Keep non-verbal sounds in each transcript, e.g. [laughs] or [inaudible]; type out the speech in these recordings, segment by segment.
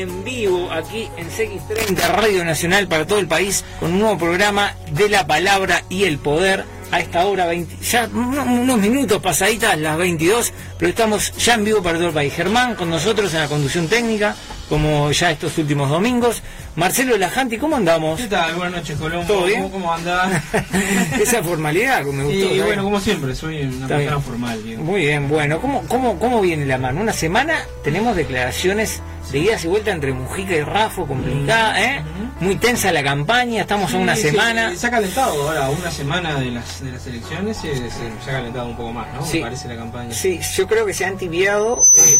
en vivo aquí en CX30 Radio Nacional para todo el país con un nuevo programa de la palabra y el poder. A esta hora, 20, ya unos minutos pasaditas, las 22, pero estamos ya en vivo para todo el país. Germán con nosotros en la conducción técnica, como ya estos últimos domingos. Marcelo Lajanti, ¿cómo andamos? ¿Qué tal? Buenas noches, Colombo. ¿Todo bien? ¿Cómo, cómo andás? [laughs] Esa formalidad que me gustó. Y ¿sabes? bueno, como siempre, soy una persona formal. digo. Muy bien, bueno, ¿cómo, cómo, ¿cómo viene la mano? Una semana tenemos declaraciones de idas y vueltas entre Mujica y Rafo, complicada, ¿eh? Muy tensa la campaña, estamos a una Sí, sí, semana. se ha calentado ahora, una semana de las, de las elecciones, se, se- se ha calentado un poco más, ¿no? Sí. Me parece la campaña. Sí, yo creo que se ha entibiado eh,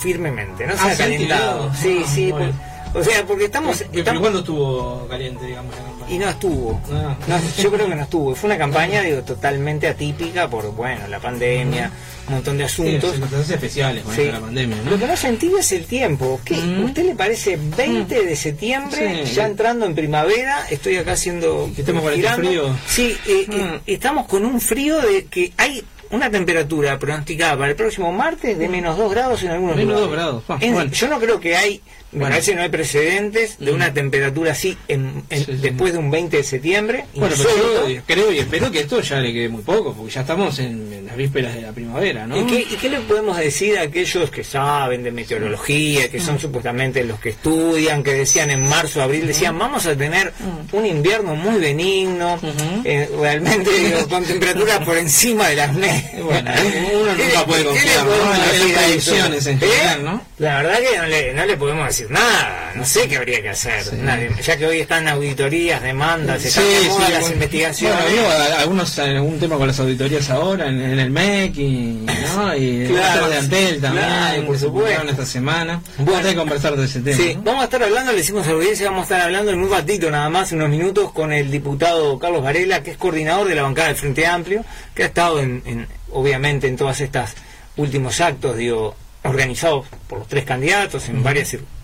firmemente, no se Ah, ha ¿se ha calentado. entibiado? Sí, Ah, sí, bueno. por- o sea, porque estamos... Pero- estamos- ¿cuándo estuvo caliente, digamos, la campaña? y no estuvo. Ah. No, yo creo que no estuvo. Fue una campaña, digo, totalmente atípica por, bueno, la pandemia, un montón de Sí, asuntos. circunstancias especiales con Sí. la pandemia, ¿no? Lo que no sentí es el tiempo. ¿Qué? Mm. ¿Usted le parece 20 de septiembre, Sí. ya entrando en primavera? Estoy acá haciendo. Que estemos con este frío. Sí, eh, Mm. eh, estamos con un frío de que hay una temperatura pronosticada para el próximo martes de menos 2 grados en algunos Menos lugares. dos grados. Ah, En- bueno. Yo no creo que hay. Me Bueno. parece no hay precedentes de Mm. una temperatura así en, en- Sí, sí. después de un 20 de septiembre. Bueno, pero yo creo y espero que esto ya le quede muy poco, porque ya estamos en, en las vísperas de la primavera, ¿no? ¿Y qué, y qué le podemos decir a aquellos que saben de meteorología, que Mm. son supuestamente los que estudian, que decían en marzo, abril, decían vamos a tener un invierno muy benigno, eh, realmente digo, [laughs] con temperaturas por encima de las medias? [laughs] Bueno, uno ¿Qué nunca puede confiar, ¿no? En en ¿Eh? general, ¿no? La verdad que no le, no le podemos decir nada, no sé qué habría que hacer, Sí. Nadie- ya que hoy están auditorías, demandas, están de moda las bueno. investigaciones. Bueno, digo, algunos algún tema con las auditorías ahora, en, en el MEC y, ¿no? [laughs] y Claro, de Antel también, claro, por supuesto. esta semana. Bueno. Que conversar de ese tema. Sí, ¿no? vamos a estar hablando, le decimos a la audiencia, vamos a estar hablando en un ratito nada más, unos minutos, con el diputado Carlos Varela, que es coordinador de la bancada del Frente Amplio, que ha estado en, en- obviamente en todas estas últimos actos, digo, organizados por los tres candidatos en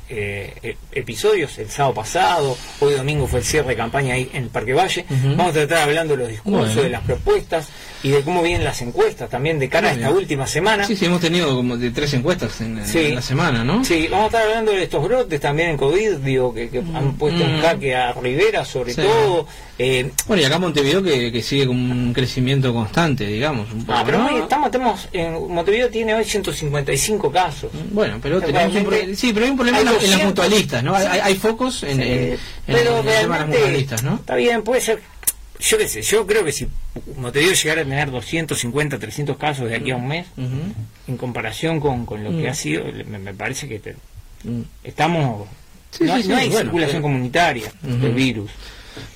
varios episodios, el sábado pasado, hoy domingo fue el cierre de campaña ahí en el Parque Valle. Vamos a tratar hablando de los discursos, Bueno. de las propuestas y de cómo vienen las encuestas también de cara a esta bien. última semana. Sí, sí, hemos tenido como de tres encuestas en, la semana, ¿no? Sí, vamos a estar hablando de estos brotes también en COVID, digo, que, que han puesto en Mm. jaque a Rivera sobre Sí. todo. Eh, Bueno, y acá Montevideo que, que sigue con un crecimiento constante, digamos. Un poco, ah, pero ¿no? hoy estamos, tenemos, en Montevideo tiene hoy 155 casos. Bueno, pero tenemos un sí, pero hay un problema hay en, la- en las 200. mutualistas, ¿no? Hay, hay- focos en, en, pero en mutualistas, ¿no? está bien, puede ser. Yo qué sé, yo creo que si Montevideo llegara a tener 250, 300 casos de aquí a un mes, en comparación con, con lo que Mm. ha sido, me, me parece que te- Mm. estamos. Sí, no, sí, sí, no hay bueno, circulación comunitaria del virus.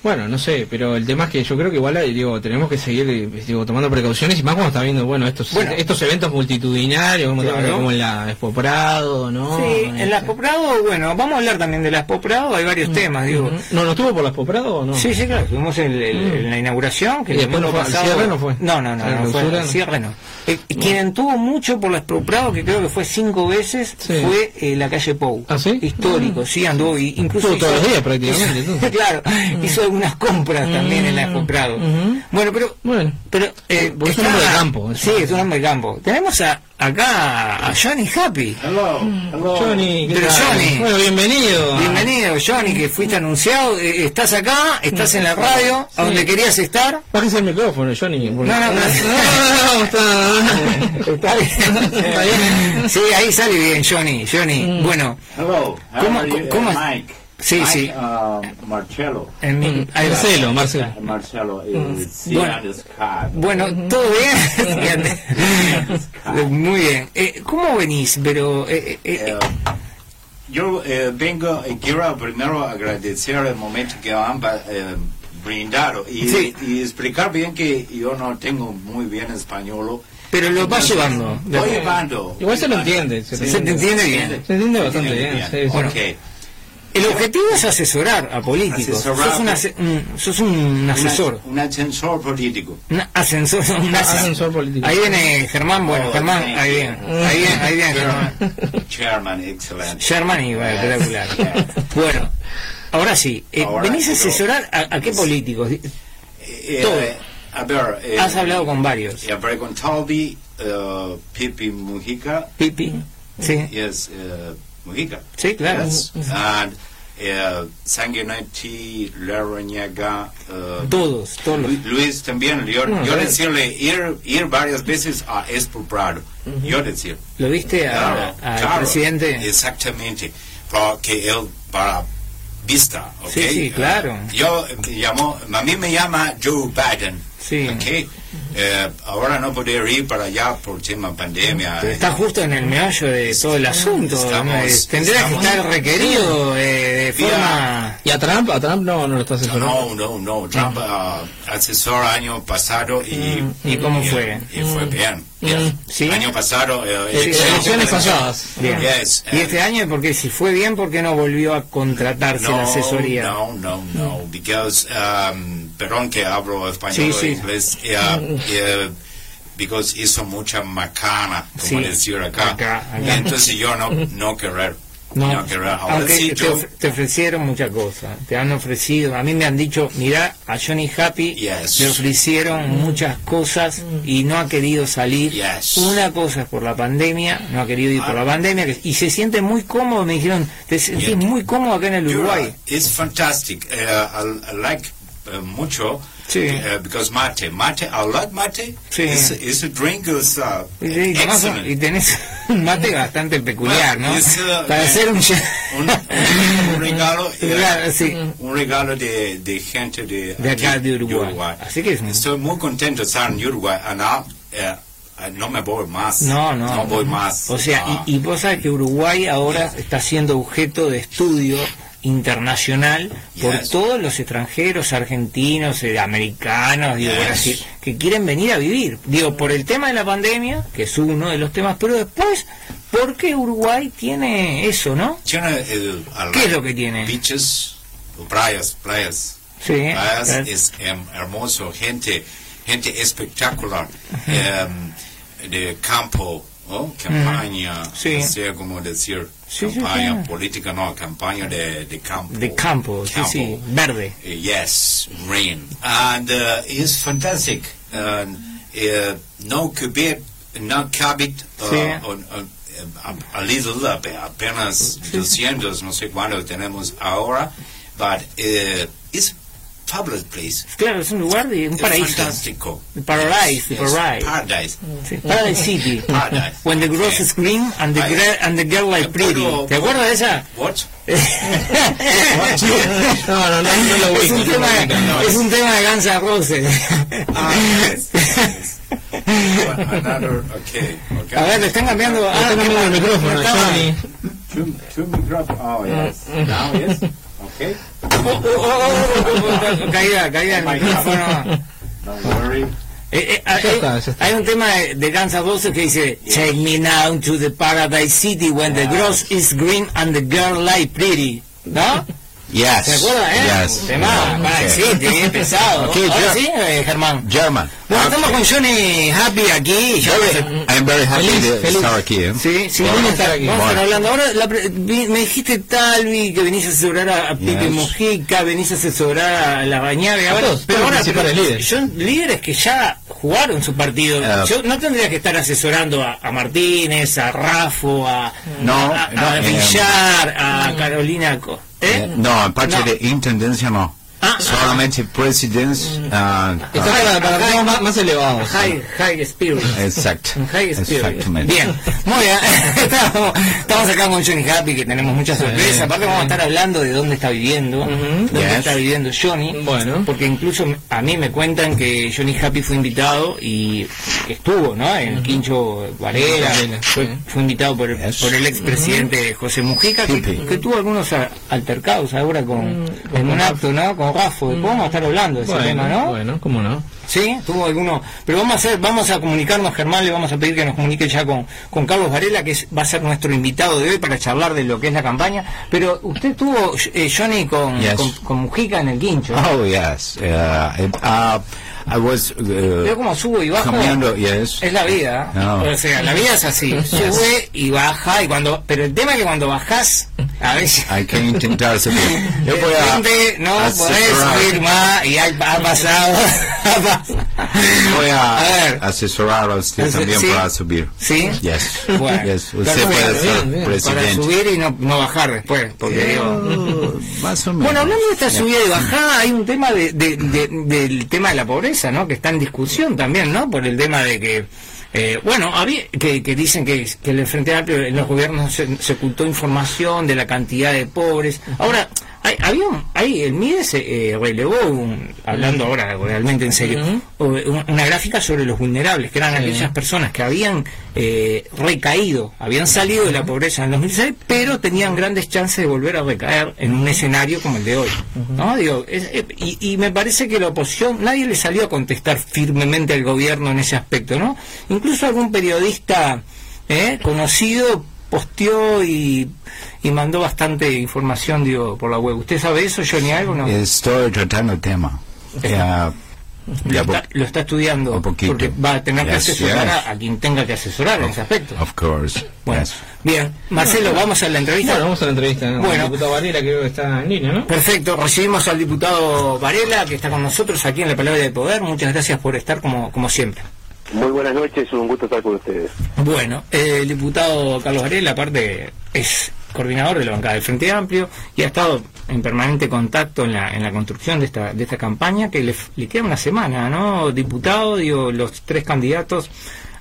Bueno, no sé, pero el tema es que yo creo que igual digo, tenemos que seguir digo, tomando precauciones y más cuando está viendo bueno estos Bueno. estos eventos multitudinarios, como, Claro. como en la Expo Prado, ¿no? Sí, en la Este. Poprado, bueno, vamos a hablar también de la Poprado, hay varios temas, digo. Ujú. No, ¿no estuvo por la Expo Prado o no? Sí, sí, claro, estuvimos en, el- Mm. la inauguración. Que ¿Y después no fue? ¿Al cierre no fue? No, no, no, ¿A la no fue, no? cierre no. Eh, quien tuvo mucho por la Poprado, que creo que fue cinco veces, Sí. fue eh, la calle Pou. ¿Ah, sí? Histórico, sí, anduvo, y incluso... Estuvo todos los días prácticamente, [laughs] claro, hizo algunas compras también en la Mm. Poprado. Ujú. Bueno, pero... Bueno. Pero, eh, es un hombre de campo. Sí, es un hombre de campo. Tenemos a, acá a Johnny Happy. Hello, hello. Johnny, ¿qué Pero? Johnny. Bueno, bienvenido. Bienvenido, Johnny, que fuiste anunciado. Eh, estás acá, estás en la radio, a donde querías estar. Bájese el micrófono, Johnny. No, no, no, no, está... Está bien. [laughs] Está bien. Sí, ahí sale bien, Johnny. Johnny, bueno, Hello, ¿Cómo- cómo es? Mike. Sí, sí. uh, Marcello. en mi- Mm. Marcelo, Marcelo. Uh, Marcello is see Bueno. Bueno, todo bien. [laughs] [laughs] Muy bien. Eh, ¿Cómo venís? Pero eh, eh, eh, Eh, yo eh, vengo y quiero primero agradecer el momento que han eh, brindado y, Sí. y explicar bien que yo no tengo muy bien español. pero lo vas llevando. Voy llevando. Igual se lo entiende. Se, Se te entiende bien. Se entiende bastante bien. sí, sí. Bueno. El objetivo es asesorar a políticos. Asesorar. Sos, un ase- un- sos un asesor. Un ascensor político. Un ascensor, un asesor. Ascensor político. Ahí viene Germán, bueno, Oh, Germán, ahí viene, ahí viene, ahí viene Germán. Chairman, excelente. Germán iba, espectacular. Bueno, ahora sí, eh, Ahora, venís a asesorar a, a qué políticos. Eh, Todo. eh, a ver, eh, Has hablado con varios. Ya preguntado uh, Pipi Mujica, Pipi, sí. yes, uh, Mujica. Sí, claro. Yes. And uh, Sanguinetti, Larrañaga, uh, Todos, todos los- Lu- Luis también. Yo, No, yo decirle ir, ir varias veces a Expo Prado. Yo decir. ¿Lo viste al claro, presidente? Exactamente. Porque él, para vista, ¿ok? Sí, sí, claro. Uh, yo me llamo, a mí me llama Joe Biden. Sí. Eh, ahora no poder ir para allá por tema pandemia. Pero está justo en el meollo de todo el asunto. Estamos-. Eh, Tendría estamos- que estar requerido eh, de forma... ¿Y a Trump? ¿A Trump no, no lo está asesorando? No, no, no. Trump ah, asesor año pasado y... Mm. ¿Y cómo fue? Y fue bien. bien. ¿Sí? Año pasado... eh, Sí, eh, elecciones eh, pasadas. Bien. Yes, ¿Y eh, este año? Porque si fue bien, ¿por qué no volvió a contratarse la asesoría? No, no, no, because, um, perdón que hablo español Sí, o inglés, eh, eh, because hizo mucha macana, como decir acá. acá, acá. Entonces yo no, no querer. No, No querer. Aunque sí, te, yo- te ofrecieron muchas cosas, te han ofrecido, a mí me han dicho, mira, a Johnny Happy Yes. le ofrecieron muchas cosas y no ha querido salir. Yes. Una cosa es por la pandemia, no ha querido ir por la pandemia y se siente muy cómodo, me dijeron, te sentís Yeah. muy cómodo acá en el Uruguay. It's fantastic. Uh, I, I like uh, mucho. Sí. Uh, because mate, mate, I like mate. Sí. It's a drink is uh, Y, excellent. tenés un mate bastante peculiar, ¿no? Well, uh, [laughs] Para eh, hacer un... un, un [laughs] regalo, eh, sí. un regalo de, de gente de, De acá, de Uruguay. Así que es Estoy muy contento de estar en Uruguay. and I, eh, eh, no me voy más. No, no. No voy más. O sea, Ah. y, y vos sabes que Uruguay ahora está siendo objeto de estudio internacional por Yes. todos los extranjeros, argentinos, eh, americanos, digo, Yes. Brasil, que quieren venir a vivir. Digo, por el tema de la pandemia, que es uno de los temas, pero después, ¿por qué Uruguay tiene eso, no? Tiene el- I ¿Qué es lo que tiene? Beaches, playas, playas. Sí, Playas es em, hermoso, gente, gente espectacular. Em, de campo, ¿no? campaña, Sí. sé cómo decir, Sí, campaña sí. política, no, campaña de, de campo. de campo, sí, sí, verde. Uh, Yes, rain. And uh, it's fantastic. Uh, no cubit, no cabit, uh, Sí. on- on- a, little, ape- apenas 200, no sé cuánto tenemos ahora, but uh, it's fabulous place. Claro, es un lugar de un paraíso. Fantástico. Paradise, Yes, paradise. Paradise. Sí, Paradise [laughs] City. Paradise. When the grass is green and the, gra- and the girl like pretty. Puedo- ¿Te acuerdas de esa? What? [laughs] No, no, no, no lo es, ubico, un no lo tema, no. es un tema de Guns N' Roses. Ah, [laughs] yes, yes. Another, okay, okay. A ver, le están cambiando. Ah, Está cambiando el ¿qué micrófono? Johnny. Two, two microphones. Oh, yes. Now, yes. Okay. Oh, oh, oh, oh, Caída, caída el micrófono. Don't worry. Eh, eh, hay, Ya está, ya está. hay un tema de, de Guns N' Roses que dice Take me now to the paradise city when the grass is green and the girl like pretty. ¿No? [laughs] Yes. ¿Se acuerda, eh? Yes. Tema, Paradise Okay. City, bien pesado. Okay, Ahora sí, eh, Germán. German. Bueno, estamos con Johnny Happy aquí. ya- I'm very happy Feliz, to feliz. estar aquí. ¿eh? Sí, sí, Bueno, vamos a estar, aquí. vamos a estar hablando. Ahora la me dijiste Talvi, que venís a asesorar a, a Pipe Yes. Mojica, venís a asesorar a la Bañave. Ahora, todos, pero ahora, pero líderes. son líderes que ya jugaron su partido. Ah. Yo no tendría que estar asesorando a, a Martínez, a Rafo, a, No, a, a no, eh, Villar, a Carolina. Co- ¿Eh? No, en parte No. de intendencia no. Ah, Solamente presidencia. ah, Está para, para más, más elevados. High, high Spirit. exacto. High Spirit. Bien, muy bien. [laughs] estamos, estamos acá con Johnny Happy, que tenemos muchas sorpresas. Aparte vamos a estar hablando de dónde está viviendo, dónde Yes. está viviendo Johnny. Bueno. Porque incluso a mí me cuentan que Johnny Happy fue invitado y estuvo, ¿no? En el Quincho Varela. Fue, fue invitado por, Yes. por el expresidente José Mujica, que, tuvo algunos altercados ahora con, en un acto, ¿no? Con Rafo. Después vamos a estar hablando de ese Bueno, tema, ¿no? bueno, cómo no. Sí, tuvo alguno. Pero vamos a hacer, vamos a comunicarnos, Germán, le vamos a pedir que nos comunique ya con, con Carlos Varela, que es- va a ser nuestro invitado de hoy para charlar de lo que es la campaña. Pero usted tuvo, eh, Johnny, con, Yes. con, con Mujica en el quincho. Oh, yes. Uh, uh, I was uh, como subo y bajo. yes. Es la vida. No. O sea, la vida es así. Sube y baja y cuando, pero el tema es que cuando bajás, a veces Hay que intentar subir. [laughs] Yo voy a no podés asesorar- subir más y ha, [laughs] ha pasado. Voy a, A ver. asesorar a usted también sí. para subir. ¿Sí? Yes. Bueno, yes. Usted puede ser bien, bien. Para presidente. subir y no, no bajar después. Porque digo, Oh, más o menos. Bueno, hablando de esta subida y bajada, hay un tema de, de- de- del tema de la pobreza, ¿no? Que está en discusión también, ¿no? Por el tema de que, eh, bueno, había, que, que dicen que, que el Frente Amplio en los gobiernos se, se ocultó información de la cantidad de pobres. Ahora, hay, había un- hay, el MIDE se eh, relevó, un- hablando ahora realmente en serio, una gráfica sobre los vulnerables, que eran aquellas personas que habían eh, recaído, habían salido de la pobreza en el 2006, pero tenían grandes chances de volver a recaer en un escenario como el de hoy. ¿no? Digo, es- eh, y, y me parece que la oposición, nadie le salió a contestar firmemente al gobierno en ese aspecto, ¿no? Incluso algún periodista eh, conocido posteó y, y mandó bastante información digo por la web. ¿Usted sabe eso, Johnny, algo no? Estoy tratando el tema. Lo, está, lo está estudiando un poquito. porque va a tener que Yes, asesorar yes. a, a quien tenga que asesorar en ese aspecto. Of course. Bueno, yes. bien, Marcelo, vamos a la entrevista. Bueno, vamos a la entrevista. ¿no? Bueno. El diputado Varela creo que está en línea, ¿no? Perfecto, recibimos al diputado Varela que está con nosotros aquí en la Palabra del Poder. Muchas gracias por estar como, como siempre. Muy buenas noches, un gusto estar con ustedes. Bueno, el diputado Carlos Varela, aparte, es coordinador de la bancada del Frente Amplio y ha estado en permanente contacto en la, en la construcción de esta, de esta campaña que le, le queda una semana, ¿no? Diputado, digo, los tres candidatos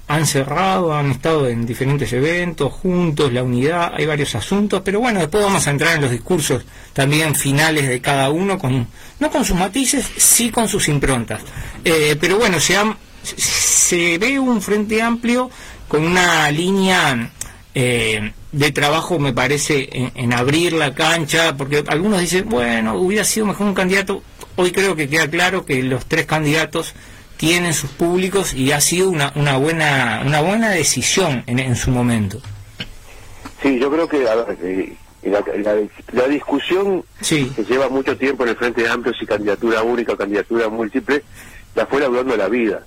han cerrado, han estado en diferentes eventos, juntos, la unidad, hay varios asuntos, pero bueno, después vamos a entrar en los discursos también finales de cada uno, con no con sus matices, sí con sus improntas. Eh, pero bueno, se, han- se ve un frente amplio con una línea eh, de trabajo, me parece, en, en abrir la cancha, porque algunos dicen, bueno, hubiera sido mejor un candidato. Hoy creo que queda claro que los tres candidatos tienen sus públicos y ha sido una, una buena una buena decisión en, en su momento. Sí, yo creo que a ver, eh, la, la- la discusión Sí, que lleva mucho tiempo en el Frente Amplio si candidatura única o candidatura múltiple, la fue laudando la vida.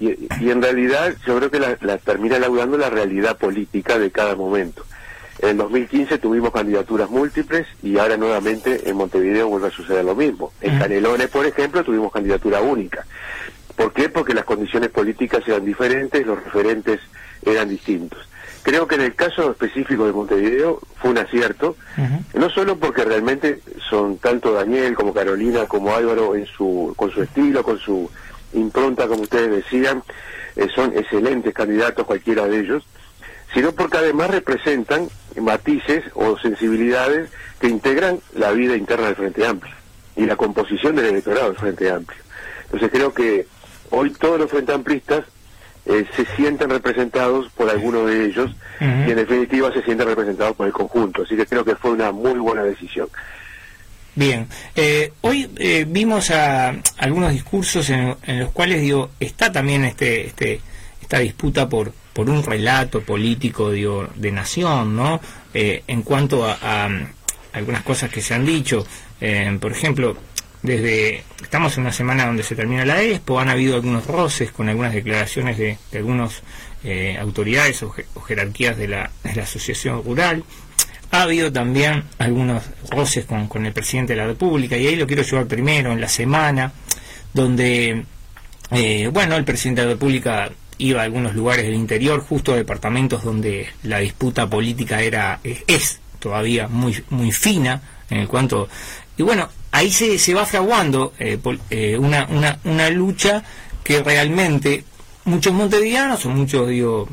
Y, y en realidad yo creo que la, la termina laudando la realidad política de cada momento. En el 2015 tuvimos candidaturas múltiples y ahora nuevamente en Montevideo vuelve a suceder lo mismo. En. Canelones, por ejemplo, tuvimos candidatura única. ¿Por qué? Porque las condiciones políticas eran diferentes, los referentes eran distintos. Creo que en el caso específico de Montevideo fue un acierto, no solo porque realmente son tanto Daniel como Carolina como Álvaro en su, con su estilo, con su impronta, como ustedes decían, eh, son excelentes candidatos cualquiera de ellos, sino porque además representan matices o sensibilidades que integran la vida interna del Frente Amplio y la composición del electorado del Frente Amplio. Entonces creo que hoy todos los Frente Amplistas eh, se sienten representados por alguno de ellos y en definitiva se sienten representados por el conjunto. Así que creo que fue una muy buena decisión. Bien, eh, hoy eh, vimos a, algunos discursos en, en los cuales digo está también este, este esta disputa por por un relato político digo de nación, ¿no? Eh, en cuanto a, a, algunas cosas que se han dicho, eh, por ejemplo, desde estamos en una semana donde se termina la Expo, han habido algunos roces con algunas declaraciones de, de algunas autoridades o, o jerarquías de la, de la asociación rural. Ha habido también algunos roces con, el presidente de la República y ahí lo quiero llevar primero en la semana donde, eh, bueno, el presidente de la República iba a algunos lugares del interior, justo a departamentos donde la disputa política era es, es todavía muy muy fina en el cuanto y bueno ahí se, se va fraguando eh, eh, una, una, una lucha que realmente muchos montevideanos o muchos digo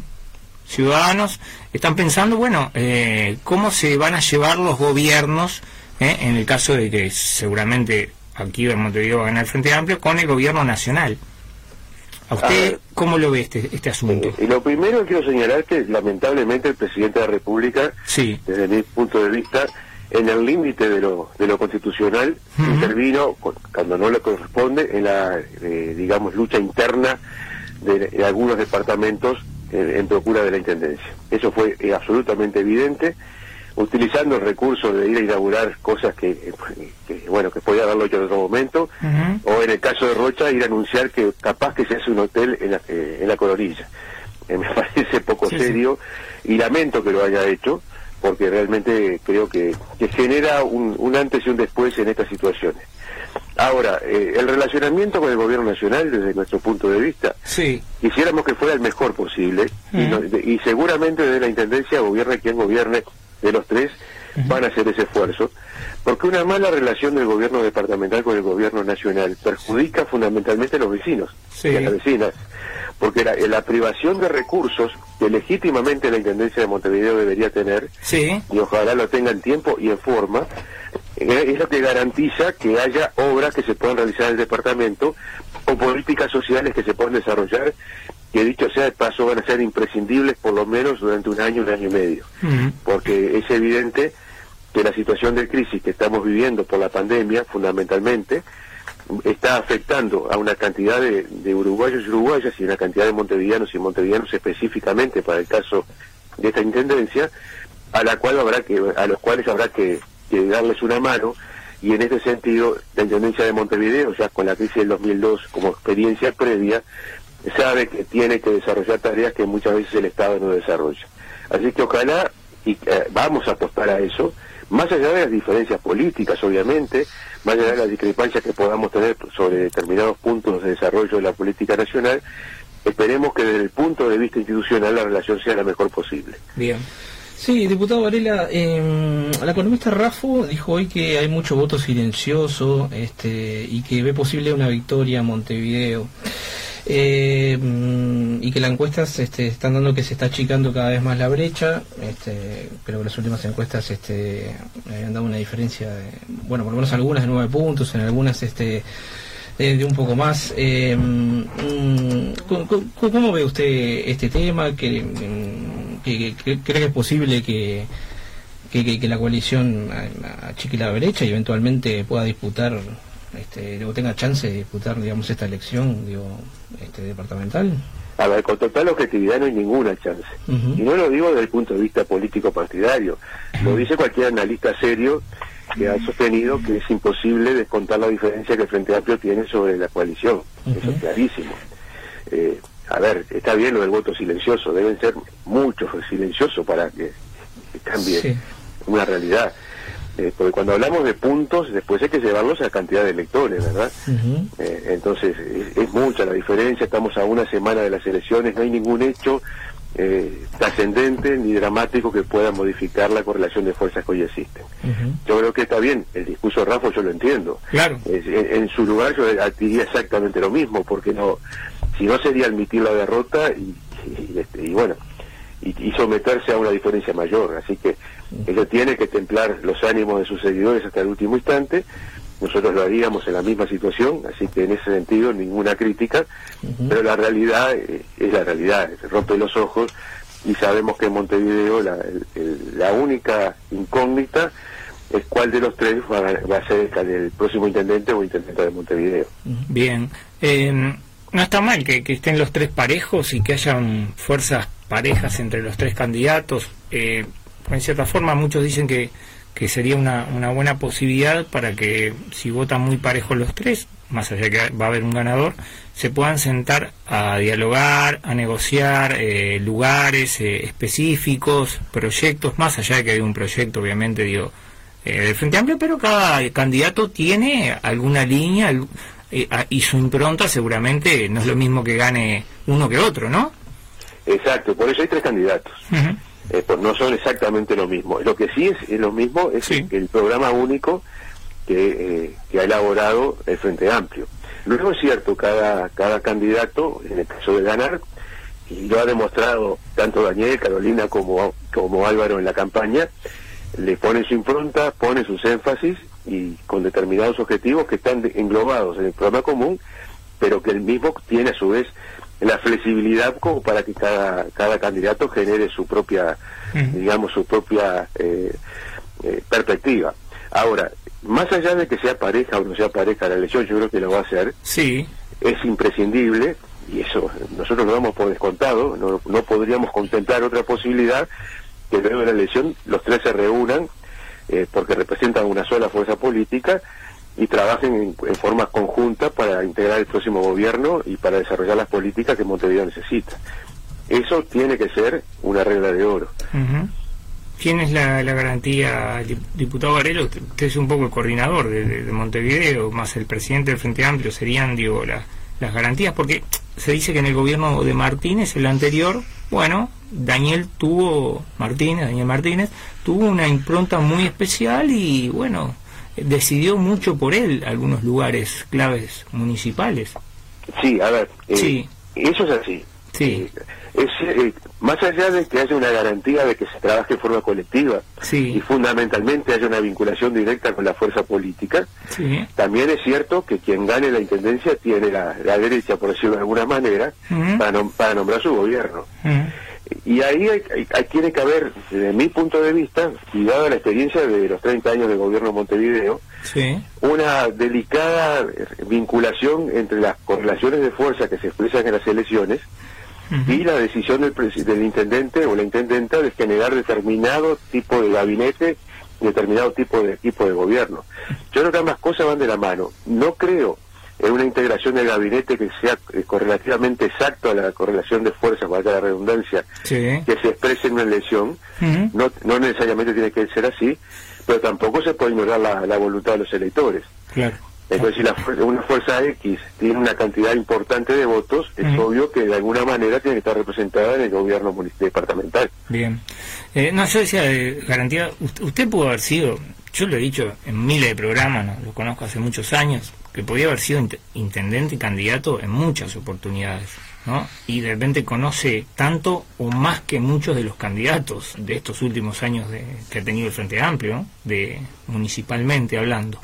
ciudadanos están pensando, bueno, eh, cómo se van a llevar los gobiernos eh, en el caso de que seguramente aquí en Montevideo va a ganar el Frente Amplio con el gobierno nacional. ¿A usted ver. cómo lo ve este, este asunto? Eh, y lo primero que quiero señalar que lamentablemente el presidente de la República, Sí, desde mi punto de vista, en el límite de lo, de lo constitucional, Ujú. intervino cu- cuando no le corresponde en la, eh, digamos, lucha interna de, de algunos departamentos eh, en procura de la Intendencia. Eso fue eh, absolutamente evidente. utilizando el recurso de ir a inaugurar cosas que, que, bueno, que podía haberlo hecho en otro momento, o en el caso de Rocha, ir a anunciar que capaz que se hace un hotel en la, eh, en la coronilla. Eh, me [laughs] parece poco Sí, sí. serio y lamento que lo haya hecho, porque realmente creo que, que genera un, un antes y un después en estas situaciones. Ahora, eh, el relacionamiento con el gobierno nacional, desde nuestro punto de vista, Sí. quisiéramos que fuera el mejor posible y, no- de- y seguramente desde la Intendencia, gobierne quien gobierne de los tres, van a hacer ese esfuerzo, porque una mala relación del gobierno departamental con el gobierno nacional perjudica fundamentalmente a los vecinos Sí. y a las vecinas, porque la, la privación de recursos que legítimamente la Intendencia de Montevideo debería tener, y ojalá lo tenga en tiempo y en forma, es lo que garantiza que haya obras que se puedan realizar en el departamento o políticas sociales que se puedan desarrollar, que dicho sea de paso van a ser imprescindibles por lo menos durante un año, un año y medio, porque es evidente que la situación de crisis que estamos viviendo por la pandemia, fundamentalmente, está afectando a una cantidad de, de uruguayos y uruguayas y una cantidad de montevideanos y montevideanos específicamente para el caso de esta intendencia, a la cual habrá que, a los cuales habrá que, que darles una mano y en este sentido la intendencia de Montevideo ya con la crisis del 2002 como experiencia previa sabe que tiene que desarrollar tareas que muchas veces el Estado no desarrolla. Así que ojalá y eh, vamos a apostar a eso, más allá de las diferencias políticas, obviamente, más allá de las discrepancias que podamos tener sobre determinados puntos de desarrollo de la política nacional, esperemos que desde el punto de vista institucional la relación sea la mejor posible. Bien. Sí, diputado Varela, eh, la economista Rafo dijo hoy que hay mucho voto silencioso este, y que ve posible una victoria en Montevideo. Eh, mm, y que las encuestas este, están dando que se está achicando cada vez más la brecha, este, pero las últimas encuestas este, habían dado una diferencia, de, bueno, por lo menos algunas de nueve puntos, en algunas este, de, de un poco más. Eh, mm, ¿cómo, ve usted este tema? ¿Que, mm, que- que- ¿Cree que es posible que, que, que- la coalición achique la brecha y eventualmente pueda disputar, este, o tenga chance de disputar, digamos, esta elección digo, este, departamental? A ver, con total objetividad no hay ninguna chance. Y no lo digo desde el punto de vista político partidario, lo dice cualquier analista serio que ha sostenido que es imposible descontar la diferencia que el Frente Amplio tiene sobre la coalición. Eso es clarísimo. Eh, a ver, está bien lo del voto silencioso, deben ser muchos silenciosos para que, que cambie Sí. una realidad. Eh, porque cuando hablamos de puntos, después hay que llevarlos a cantidad de electores, ¿verdad? Eh, entonces, es, es mucha la diferencia, estamos a una semana de las elecciones, no hay ningún hecho eh, trascendente ni dramático que pueda modificar la correlación de fuerzas que hoy existen. Yo creo que está bien, el discurso de Rafa yo lo entiendo. Claro. En, en su lugar yo diría exactamente lo mismo, porque no, si no sería admitir la derrota y, y, este, y bueno, y, y someterse a una diferencia mayor. Así que ella tiene que templar los ánimos de sus seguidores hasta el último instante. Nosotros lo haríamos en la misma situación, así que en ese sentido ninguna crítica, pero la realidad eh, es la realidad, se rompe los ojos y sabemos que en Montevideo la, el- el- la única incógnita es cuál de los tres va, a- va a ser el, el próximo intendente o intendente de Montevideo. Bien. Eh, no está mal que, que estén los tres parejos y que hayan fuerzas parejas entre los tres candidatos. Eh, en cierta forma, muchos dicen que, que sería una, una buena posibilidad para que, si votan muy parejos los tres, más allá de que va a haber un ganador, se puedan sentar a dialogar, a negociar eh, lugares eh, específicos, proyectos, más allá de que hay un proyecto, obviamente, digo, eh, del Frente Amplio, pero cada candidato tiene alguna línea eh, a- y su impronta seguramente no es lo mismo que gane uno que otro, ¿no? Exacto, por eso hay tres candidatos. Eh, pues no son exactamente lo mismo. Lo que sí es, es lo mismo es Sí. el, el programa único que, eh, que ha elaborado el Frente Amplio. Luego es cierto, cada, cada candidato, en el caso de ganar, y lo ha demostrado tanto Daniel, Carolina como, como Álvaro en la campaña, le pone su impronta, pone sus énfasis y con determinados objetivos que están englobados en el programa común, pero que el mismo tiene a su vez la flexibilidad como para que cada, cada candidato genere su propia, digamos, su propia eh, eh, perspectiva. Ahora, más allá de que sea pareja o no sea pareja la elección, yo creo que lo va a hacer, Sí, es imprescindible, y eso nosotros lo damos por descontado, no, no podríamos contemplar otra posibilidad, que luego de la elección los tres se reúnan eh, porque representan una sola fuerza política y trabajen en, en forma conjunta para integrar el próximo gobierno y para desarrollar las políticas que Montevideo necesita. Eso tiene que ser una regla de oro. ¿Quién es la, garantía, dip- diputado Varela? Usted, es un poco el coordinador de Montevideo, más el presidente del Frente Amplio, serían, digo, la- las garantías, porque se dice que en el gobierno de Martínez, el anterior, bueno, Daniel tuvo, Martínez, Daniel Martínez, tuvo una impronta muy especial y, bueno, decidió mucho por él algunos lugares claves municipales. Sí, a ver, eh, Sí. eso es así. Sí. Eh, es, eh, más allá de que haya una garantía de que se trabaje en forma colectiva y Sí, fundamentalmente haya una vinculación directa con la fuerza política, sí. también es cierto que quien gane la intendencia tiene la, la derecha, por decirlo de alguna manera, para, nom- para nombrar su gobierno. Y ahí hay- hay- tiene que haber, desde mi punto de vista, y dada la experiencia de los 30 años de gobierno de Montevideo, Sí. una delicada vinculación entre las correlaciones de fuerza que se expresan en las elecciones y la decisión del, del intendente o la intendenta de generar determinado tipo de gabinete, determinado tipo de equipo de gobierno. Yo creo que ambas cosas van de la mano. No creo en una integración del gabinete que sea eh, correlativamente exacto a la correlación de fuerzas, valga la redundancia, Sí. que se exprese en una elección. No, no necesariamente tiene que ser así, pero tampoco se puede ignorar la, la voluntad de los electores. Claro. Entonces, si la una fuerza X tiene una cantidad importante de votos, es obvio que de alguna manera tiene que estar representada en el gobierno departamental. Bien. Eh, no, yo decía de garantía, usted, usted pudo haber sido, yo lo he dicho en miles de programas, ¿no? lo conozco hace muchos años, que podía haber sido int- intendente y candidato en muchas oportunidades, ¿no? Y de repente conoce tanto o más que muchos de los candidatos de estos últimos años de, que ha tenido el Frente Amplio, de municipalmente hablando,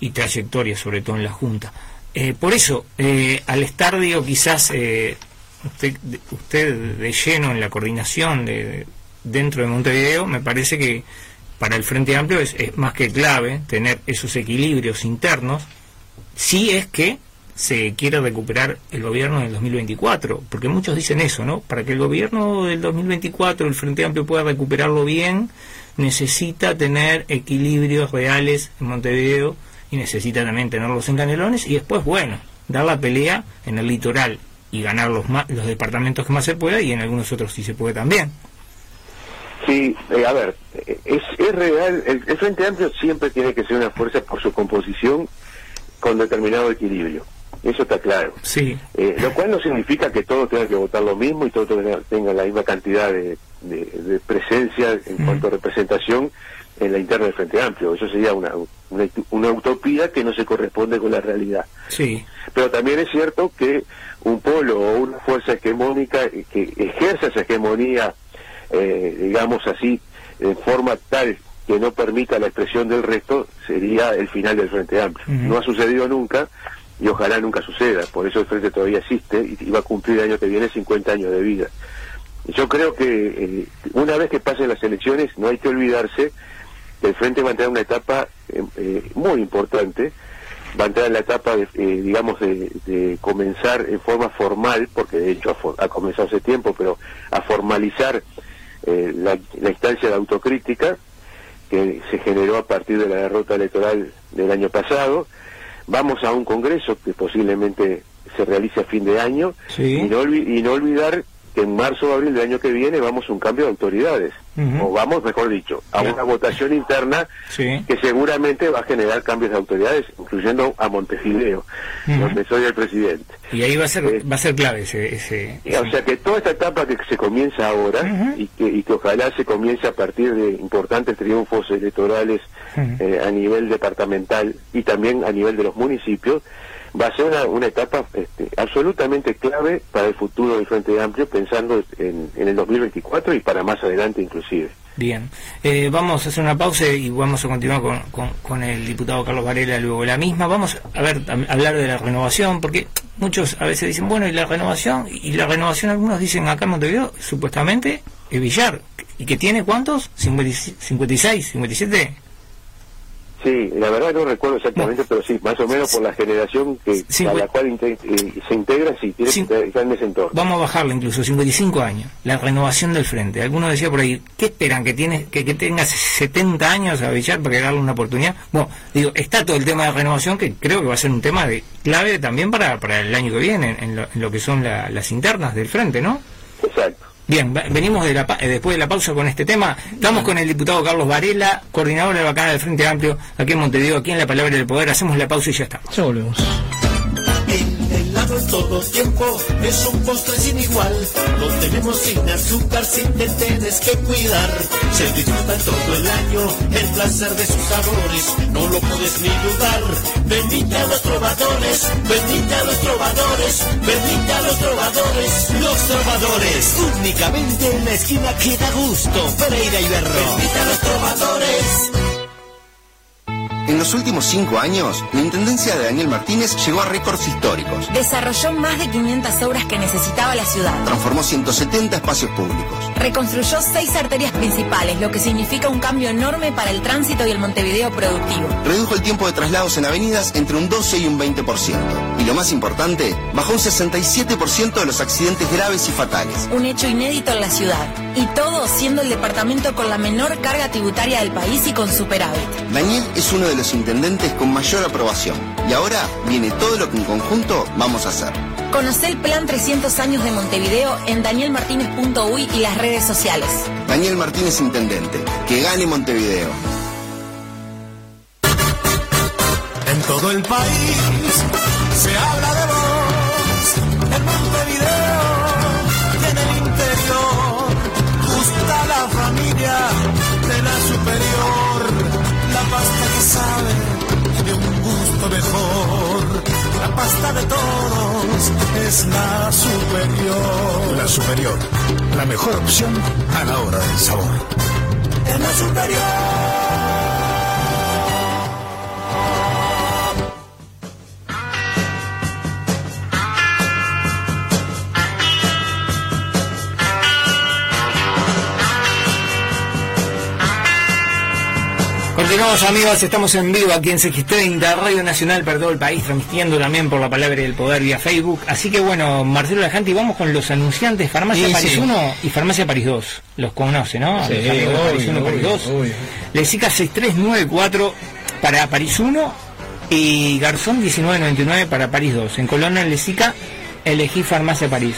y trayectoria sobre todo en la Junta. Eh, por eso, eh, al estar, digo, quizás eh, usted, usted de lleno en la coordinación de, dentro de Montevideo, me parece que para el Frente Amplio es más que clave tener esos equilibrios internos, si es que se quiere recuperar el gobierno del 2024, porque muchos dicen eso, ¿no? Para que el gobierno del 2024, el Frente Amplio pueda recuperarlo bien, necesita tener equilibrios reales en Montevideo y necesita también tenerlos en Canelones y después, bueno, dar la pelea en el litoral y ganar los, ma- los departamentos que más se pueda y en algunos otros sí se puede también. Sí, eh, a ver, eh, es, es real, el, el Frente Amplio siempre tiene que ser una fuerza por su composición con determinado equilibrio. Eso está claro. Sí, Eh, lo cual no significa que todos tengan que votar lo mismo y todos tengan, tengan la misma cantidad de, de- de presencia en Mm. cuanto a representación en la interna del Frente Amplio. Eso sería una, una, una utopía que no se corresponde con la realidad. sí, Pero también es cierto que un polo o una fuerza hegemónica que ejerza esa hegemonía, eh, digamos así, en forma tal que no permita la expresión del resto, sería el final del Frente Amplio. No ha sucedido nunca y ojalá nunca suceda. Por eso el Frente todavía existe y va a cumplir el año que viene 50 años de vida. Yo creo que eh, una vez que pasen las elecciones no hay que olvidarse que el Frente va a entrar en una etapa eh, eh, muy importante, va a entrar en la etapa, de, eh, digamos, de, de comenzar en forma formal, porque de hecho ha, comenzado hace tiempo, pero a formalizar eh, la, la instancia de autocrítica que se generó a partir de la derrota electoral del año pasado. Vamos a un congreso que posiblemente se realice a fin de año Sí. y, no y no olvidar que en marzo o abril del año que viene vamos a un cambio de autoridades, o vamos, mejor dicho, a una votación interna sí. que seguramente va a generar cambios de autoridades, incluyendo a Montevideo, donde soy el presidente. Y ahí va a ser, Eh, va a ser clave ese... ese, O sea que toda esta etapa que se comienza ahora y, que, y que ojalá se comience a partir de importantes triunfos electorales eh, a nivel departamental y también a nivel de los municipios, va a ser una, etapa este, absolutamente clave para el futuro del Frente Amplio, pensando en, en el 2024 y para más adelante inclusive. Bien, Eh, vamos a hacer una pausa y vamos a continuar con, con- el diputado Carlos Varela luego la misma. Vamos a ver, hablar de la renovación, porque muchos a veces dicen, bueno, ¿y la renovación? Y la renovación, algunos dicen acá en Montevideo, supuestamente, es Villar. ¿Y que tiene cuántos? ¿56, 57? Sí, la verdad no recuerdo exactamente, pero sí, más o menos por la generación que a la cual inte- eh, se integra, sí, tiene que estar en ese entorno. Vamos a bajarlo incluso, 55 años, la renovación del frente. Algunos decía por ahí, ¿qué esperan? ¿Que, tiene, que, que tengas 70 años a Villar para darle una oportunidad? Bueno, digo, está todo el tema de renovación que creo que va a ser un tema de clave también para, para el año que viene, en lo, en lo que son la- las internas del frente, ¿no? Exacto. Bien, venimos de la, eh, después de la pausa con este tema. Estamos con el diputado Carlos Varela, coordinador de la bancada del Frente Amplio, aquí en Montevideo, aquí en La Palabra del Poder. Hacemos la pausa y ya estamos. Ya volvemos. El helado en todo tiempo es un postre sin igual. Lo tenemos sin azúcar, sin te tienes que cuidar. Se disfruta todo el año el placer de sus sabores. No lo puedes ni dudar. Venite a los trovadores, venite a los trovadores, venite a los trovadores. Los trovadores, únicamente en la esquina que da gusto. Pereira y Berro. Venite a los trovadores. En los últimos cinco años, la Intendencia de Daniel Martínez llegó a récords históricos. Desarrolló más de 500 obras que necesitaba la ciudad. Transformó 170 espacios públicos. Reconstruyó seis arterias principales, lo que significa un cambio enorme para el tránsito y el Montevideo productivo. Redujo el tiempo de traslados en avenidas entre un 12 y un 20%. Y lo más importante, bajó un 67% de los accidentes graves y fatales. Un hecho inédito en la ciudad. Y todo siendo el departamento con la menor carga tributaria del país y con superávit. Daniel es uno de los intendentes con mayor aprobación. Y ahora viene todo lo que en conjunto vamos a hacer. Conocé el Plan 300 años de Montevideo en danielmartinez.uy y las redes sociales. Daniel Martínez Intendente. Que gane Montevideo. En todo el país se habla de sabe de un gusto mejor. La pasta de todos es la superior. La superior, la mejor opción a la hora del sabor. Es la superior. Continuamos amigos, estamos en vivo aquí en CX30, Radio Nacional para todo el país, transmitiendo también por la palabra del poder vía Facebook. Así que bueno, Marcelo Lajanti, vamos con los anunciantes Farmacia Sí, París sí. 1 y Farmacia París 2. Los conoce, ¿no? Sí, los amigos de París obvio, 1 París obvio, 2. obvio. Lesica 6394 para París 1 y Garzón 1999 para París 2. En Colonna Lesica elegí Farmacia París.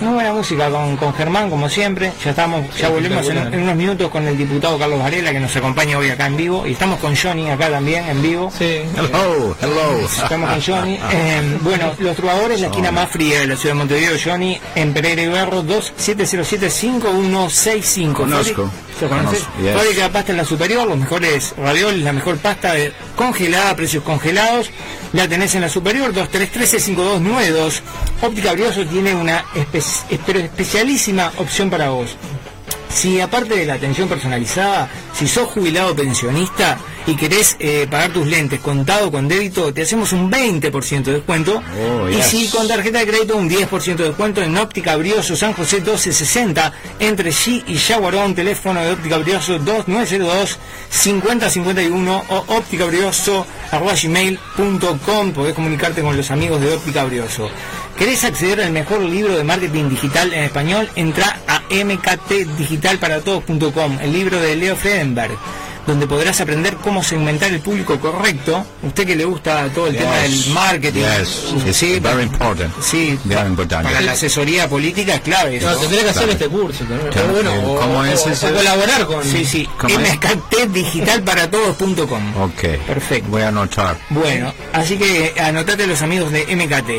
Muy buena música con, con Germán, como siempre. Ya estamos, ya volvemos en, en unos minutos con el diputado Carlos Varela, que nos acompaña hoy acá en vivo. Y estamos con Johnny acá también en vivo. Sí. Hello, hello. Estamos con Johnny. Eh, bueno, Los Trovadores, la esquina más fría de la ciudad de Montevideo, Johnny, en Pereira y Berro, 2707-5165. Conozco. ¿Se conoce? Conozco, yes. De pasta en la superior, los mejores ravioles, la mejor pasta de- congelada, precios congelados. La tenés en la superior, 2313-5292. Óptica Brioso tiene una espe- espe- especialísima opción para vos. Si aparte de la atención personalizada, si sos jubilado pensionista y querés eh, pagar tus lentes contado con débito, te hacemos un 20% de descuento. Oh, y si con tarjeta de crédito, un 10% de descuento en Óptica Brioso San José 1260 entre G y Yaguarón, teléfono de Óptica Brioso 2902 5051 o ópticabrioso arroba gmail.com. Podés comunicarte con los amigos de Óptica Brioso. ¿Querés acceder al mejor libro de marketing digital en español? Entra a mktdigitalparatodos.com, el libro de Leo Fredenberg, donde podrás aprender cómo segmentar el público correcto. Usted que le gusta todo el tema del marketing. Yes, Sí, very important. Sí, Very important. para la asesoría política es clave eso. No, tendría que hacer Claro. este curso también. Claro, O bueno, eh, o, ¿cómo es o- ese? o colaborar con... Sí, sí, mktdigitalparatodos.com. Ok. Perfecto. Voy a anotar. Bueno, así que anotate los amigos de MKT.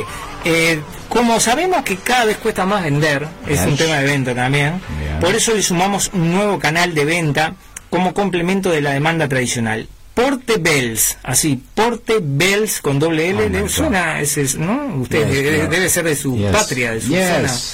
Eh, como sabemos que cada vez cuesta más vender, es un tema de venta también, Bien. por eso le sumamos un nuevo canal de venta como complemento de la demanda tradicional. Porte Bells, así, Porte Bells con doble L, Oh, my ¿le God. suena? Ese es, ¿no? Usted Yes, debe, yeah. debe ser de su Yes. patria, de su Yes.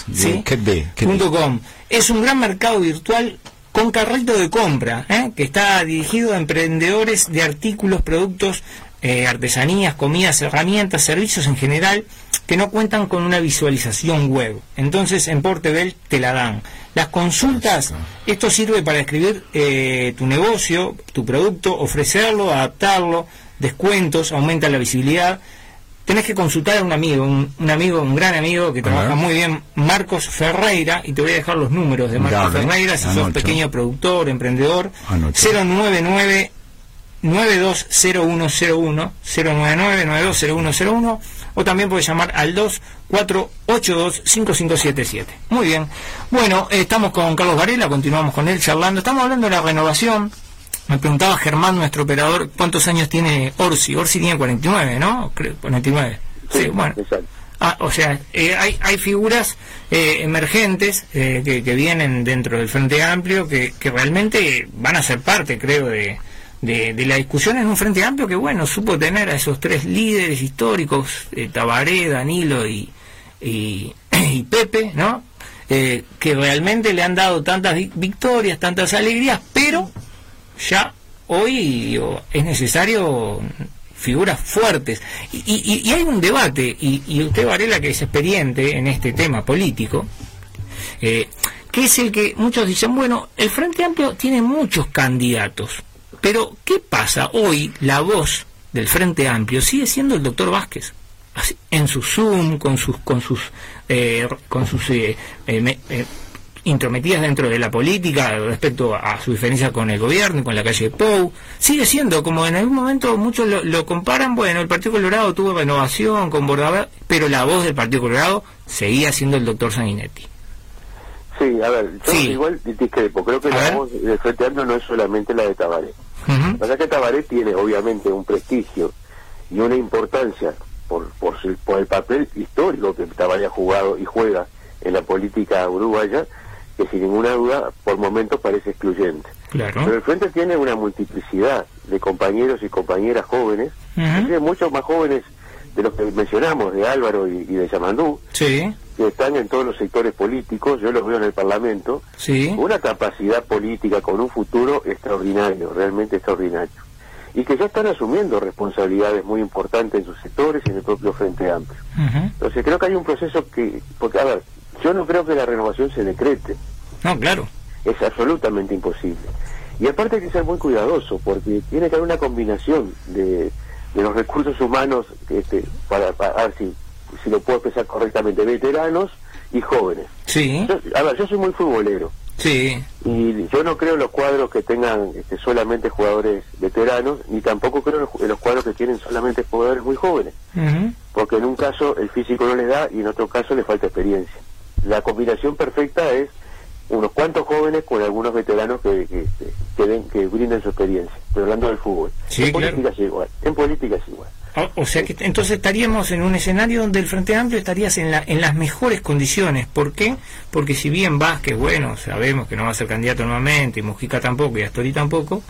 zona. ¿sí? could be, could Punto be. com. Es un gran mercado virtual con carrito de compra, ¿eh? que está dirigido a emprendedores de artículos, productos, eh, artesanías, comidas, herramientas, servicios en general, que no cuentan con una visualización web. Entonces en Portebel te la dan. Las consultas, esto sirve para escribir eh, tu negocio, tu producto, ofrecerlo, adaptarlo, descuentos, aumenta la visibilidad. Tenés que consultar a un amigo, un, un amigo, un gran amigo que trabaja muy bien, Marcos Ferreira, y te voy a dejar los números de Marcos Dale, Ferreira, si sos pequeño productor, emprendedor, Anoto. 099 920101 099 920101 o también puedes llamar al 2482-5577. Muy bien. Bueno, eh, estamos con Carlos Varela, continuamos con él charlando. Estamos hablando de la renovación. Me preguntaba Germán, nuestro operador, cuántos años tiene Orsi. Orsi tiene 49, ¿no? Creo, 49. Sí, bueno. Exacto. Ah, o sea, eh, hay, hay figuras eh, emergentes eh, que, que vienen dentro del Frente Amplio que, que realmente van a ser parte, creo, de, de, de la discusión en un Frente Amplio que, bueno, supo tener a esos tres líderes históricos, eh, Tabaré, Danilo y, y, [clears throat] y Pepe, ¿no? Eh, que realmente le han dado tantas vi- victorias, tantas alegrías, pero ya hoy es necesario figuras fuertes. Y, y- hay un debate, y, y usted, Varela, que es experiente en este tema político, eh, que es el que muchos dicen, bueno, el Frente Amplio tiene muchos candidatos, pero ¿qué pasa? Hoy la voz del Frente Amplio sigue siendo el doctor Vázquez. Así, en su Zoom, con sus con sus eh, con sus eh, eh, eh, intrometidas dentro de la política respecto a su diferencia con el gobierno y con la calle Pou, sigue siendo como en algún momento muchos lo, lo comparan, bueno, el Partido Colorado tuvo renovación con Bordaber, pero la voz del Partido Colorado seguía siendo el doctor Sanguinetti. Sí, a ver, yo Sí. igual discrepo. Creo que A la ver. voz del Frente Amplio no es solamente la de Tabaré. Lo que pasa que Tabaré tiene obviamente un prestigio y una importancia por, por, su- por el papel histórico que Tabaré ha jugado y juega en la política uruguaya, que sin ninguna duda por momentos parece excluyente. Claro. Pero el Frente tiene una multiplicidad de compañeros y compañeras jóvenes, inclusive muchos más jóvenes de los que mencionamos, de Álvaro y, y de Yamandú, Sí, que están en todos los sectores políticos, yo los veo en el Parlamento, sí. una capacidad política con un futuro extraordinario, realmente extraordinario. Y que ya están asumiendo responsabilidades muy importantes en sus sectores y en el propio Frente Amplio. Entonces creo que hay un proceso que, porque a ver, yo no creo que la renovación se decrete, No, claro. es absolutamente imposible. Y aparte hay que ser muy cuidadoso, porque tiene que haber una combinación de, de los recursos humanos este, para, para ver si, si lo puedo expresar correctamente, veteranos y jóvenes. Sí, Yo- a ver, yo soy muy futbolero sí. y yo no creo en los cuadros que tengan este, solamente jugadores veteranos, ni tampoco creo en los, cuadros que tienen solamente jugadores muy jóvenes, porque en un caso el físico no les da y en otro caso le falta experiencia. La combinación perfecta es unos cuantos jóvenes con algunos veteranos que, que, que- que den- que brinden su experiencia, pero hablando del fútbol. Sí, en claro. política es igual, en política es igual. O, o sea que entonces estaríamos en un escenario donde el Frente Amplio estarías en, la, en las mejores condiciones. ¿Por qué? Porque si bien Vázquez, bueno, sabemos que no va a ser candidato nuevamente, y Mujica tampoco, y Astori tampoco,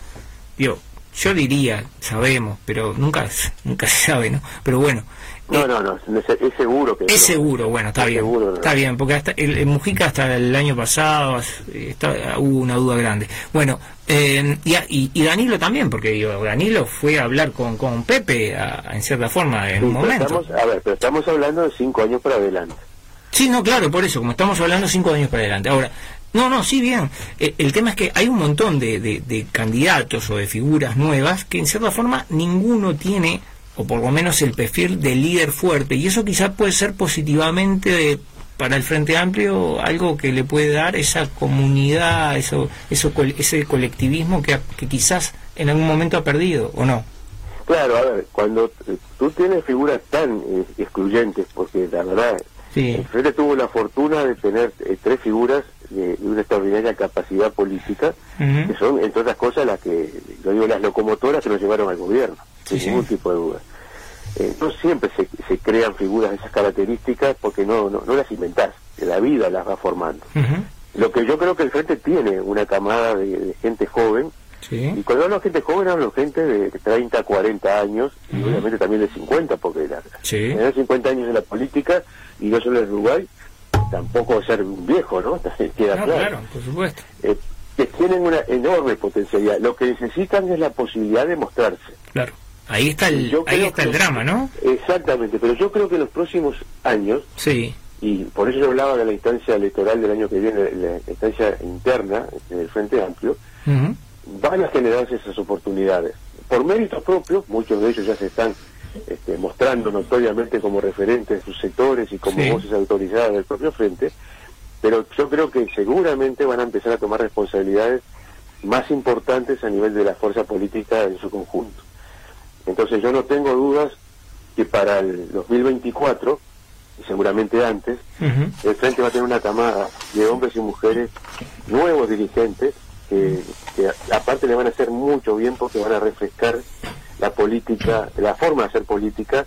digo, yo diría, sabemos, pero nunca, nunca se sabe, ¿no? Pero bueno, No, no, no, es, seguro que es no. seguro, bueno, está Es bien, seguro, ¿no? está bien, porque hasta el, Mujica hasta el año pasado está- hubo una duda grande. Bueno, eh, y, y, y Danilo también, porque digo, Danilo fue a hablar con, con Pepe a- en cierta forma en Sí, un momento. estamos, a ver, pero estamos hablando de cinco años para adelante. Sí, no, claro, por eso, como estamos hablando cinco años para adelante. Ahora, no, no, sí, bien. Eh, el tema es que hay un montón de, de- de candidatos o de figuras nuevas que en cierta forma ninguno tiene, o por lo menos el perfil de líder fuerte. Y eso quizás puede ser positivamente de- para el Frente Amplio algo que le puede dar esa comunidad, eso, eso ese colectivismo que, que quizás en algún momento ha perdido, ¿o no? Claro, a ver, cuando eh, tú tienes figuras tan eh, excluyentes, porque la verdad, Sí. el Frente tuvo la fortuna de tener eh, tres figuras de, de una extraordinaria capacidad política, que son, entre otras cosas, las que, yo digo, las locomotoras que nos llevaron al gobierno, Sí, sin sí. ningún tipo de duda. Eh, no siempre se, se crean figuras de esas características porque no, no, no las inventás, la vida las va formando. Lo que yo creo que el Frente tiene una camada de, de gente joven, y cuando hablo de gente joven, hablo de gente de 30, 40 años, y obviamente también de 50, porque la, Sí. tener 50 años en la política, y no solo en Uruguay, tampoco ser un viejo, ¿no? Queda No, claro. claro, por supuesto. Eh, que tienen una enorme potencialidad. Lo que necesitan es la posibilidad de mostrarse. Claro. Ahí está el, Yo ahí está el drama, ¿no? Exactamente, pero yo creo que en los próximos años, Sí. y por eso yo hablaba de la instancia electoral del año que viene, la instancia interna del Frente Amplio, Ujú. van a generarse esas oportunidades. Por méritos propios, muchos de ellos ya se están este, mostrando notoriamente como referentes de sus sectores y como Sí. voces autorizadas del propio Frente, pero yo creo que seguramente van a empezar a tomar responsabilidades más importantes a nivel de la fuerza política en su conjunto. Entonces yo no tengo dudas que para el 2024, y seguramente antes, el Frente va a tener una camada de hombres y mujeres nuevos dirigentes que, aparte le van a hacer mucho bien porque van a refrescar la política, la forma de hacer política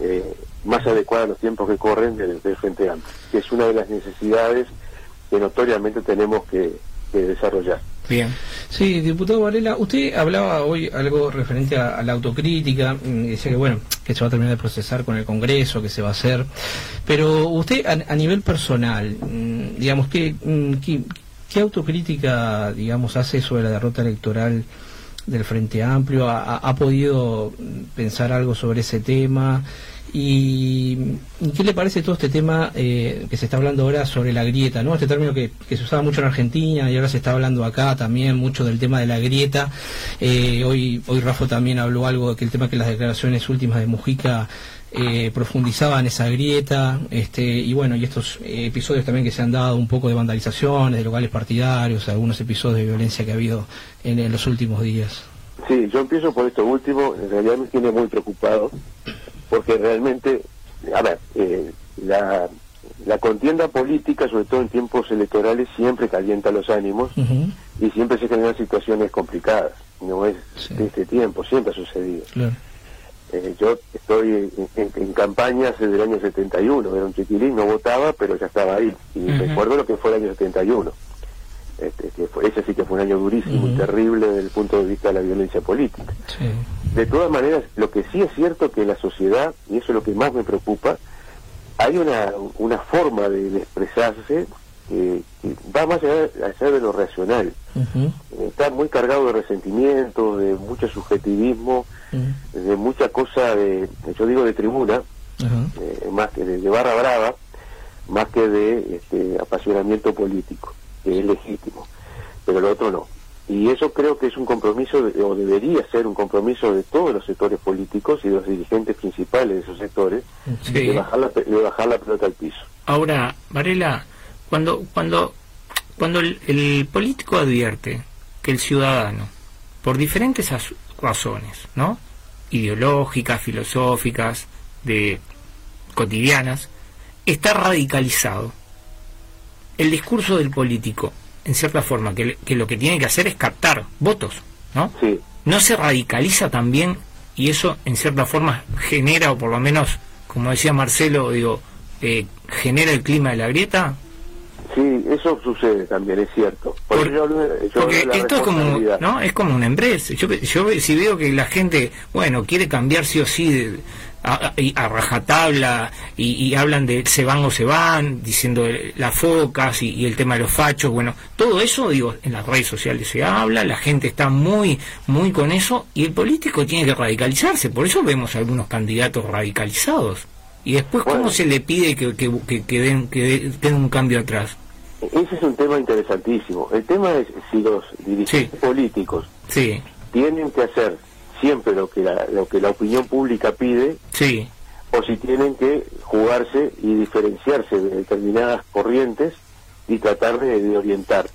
eh, más adecuada a los tiempos que corren del, del Frente Amplio, que es una de las necesidades que notoriamente tenemos que, que desarrollar. Bien. Sí, diputado Varela, usted hablaba hoy algo referente a, a la autocrítica, mm, y decía que bueno, que se va a terminar de procesar con el Congreso, que se va a hacer, pero usted a, a nivel personal, mm, digamos, ¿qué, mm, qué, qué autocrítica, digamos, hace sobre la derrota electoral del Frente Amplio? ¿Ha, podido pensar algo sobre ese tema? ¿Y y qué le parece todo este tema eh, que se está hablando ahora sobre la grieta? ¿no? Este término que, que se usaba mucho en Argentina y ahora se está hablando acá también mucho del tema de la grieta. Eh, hoy, hoy Rafa también habló algo de que el tema que las declaraciones últimas de Mujica eh, profundizaban esa grieta. Este, y bueno, y estos episodios también que se han dado un poco de vandalizaciones, de locales partidarios, algunos episodios de violencia que ha habido en, en los últimos días. Sí, yo empiezo por esto último, en realidad me tiene muy preocupado, porque realmente, a ver, eh, la, la contienda política, sobre todo en tiempos electorales, siempre calienta los ánimos y siempre se generan situaciones complicadas. No es Sí. de este tiempo, siempre ha sucedido. claro. Eh, yo estoy en, en- campañas desde el año 71, era un chiquilín, no votaba, pero ya estaba ahí. Y Ujú. recuerdo lo que fue el año 71. Este, que fue, ese sí que fue un año durísimo y terrible desde el punto de vista de la violencia política. Sí. De todas maneras, lo que sí es cierto que la sociedad, y eso es lo que más me preocupa, hay una, una forma de, de expresarse que, que va más allá, allá de lo racional. Está muy cargado de resentimiento, de mucho subjetivismo, de mucha cosa de, yo digo de tribuna, eh, más que de, de barra brava, más que de este, apasionamiento político, que es legítimo, pero lo otro no. Y eso creo que es un compromiso, de- o debería ser un compromiso de todos los sectores políticos y de los dirigentes principales de esos sectores, Sí. de, bajar la, de bajar la pelota al piso. Ahora, Varela, cuando cuando cuando el, el político advierte que el ciudadano, por diferentes razones, ¿no? Ideológicas, filosóficas, de cotidianas, está radicalizado. El discurso del político, en cierta forma, que, que lo que tiene que hacer es captar votos, ¿no? Sí, ¿No se radicaliza también y eso en cierta forma genera, o por lo menos, como decía Marcelo, digo, eh, genera el clima de la grieta? Sí, eso sucede también, es cierto. Por yo yo Porque esto es como. ¿no? Es como una empresa. Yo, yo si veo que la gente, bueno, quiere cambiar sí o sí de- a, a- rajatabla y, y hablan de se van o se van, diciendo las focas y, y el tema de los fachos, bueno, todo eso, digo, en las redes sociales se habla, la gente está muy, muy con eso y el político tiene que radicalizarse. Por eso vemos algunos candidatos radicalizados. Y después, ¿cómo Bueno. se le pide que, que, que, que den, que de- den un cambio atrás? Ese es un tema interesantísimo. El tema es si los dirigentes políticos Sí, tienen que hacer siempre lo que la, lo que la opinión pública pide sí, o si tienen que jugarse y diferenciarse de determinadas corrientes y tratar de, de orientar.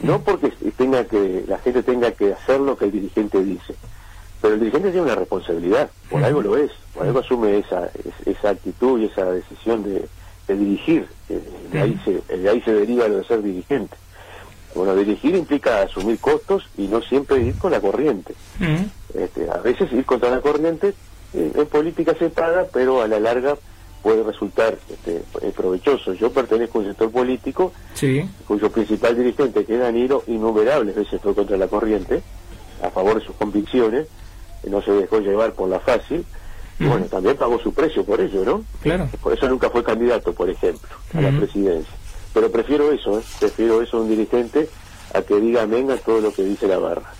No porque tenga que la gente tenga que hacer lo que el dirigente dice, pero el dirigente tiene una responsabilidad, por algo lo es, por algo asume esa, es- esa actitud y esa decisión de, de dirigir, de ahí, se, de ahí se deriva lo de ser dirigente. Bueno, dirigir implica asumir costos y no siempre ir con la corriente. Mm. Este, a veces ir contra la corriente eh, en política se paga, pero a la larga puede resultar este, eh, provechoso. Yo pertenezco a un sector político sí. cuyo principal dirigente, que es Danilo, innumerables veces fue contra la corriente, a favor de sus convicciones, no se dejó llevar por la fácil, y bueno, también pagó su precio por ello, ¿no? Claro. Por eso nunca fue candidato, por ejemplo, a la presidencia. Pero prefiero eso, ¿eh? prefiero eso a un dirigente a que diga amén a todo lo que dice la barra.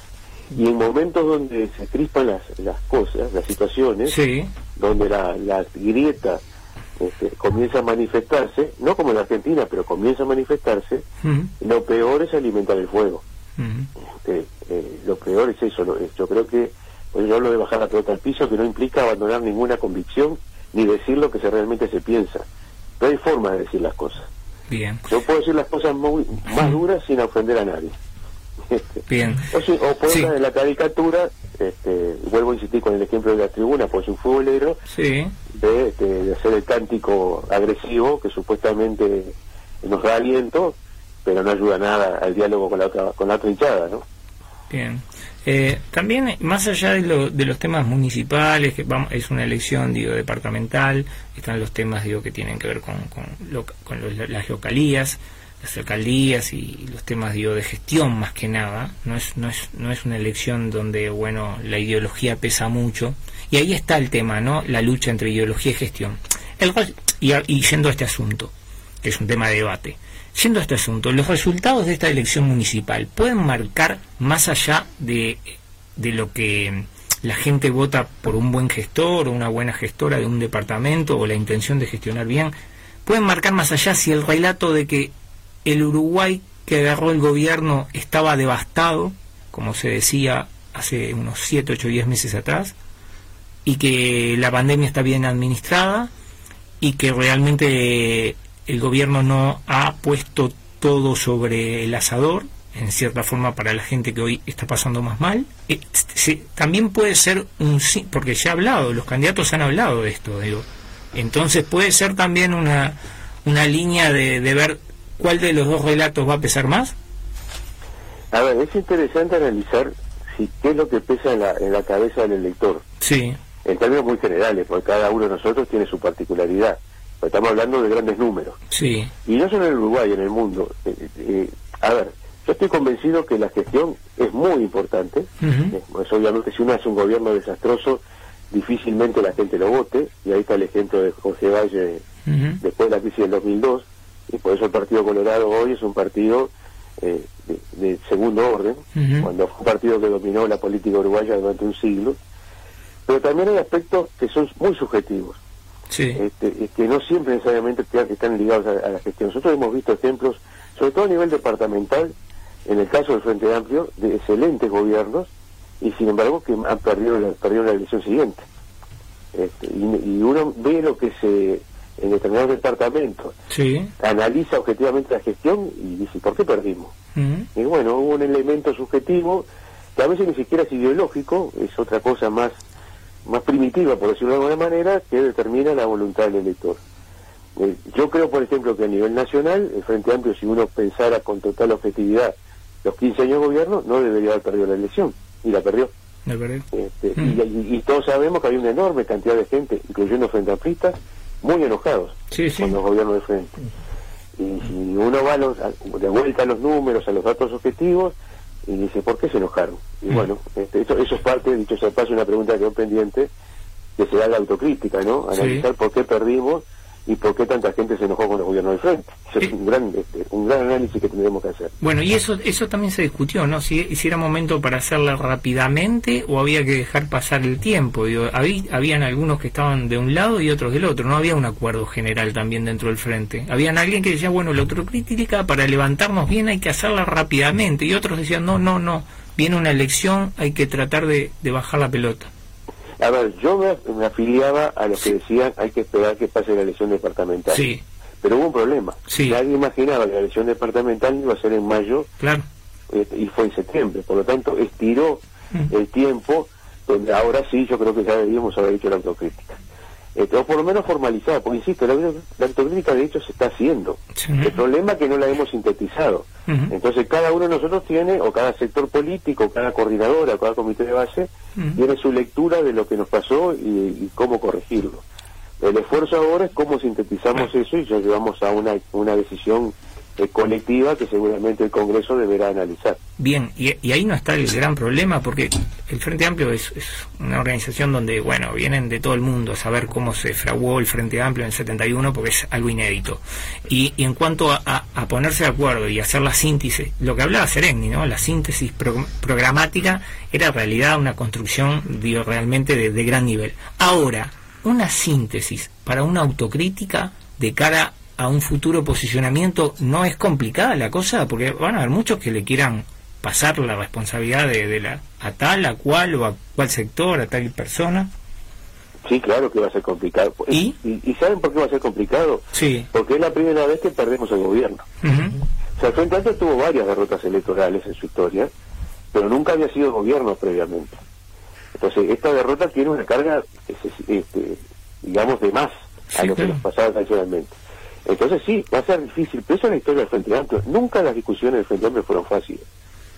Y en momentos donde se crispan las, las cosas, las situaciones, Sí. donde la, la grieta este, comienza a manifestarse, no como en la Argentina, pero comienza a manifestarse, lo peor es alimentar el fuego. Este, eh, lo peor es eso. yo creo que, pues yo hablo de bajar la pelota al piso, que no implica abandonar ninguna convicción ni decir lo que se realmente se piensa. No hay forma de decir las cosas. Bien, Yo puedo decir las cosas muy, más duras sin ofender a nadie. Bien. [laughs] o, si- o ponerlas Sí. en la caricatura, este, vuelvo a insistir con el ejemplo de la tribuna, pues un futbolero, Sí, de, este, de hacer el cántico agresivo que supuestamente nos da aliento, pero no ayuda nada al diálogo con la otra, con la otra hinchada, ¿no? Bien. Eh, también, más allá de, lo- de los temas municipales, que vamos, es una elección, digo, departamental, están los temas, digo, que tienen que ver con, con, lo- con las localías, las alcaldías y los temas, digo, de gestión más que nada. No es, no es, no es una elección donde, bueno, la ideología pesa mucho. Y ahí está el tema, ¿no? La lucha entre ideología y gestión. El, y, y yendo a este asunto, que es un tema de debate. Yendo a este asunto, los resultados de esta elección municipal pueden marcar más allá de, de lo que la gente vota por un buen gestor o una buena gestora de un departamento o la intención de gestionar bien, pueden marcar más allá si el relato de que el Uruguay que agarró el gobierno estaba devastado, como se decía hace unos 7, 8, 10 meses atrás, y que la pandemia está bien administrada y que realmente el gobierno no ha puesto todo sobre el asador, en cierta forma para la gente que hoy está pasando más mal. Eh, también puede ser un sí, porque ya ha hablado, los candidatos han hablado de esto, digo. Entonces puede ser también una, una línea de, de ver cuál de los dos relatos va a pesar más. A ver, es interesante analizar si qué es lo que pesa en la, en la cabeza del elector, Sí, en términos muy generales, porque cada uno de nosotros tiene su particularidad. Estamos hablando de grandes números. sí, Y no solo en el Uruguay, en el mundo. Eh, eh, a ver, yo estoy convencido que la gestión es muy importante. Pues obviamente si uno hace un gobierno desastroso, difícilmente la gente lo vote. Y ahí está el ejemplo de Jorge Valle después de la crisis del 2002. Y por eso el Partido Colorado hoy es un partido eh, de, de segundo orden, cuando fue un partido que dominó la política uruguaya durante un siglo. Pero también hay aspectos que son muy subjetivos sí, este, que no siempre necesariamente están ligados a, a la gestión. Nosotros hemos visto ejemplos, sobre todo a nivel departamental, en el caso del Frente Amplio, de excelentes gobiernos y sin embargo que han perdido la, perdieron la elección siguiente. Este, y, y uno ve lo que se en determinados departamentos sí. analiza objetivamente la gestión y dice, ¿por qué perdimos? Y bueno, hubo un elemento subjetivo que a veces ni siquiera es ideológico, es otra cosa más, más primitiva, por decirlo de alguna manera, que determina la voluntad del elector. Eh, yo creo, por ejemplo, que a nivel nacional, el Frente Amplio, si uno pensara con total objetividad los 15 años de gobierno, no debería haber perdido la elección, y la perdió. Este, Mm. y, y- y todos sabemos que hay una enorme cantidad de gente, incluyendo Frente Amplistas, muy enojados Sí, sí. con los gobiernos de frente. Y si uno va a los- a- de vuelta a los números, a los datos objetivos, y dice, ¿por qué se enojaron? Y Mm. bueno, este, eso, eso es parte, dicho sea de paso, una pregunta que quedó pendiente, que se da la autocrítica, ¿no? Sí. Analizar por qué perdimos y por qué tanta gente se enojó con los gobiernos de frente. Eso es Eh. un gran, este, un gran análisis que tendremos que hacer. Bueno, y eso eso también se discutió, ¿no? Si, si era momento para hacerla rápidamente o había que dejar pasar el tiempo. Digo, habí- habían algunos que estaban de un lado y otros del otro. No había un acuerdo general también dentro del frente. Habían alguien que decía, bueno, la autocrítica para levantarnos bien hay que hacerla rápidamente. Y otros decían, no, no, no. Viene una elección, hay que tratar de, de bajar la pelota. A ver, yo me, me afiliaba a los que decían hay que esperar que pase la elección departamental. Sí, Pero hubo un problema. Sí. Nadie imaginaba que la elección departamental iba a ser en mayo claro. eh, y fue en septiembre. Por lo tanto, estiró Mm. el tiempo donde ahora sí yo creo que ya deberíamos haber hecho la autocrítica. Este, o por lo menos formalizada, porque insisto, la, la autocrítica de hecho se está haciendo. Sí. El problema es que no la hemos sintetizado. Entonces cada uno de nosotros tiene, o cada sector político, cada coordinadora, o cada comité de base, tiene su lectura de lo que nos pasó y, y cómo corregirlo. El esfuerzo ahora es cómo sintetizamos eso y ya llevamos a una, una decisión eh, colectiva que seguramente el Congreso deberá analizar. Bien, y, y ahí no está el gran problema, porque el Frente Amplio es, una organización donde, bueno, vienen de todo el mundo a saber cómo se fraguó el Frente Amplio en el 71, porque es algo inédito. Y, en cuanto a, ponerse de acuerdo y hacer la síntesis, lo que hablaba Serengni, ¿no? La síntesis pro- programática era en realidad una construcción, realmente de, de gran nivel. Ahora, una síntesis para una autocrítica de cara un futuro posicionamiento no es complicada la cosa porque van a haber muchos que le quieran pasar la responsabilidad de, de la a tal a cual o a cual sector a tal persona Sí, claro que va a ser complicado. ¿Y? ¿Y, saben por qué va a ser complicado? sí Porque es la primera vez que perdemos el gobierno. O sea, el Frente Amplio tuvo varias derrotas electorales en su historia, pero nunca había sido gobierno previamente. Entonces, esta derrota tiene una carga, este, digamos, de más a Sí, lo claro. que nos pasaba tradicionalmente. Entonces, sí, va a ser difícil, pero es la historia del Frente Amplio. Nunca las discusiones del Frente Amplio fueron fáciles.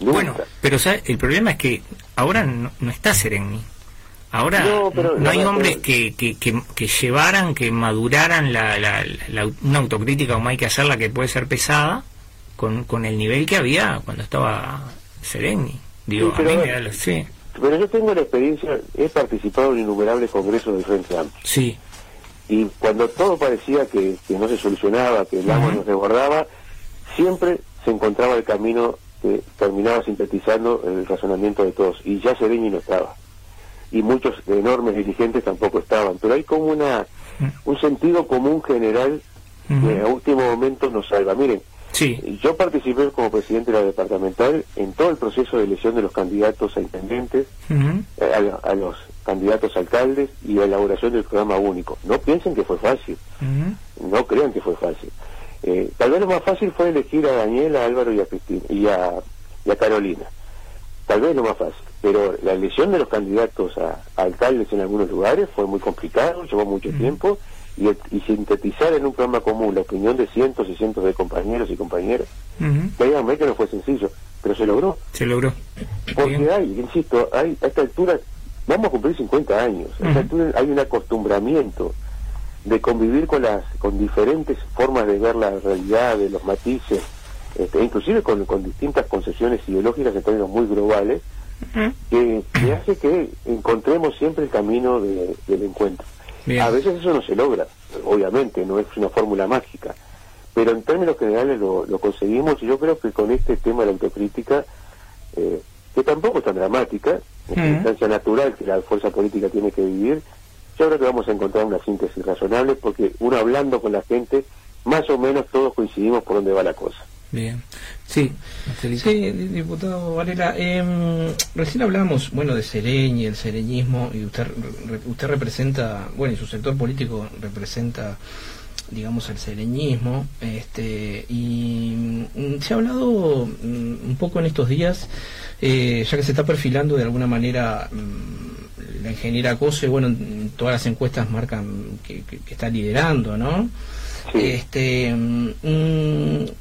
Nunca. bueno pero ¿sabe? el problema es que ahora no, no está Serengni ahora No, no, pero- no, hay hombres que, que, que, que llevaran que maduraran la, la, la- una autocrítica como hay que hacerla que puede ser pesada con, con el nivel que había cuando estaba Serengni digo Sí, pero a mí me ver. da lo- sí Pero yo tengo la experiencia, he participado en innumerables congresos del Frente Amplio. sí y cuando todo parecía que, que no se solucionaba, que el agua nos desbordaba, siempre se encontraba el camino que terminaba sintetizando el razonamiento de todos. Y ya Sereni no estaba. Y muchos enormes dirigentes tampoco estaban. Pero hay como una un sentido común general que a último momento nos salva. Miren, sí yo participé como presidente de la departamental en todo el proceso de elección de los candidatos a intendentes, Ujú. eh, a, a los candidatos a alcaldes y la elaboración del programa único. No piensen que fue fácil, no crean que fue fácil. Eh, tal vez lo más fácil fue elegir a Daniel, a Álvaro y a Cristina y a, y a Carolina. Tal vez lo más fácil. Pero la elección de los candidatos a, a alcaldes en algunos lugares fue muy complicado, llevó mucho tiempo y, y sintetizar en un programa común la opinión de cientos y cientos de compañeros y compañeras. Ujú. Créanme que no fue sencillo, pero se logró. se logró Porque Bien. hay, insisto, hay a esta altura, vamos a cumplir 50 años, hay un acostumbramiento de convivir con las con diferentes formas de ver la realidad, de los matices, este, inclusive con, con distintas concepciones ideológicas en términos muy globales, que, que hace que encontremos siempre el camino de- del encuentro. Bien. A veces eso no se logra, obviamente, no es una fórmula mágica, pero en términos generales lo, lo conseguimos y yo creo que con este tema de la autocrítica, eh, que tampoco es tan dramática, es una Ujú. instancia natural que la fuerza política tiene que vivir, yo creo que vamos a encontrar una síntesis razonable porque uno hablando con la gente, más o menos todos coincidimos por dónde va la cosa. bien sí Marcelito. Sí, di- diputado Varela, em, recién hablamos, bueno, de Sereñi, el sereñismo, y usted, re- usted representa, bueno, y su sector político representa, digamos, el sereñismo, este, y mm, se ha hablado mm, un poco en estos días, eh, ya que se está perfilando de alguna manera mm, la ingeniera Cose, bueno, todas las encuestas marcan que, que- que está liderando, ¿no? Sí. Este,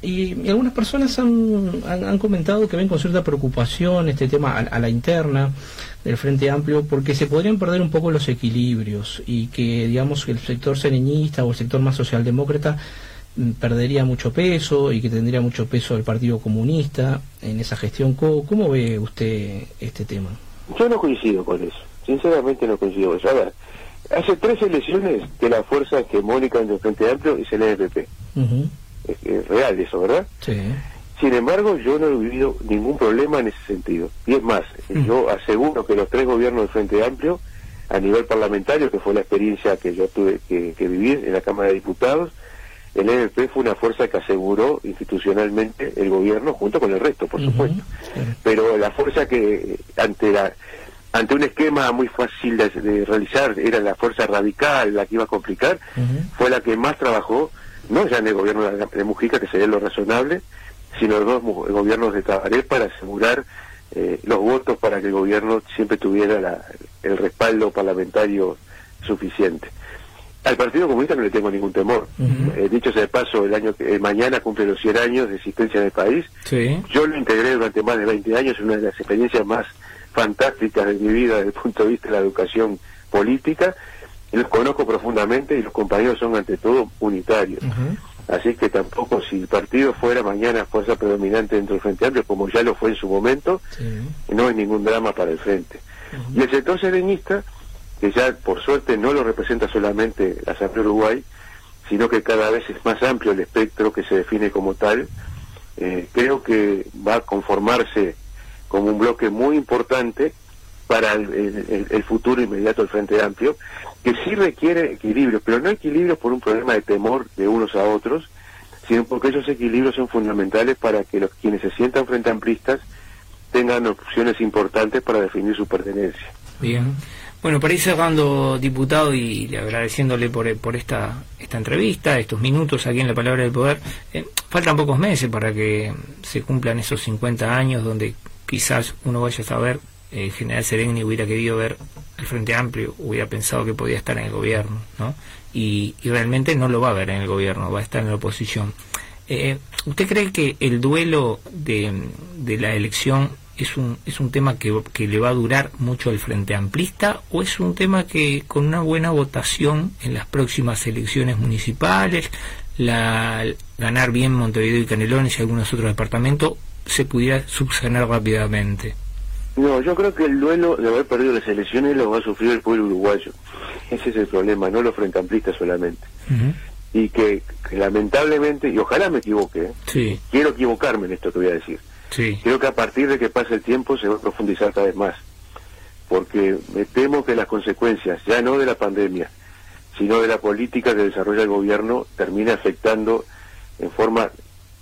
y, y algunas personas han, han, han comentado que ven con cierta preocupación este tema a, a la interna del Frente Amplio porque se podrían perder un poco los equilibrios y que, digamos, el sector sereñista o el sector más socialdemócrata mm, perdería mucho peso y que tendría mucho peso el Partido Comunista en esa gestión. ¿Cómo, cómo ve usted este tema? Yo no coincido con eso, sinceramente no coincido con eso. A ver, hace tres elecciones que la fuerza hegemónica en el Frente Amplio es el NPP. Ujú, Es, es real eso, ¿verdad? Sí. Sin embargo, yo no he vivido ningún problema en ese sentido. Y es más, yo aseguro que los tres gobiernos del Frente Amplio, a nivel parlamentario, que fue la experiencia que yo tuve que, que vivir en la Cámara de Diputados, el NPP fue una fuerza que aseguró institucionalmente el gobierno junto con el resto, por supuesto. Pero la fuerza que ante la ante un esquema muy fácil de, de realizar era la fuerza radical la que iba a complicar fue la que más trabajó no ya en el gobierno de, de Mujica que sería lo razonable sino los dos gobiernos de Tabaré para asegurar eh, los votos para que el gobierno siempre tuviera la- el respaldo parlamentario suficiente al Partido Comunista no le tengo ningún temor. Eh, dicho sea de paso el año eh, mañana cumple los 100 años de existencia en el país sí yo lo integré durante más de 20 años, es una de las experiencias más fantásticas de mi vida desde el punto de vista de la educación política. Los conozco profundamente y los compañeros son ante todo unitarios. Así que tampoco si el partido fuera mañana fuerza predominante dentro del Frente Amplio, como ya lo fue en su momento, no hay ningún drama para el Frente. Y el sector serenista, que ya por suerte no lo representa solamente la Asamblea Uruguay, sino que cada vez es más amplio el espectro que se define como tal, eh, creo que va a conformarse como un bloque muy importante para el, el- el futuro inmediato del Frente Amplio, que sí requiere equilibrio, pero no equilibrio por un problema de temor de unos a otros, sino porque esos equilibrios son fundamentales para que los quienes se sientan frente amplistas tengan opciones importantes para definir su pertenencia. Bien. Bueno, para ir cerrando, diputado, y agradeciéndole por, por esta, esta entrevista, estos minutos aquí en La Palabra del Poder, eh, faltan pocos meses para que se cumplan esos 50 años donde quizás uno vaya a saber, el general Sereni hubiera querido ver el Frente Amplio, hubiera pensado que podía estar en el gobierno, ¿no? Y, realmente no lo va a ver en el gobierno, va a estar en la oposición. Eh, ¿Usted cree que el duelo de, de la elección es un, es un tema que, que le va a durar mucho al Frente Amplista o es un tema que con una buena votación en las próximas elecciones municipales, la, ganar bien Montevideo y Canelones y algunos otros departamentos, se pudiera subsanar rápidamente? No, yo creo que el duelo de haber perdido las elecciones lo va a sufrir el pueblo uruguayo. Ese es el problema, no los frente amplistas solamente. Y que, que lamentablemente, y ojalá me equivoque, ¿eh? Sí, quiero equivocarme en esto que voy a decir. sí. Creo que a partir de que pase el tiempo se va a profundizar cada vez más. Porque me temo que las consecuencias, ya no de la pandemia, sino de la política que desarrolla el gobierno, termina afectando en forma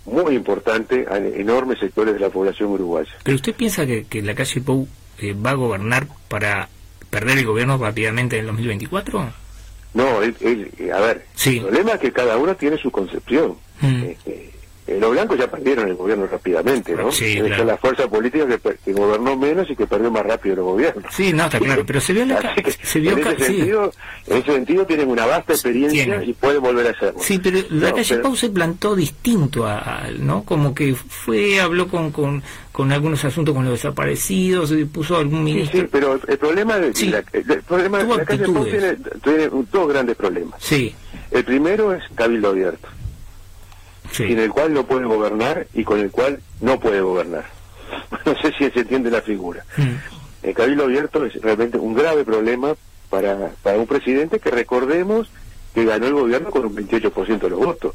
muy importante a enormes sectores de la población uruguaya. ¿Pero usted piensa que, que la calle Pou eh, va a gobernar para perder el gobierno rápidamente en el 2024? No, él- él- a ver, Sí. el problema es que cada uno tiene su concepción. Mm. Eh, eh, los blancos ya perdieron el gobierno rápidamente, ¿no? Sí, Eh, claro. La fuerza política que, que gobernó menos y que perdió más rápido los gobiernos. Sí, no, está claro, pero se vio la [laughs] que, se vio en, ese sí. sentido, en ese sentido tienen una vasta experiencia y pueden volver a hacerlo. Sí, pero la No, calle pero- Pau se plantó distinto a, a- ¿no? Como que fue, habló con, con, con algunos asuntos con los desaparecidos, y puso algún Sí, ministro. sí, pero el, el problema de Sí. la, el problema la calle Pau tiene dos grandes problemas. Sí, El primero es cabildo abierto, sí. sin el cual no puede gobernar y con el cual no puede gobernar. [laughs] No sé si se entiende la figura. Mm. El cabildo abierto es realmente un grave problema para, para un presidente que recordemos que ganó el gobierno con un 28% de los votos.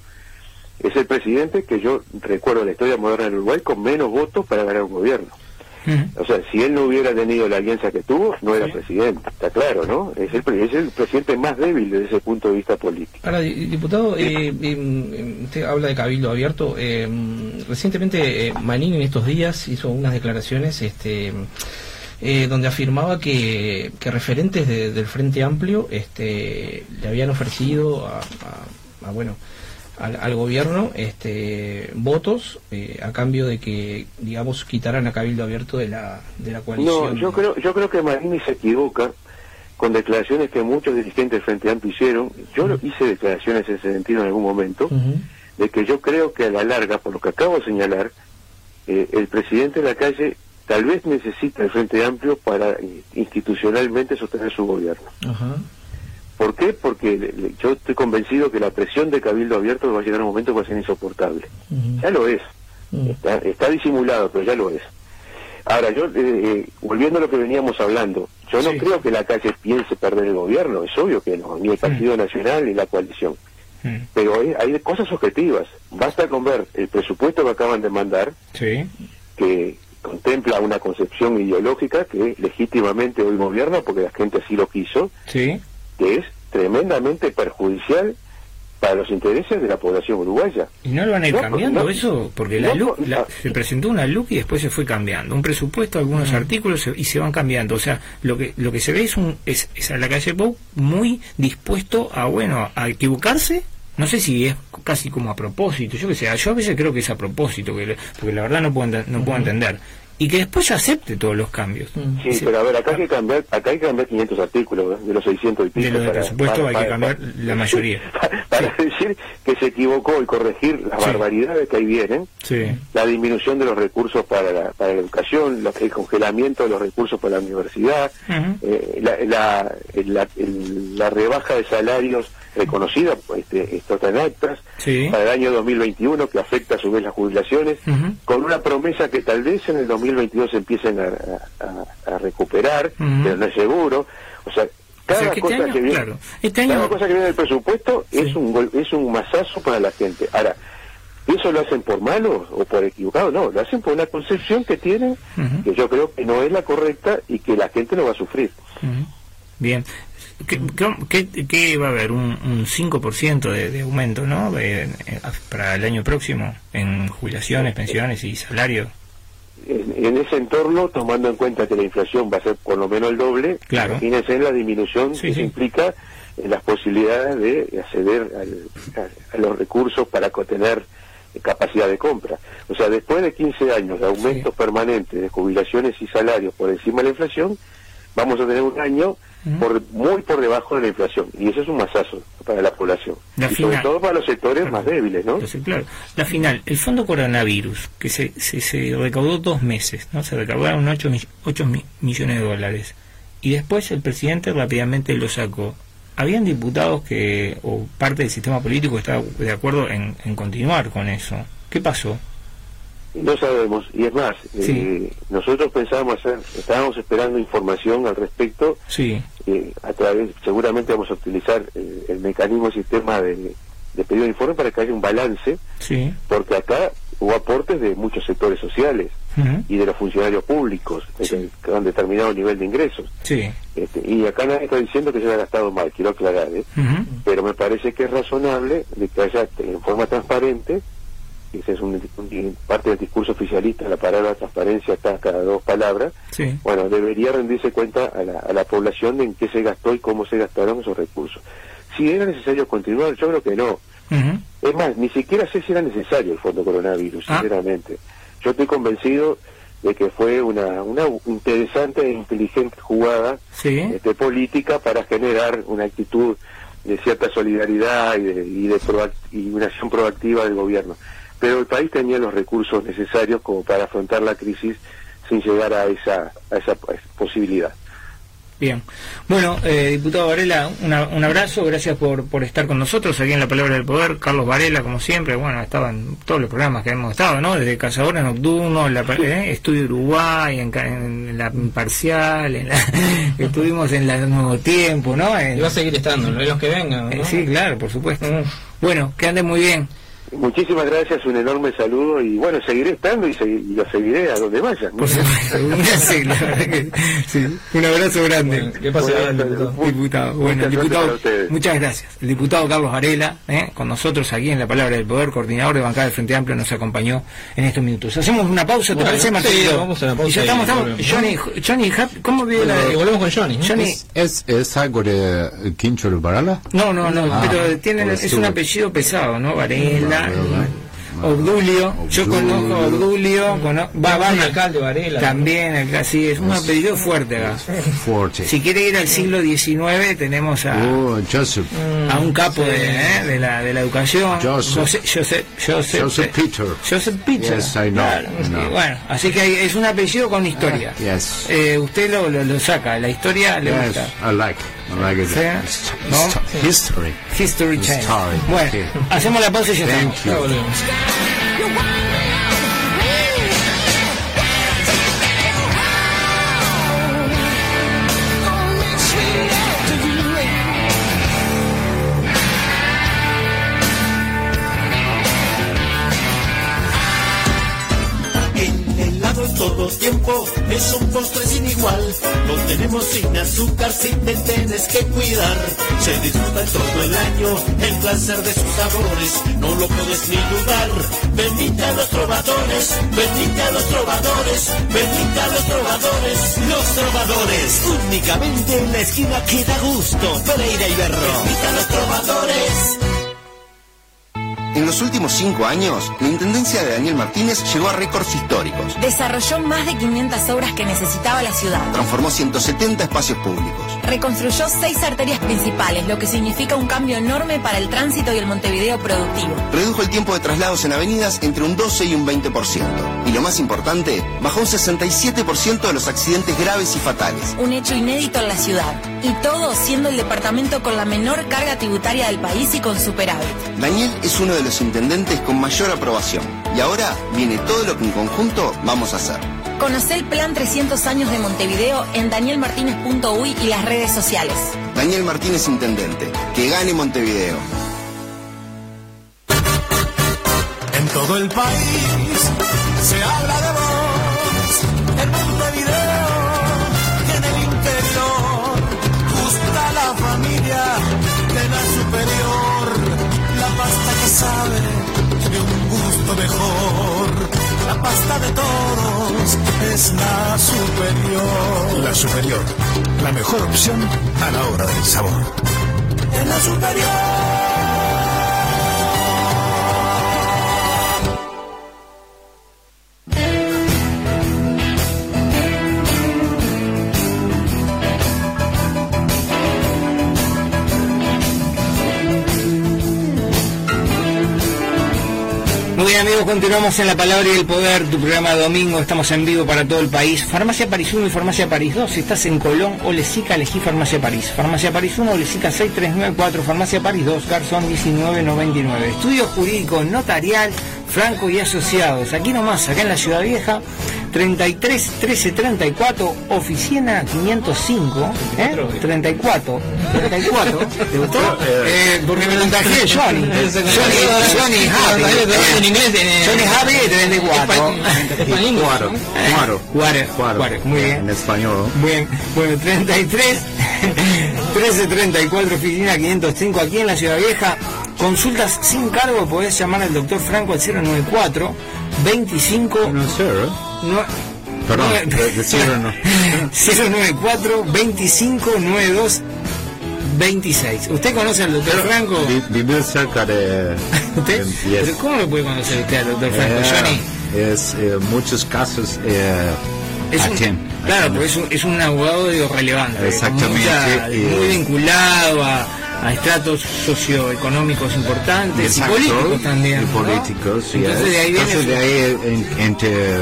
Es el presidente que yo recuerdo en la historia moderna del Uruguay con menos votos para ganar un gobierno. Mm. O sea, si él no hubiera tenido la alianza que tuvo, no era presidente. Está claro, ¿no? Es el, es el presidente más débil desde ese punto de vista político. Ahora, di- diputado, eh, eh, usted habla de cabildo abierto. eh, recientemente eh, Manín en estos días hizo unas declaraciones este, eh, donde afirmaba que, que referentes de- del Frente Amplio este, le habían ofrecido a, a- a, bueno al, al gobierno este, votos eh, a cambio de que digamos quitaran a cabildo abierto de la de la No, coalición. yo creo, yo creo que Marini se equivoca con declaraciones que muchos dirigentes del Frente Amplio hicieron. Yo lo hice declaraciones en ese sentido en algún momento, de que yo creo que a la larga, por lo que acabo de señalar, eh, el presidente de la calle tal vez necesita el Frente Amplio para eh, institucionalmente sostener su gobierno. Ajá. ¿Por qué? Porque yo estoy convencido que la presión de Cabildo Abierto va a llegar a un momento que va a ser insoportable. Ya lo es. Está, está disimulado, pero ya lo es. Ahora, yo, eh, eh, volviendo a lo que veníamos hablando, yo no creo que la calle piense perder el gobierno, es obvio que no, ni el Partido Nacional ni la coalición. Pero hay, hay cosas objetivas. Basta con ver el presupuesto que acaban de mandar, Sí. que contempla una concepción ideológica que legítimamente hoy gobierna porque la gente así lo quiso, Sí. Que es tremendamente perjudicial para los intereses de la población uruguaya. ¿Y no lo van a ir No, cambiando no, eso? Porque la no, LUC, no, la- se presentó una LUC y después se fue cambiando. Un presupuesto, algunos artículos se- y se van cambiando. O sea, lo que lo que se ve es, un, es, es a la calle Pou muy dispuesto a, bueno, a equivocarse. No sé si es casi como a propósito. Yo que sé, yo a veces creo que es a propósito, que porque la verdad no puedo, no puedo entender. Y que después ya acepte todos los cambios. Sí, Ese- pero a ver, acá hay que cambiar, acá hay que cambiar 500 artículos de los 600 y pico. De lo del para- presupuesto para- hay que para- cambiar la mayoría. [laughs] Para, para decir que se equivocó y corregir las Sí. barbaridades que ahí vienen, Sí. la disminución de los recursos para la, para la educación, lo- el congelamiento de los recursos para la universidad, Ujú. eh, la, la, la- la rebaja de salarios reconocida, este, esto está en actas, Sí. para el año 2021 que afecta a su vez las jubilaciones, con una promesa que tal vez en el 2022 se empiecen a, a- a recuperar, pero no es seguro. O sea, cada O sea, que este cosa año, que viene, claro, este cada cosa que viene del presupuesto Sí. es un gol- es un masazo para la gente. Ahora, ¿eso lo hacen por malo o por equivocado? No, lo hacen por una concepción que tienen que yo creo que no es la correcta y que la gente no va a sufrir. Bien. ¿Qué, qué- va a haber? Un, un 5% de, de aumento, ¿no? Eh, para el año próximo en jubilaciones, pensiones y salarios. En, en ese entorno, tomando en cuenta que la inflación va a ser por lo menos el doble, Claro. imagínense la disminución Sí, que sí. implica en las posibilidades de acceder al- a, a los recursos para co- tener eh, capacidad de compra. O sea, después de 15 años de aumentos permanentes de jubilaciones y salarios por encima de la inflación, vamos a tener un año Por, muy por debajo de la inflación. Y eso es un masazo para la población. La y sobre todo para los sectores más débiles, ¿no? Entonces, claro, la final, el fondo coronavirus, que se, se, se recaudó dos meses, ¿no? Se recaudaron 8, millones de dólares. Y después el presidente rápidamente lo sacó. Habían diputados que, o parte del sistema político estaba de acuerdo en, en continuar con eso. ¿Qué pasó? No sabemos, y es más, Sí. eh, nosotros pensábamos hacer, estábamos esperando información al respecto, Sí, eh, a través, seguramente vamos a utilizar eh, el mecanismo, el sistema de, de pedido de informe para que haya un balance, sí. porque acá hubo aportes de muchos sectores sociales y de los funcionarios públicos eh, que han determinado nivel de ingresos. Sí. Este, y acá nadie está diciendo que se haya gastado mal, quiero aclarar, ¿eh? Ujú. pero me parece que es razonable de que haya en forma transparente, y esa es un- un- parte del discurso oficialista, la palabra transparencia está cada dos palabras, Sí. bueno, debería rendirse cuenta a la, a la población de en qué se gastó y cómo se gastaron esos recursos. Si era necesario continuar, yo creo que no. Es más, ni siquiera sé si era necesario el fondo coronavirus, Ah. sinceramente. Yo estoy convencido de que fue una, una interesante e inteligente jugada Sí. este, política para generar una actitud de cierta solidaridad y, de, y, de y una acción proactiva del gobierno. Pero el país tenía los recursos necesarios como para afrontar la crisis sin llegar a esa, a esa posibilidad. Bien. Bueno, eh, diputado Varela, una- un abrazo, gracias por, por estar con nosotros aquí en La Palabra del Poder. Carlos Varela, como siempre, bueno, estaba en todos los programas que hemos estado, ¿no? Desde Cazadores Nocturnos, la, [laughs] eh, Estudio Uruguay, en, la Imparcial, en la, [laughs] estuvimos en la Nuevo Tiempo, ¿no? En- Y va a seguir estando, en los que vengan. eh, ¿no? sí, claro, por supuesto. Bueno, que ande muy bien. Muchísimas gracias, un enorme saludo y bueno, seguiré estando y, segui- y lo seguiré a donde vayan. Supuesto, [laughs] sí, la verdad que sí. Un abrazo grande. Bueno, que pase bien, Bueno, diputado. Diputado, bueno, el muchas gracias diputado, muchas gracias. El diputado Carlos Varela, ¿eh? con nosotros aquí en La Palabra del Poder, coordinador de bancada del Frente Amplio, nos acompañó en estos minutos. Hacemos una pausa, ¿te Bueno, parece, sí, Marcelito? vamos a la pausa Y ya estamos, estamos- volvemos. Johnny, Johnny, ¿cómo vive la volvemos con Johnny. ¿no? Johnny, ¿Es, es, es algo de Quincho el Barala? no, no, no, Ah, pero tiene, es un apellido pesado, ¿no? Varela, Varela. Obdulio, yo conozco a Obdulio, cono- va, va, un alcalde Varela. también, acá sí, es un apellido fuerte acá. Fuerte. Si quiere ir al siglo XIX, tenemos a, Oh, Joseph. a un capo de, ¿eh? de, la, de la educación. Joseph. Joseph, Joseph, Joseph eh, Peter. Joseph Peter. Yes, I know. Claro, sí, know. bueno, así que es un apellido con historia. Yes. Eh, usted lo, lo, lo saca, la historia le Yes, gusta. I like. Sí, Hist- ¿no? hist- History. History Channel. Bueno, Sí. hacemos la pausa y ya Thank estamos. Helado en todo tiempo es un postre sin igual. Lo tenemos sin azúcar, sin te tienes que cuidar. Se disfruta todo el año el placer de sus sabores. No lo puedes ni dudar. Venite a los trovadores, venite a los trovadores, venite a los trovadores. Los trovadores, únicamente en la esquina que da gusto. Pereira y Berro. Venite a los trovadores. En los últimos cinco años, la Intendencia de Daniel Martínez llegó a récords históricos. Desarrolló más de 500 obras que necesitaba la ciudad. Transformó 170 espacios públicos. Reconstruyó seis arterias principales, lo que significa un cambio enorme para el tránsito y el Montevideo productivo. Redujo el tiempo de traslados en avenidas entre un 12 y un 20%. Y lo más importante, bajó un 67% de los accidentes graves y fatales. Un hecho inédito en la ciudad. Y todo siendo el departamento con la menor carga tributaria del país y con superávit. Daniel es uno de los intendentes con mayor aprobación. Y ahora viene todo lo que en conjunto vamos a hacer. Conoce el plan 300 años de Montevideo en danielmartinez.uy y las redes sociales. Daniel Martínez Intendente. Que gane Montevideo. En todo el país se habla de vos. En Montevideo y en el interior. Gusta la familia de la superior. La pasta que sabe de un gusto mejor. La pasta de todos es la superior. La superior. La mejor opción a la hora del sabor. En la superior. Muy bien amigos, continuamos en La Palabra y el Poder, tu programa de domingo, estamos en vivo para todo el país. Farmacia París 1 y Farmacia París 2, si estás en Colón o Lezica, elegí Farmacia París. Farmacia París 1, Lezica 6394, Farmacia París 2, Garzón 1999. Estudio jurídico notarial, franco y asociados. Aquí nomás, acá en la Ciudad Vieja, 33 13 34, oficina 505, ¿eh? 34, 34, ¿te gustó? [laughs] Eh, porque me lo traje Johnny. [laughs] Johnny, Johnny Javi. En inglés, en- Johnny Javi 34. Cuaro. Cuaro. Cuaro. Cuare, muy bien. En español. Bien, bueno, 33 1334 [laughs] oficina 505 aquí en la Ciudad Vieja. Consultas sin cargo, podés llamar al doctor Franco al 094 25 No sé, ¿eh? nue- Perdón, de- de cero no. 094 25 92 26. ¿Usted conoce al doctor Franco? Vi- Vivir cerca de... [laughs] ¿Usted? yes. ¿Pero ¿Cómo lo puede conocer usted al doctor Franco, Eh, Johnny? es eh, muchos casos eh, Es un- attend, claro, porque es un, es un abogado digo, relevante, Exactamente, mucha- y- muy vinculado a, a estratos socioeconómicos importantes Exacto, y políticos también. y ¿no? políticos, sí, Entonces es. de ahí viene Entonces de ahí en- entre,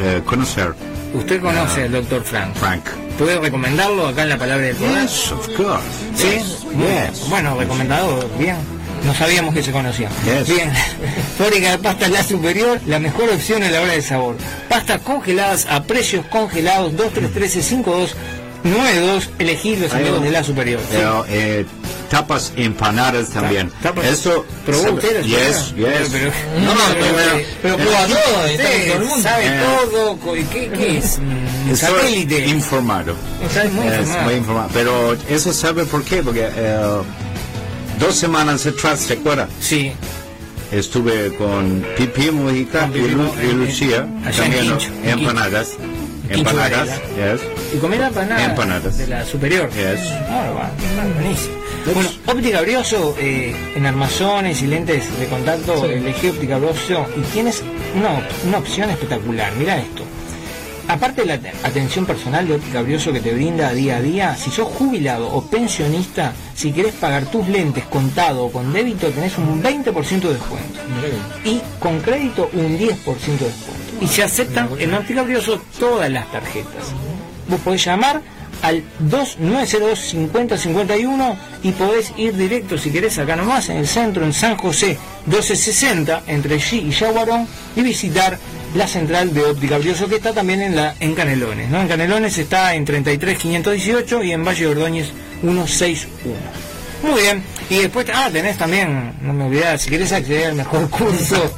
eh, conocer Usted conoce al doctor Frank. Frank. ¿Puede recomendarlo acá en la palabra del poder? Yes, of course. ¿Sí? Yes. Bueno, recomendado, bien. No sabíamos que se conocían. Yes. Bien. [laughs] Fábrica de pastas La Superior, la mejor opción a la hora del sabor. Pastas congeladas a precios congelados, 2313-5292. Elegí los Ahí amigos de La Superior. Sí. Eh, eh, tapas empanadas también. tapas- Eso ¿Probó usted Yes, yes. Pero- No, pero- pero, todo, en todo el mundo. sabe Eh. todo. ¿Qué, qué es? [laughs] Mm, Estoy Satélite. informado. Está muy Es informado. muy informado. Pero eso sabe por qué, porque eh, dos semanas atrás, ¿se acuerda? Sí. Estuve con Pipi Mujica y, Lucía, también empanadas. Empanadas, yes. ¿Y comer empanadas? Empanadas. De la superior. Yes. Va, va, buenísimo. Bueno, óptica Brioso, eh, en armazones y lentes de contacto, elegí óptica Brioso y tienes una, una opción espectacular. Mira esto. Aparte de la te- atención personal de óptica Brioso que te brinda día a día, si sos jubilado o pensionista, si querés pagar tus lentes contado o con débito, tenés un 20% de descuento y con crédito un 10% de descuento. Y se aceptan en Óptica Brioso todas las tarjetas. Vos podés llamar al 2902-5051 y podés ir directo si querés acá nomás en el centro en San José 1260 entre G y Yaguarón y visitar la central de óptica Brioso que está también en la en Canelones ¿no? en Canelones está en 33518 y en Valle de Ordóñez 161 muy bien. Y después, ah, tenés también, no me olvidás, si querés acceder al mejor [laughs] curso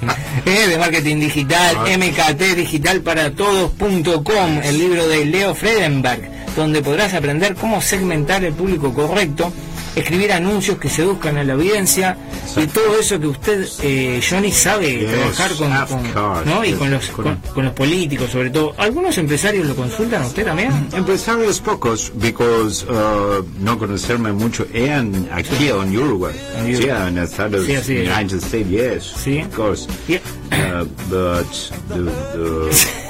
eh, de marketing digital, mktdigitalparatodos.com, el libro de Leo Fredenberg, donde podrás aprender cómo segmentar el público correcto, escribir anuncios que seduzcan a la audiencia y todo eso que usted, eh, Johnny, sabe Yes, trabajar con, ¿no? y con los, con- los políticos, sobre todo. ¿Algunos empresarios lo consultan a usted también? Empresarios pocos, because uh, no conocerme mucho en aquí en Uruguay. En Sí, Uruguay. en Estados Sí, así es. United States, yes, Sí. of course. Yeah. Uh, but the, the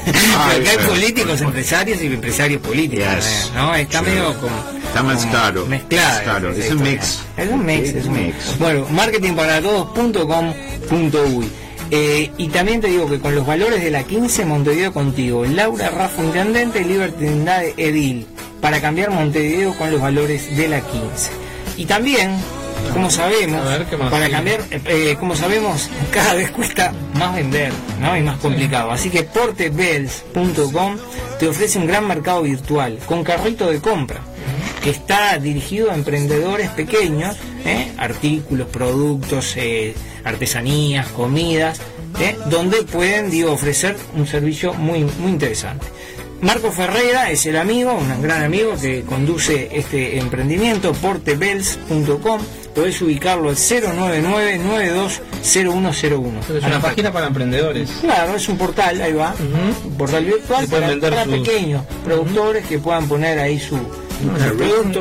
Pero acá hay políticos, empresarios y empresarios políticos. Yes. también, ¿no? Está Sure. medio como. Está mezclado. Mezclado. Esa Es un mix. Es un mix, es un mix. mix. Bueno, marketingparatodos.com.uy. Eh, y también te digo que con los valores de la 15, Montevideo contigo. Laura Rafa, intendente, Libertad Edil. Para cambiar Montevideo con los valores de la 15. Y también, como sabemos, A ver, ¿qué más para cambiar, eh, eh, como sabemos, cada vez cuesta más vender, ¿no? Y más complicado. Así que portebells.com te ofrece un gran mercado virtual con carrito de compra que está dirigido a emprendedores pequeños, ¿eh? artículos, productos, eh, artesanías, comidas, ¿eh? donde pueden digo, ofrecer un servicio muy, muy interesante. Marco Ferreira es el amigo, un gran amigo que conduce este emprendimiento, portebells.com, podés ubicarlo al 099-920101. Es una página para emprendedores. Claro, es un portal, ahí va, un portal virtual para, para pequeños productores que puedan poner ahí su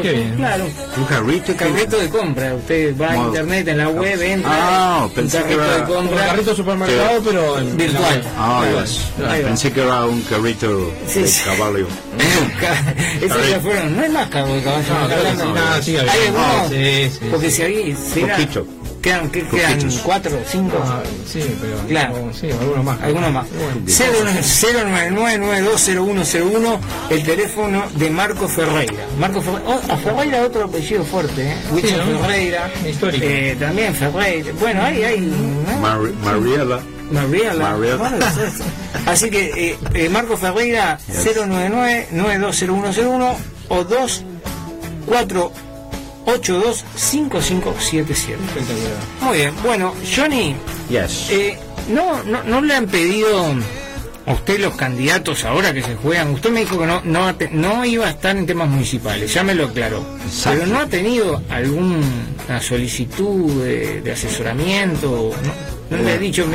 qué bien. Claro, Un carrito carrito de compra. Usted va a internet, en la web, entra, Ah, un pensé que carrito era- de compra. carrito supermercado, pero en Virtual. Ah, va. Pensé que era un carrito de caballo. [laughs] [laughs] Esos ya fueron, no es más caballo. No, sí, sí, porque si Poquito. Quedan, que, quedan cuatro, cinco. Ah, sí, pero claro. Como, sí, algunos más. Algunos más. 099920101, el teléfono de Marco Ferreira. Marco Ferreira, oh, a Ferreira otro apellido fuerte, ¿eh? Sí, ¿no? Ferreira. Histórico. Eh, también Ferreira. Bueno, ahí hay. ¿no? Mar Mariela. Mariela. Mariela. Bueno, Así que eh, eh, Marco Ferreira, yes. 099 920101 o 2 825577. Muy bien, bueno, Johnny, yes. eh, no, no, no le han pedido a usted los candidatos ahora que se juegan, usted me dijo que no, no, no iba a estar en temas municipales, ya me lo aclaró, pero no ha tenido alguna solicitud de, asesoramiento, no, le ha eh, dicho,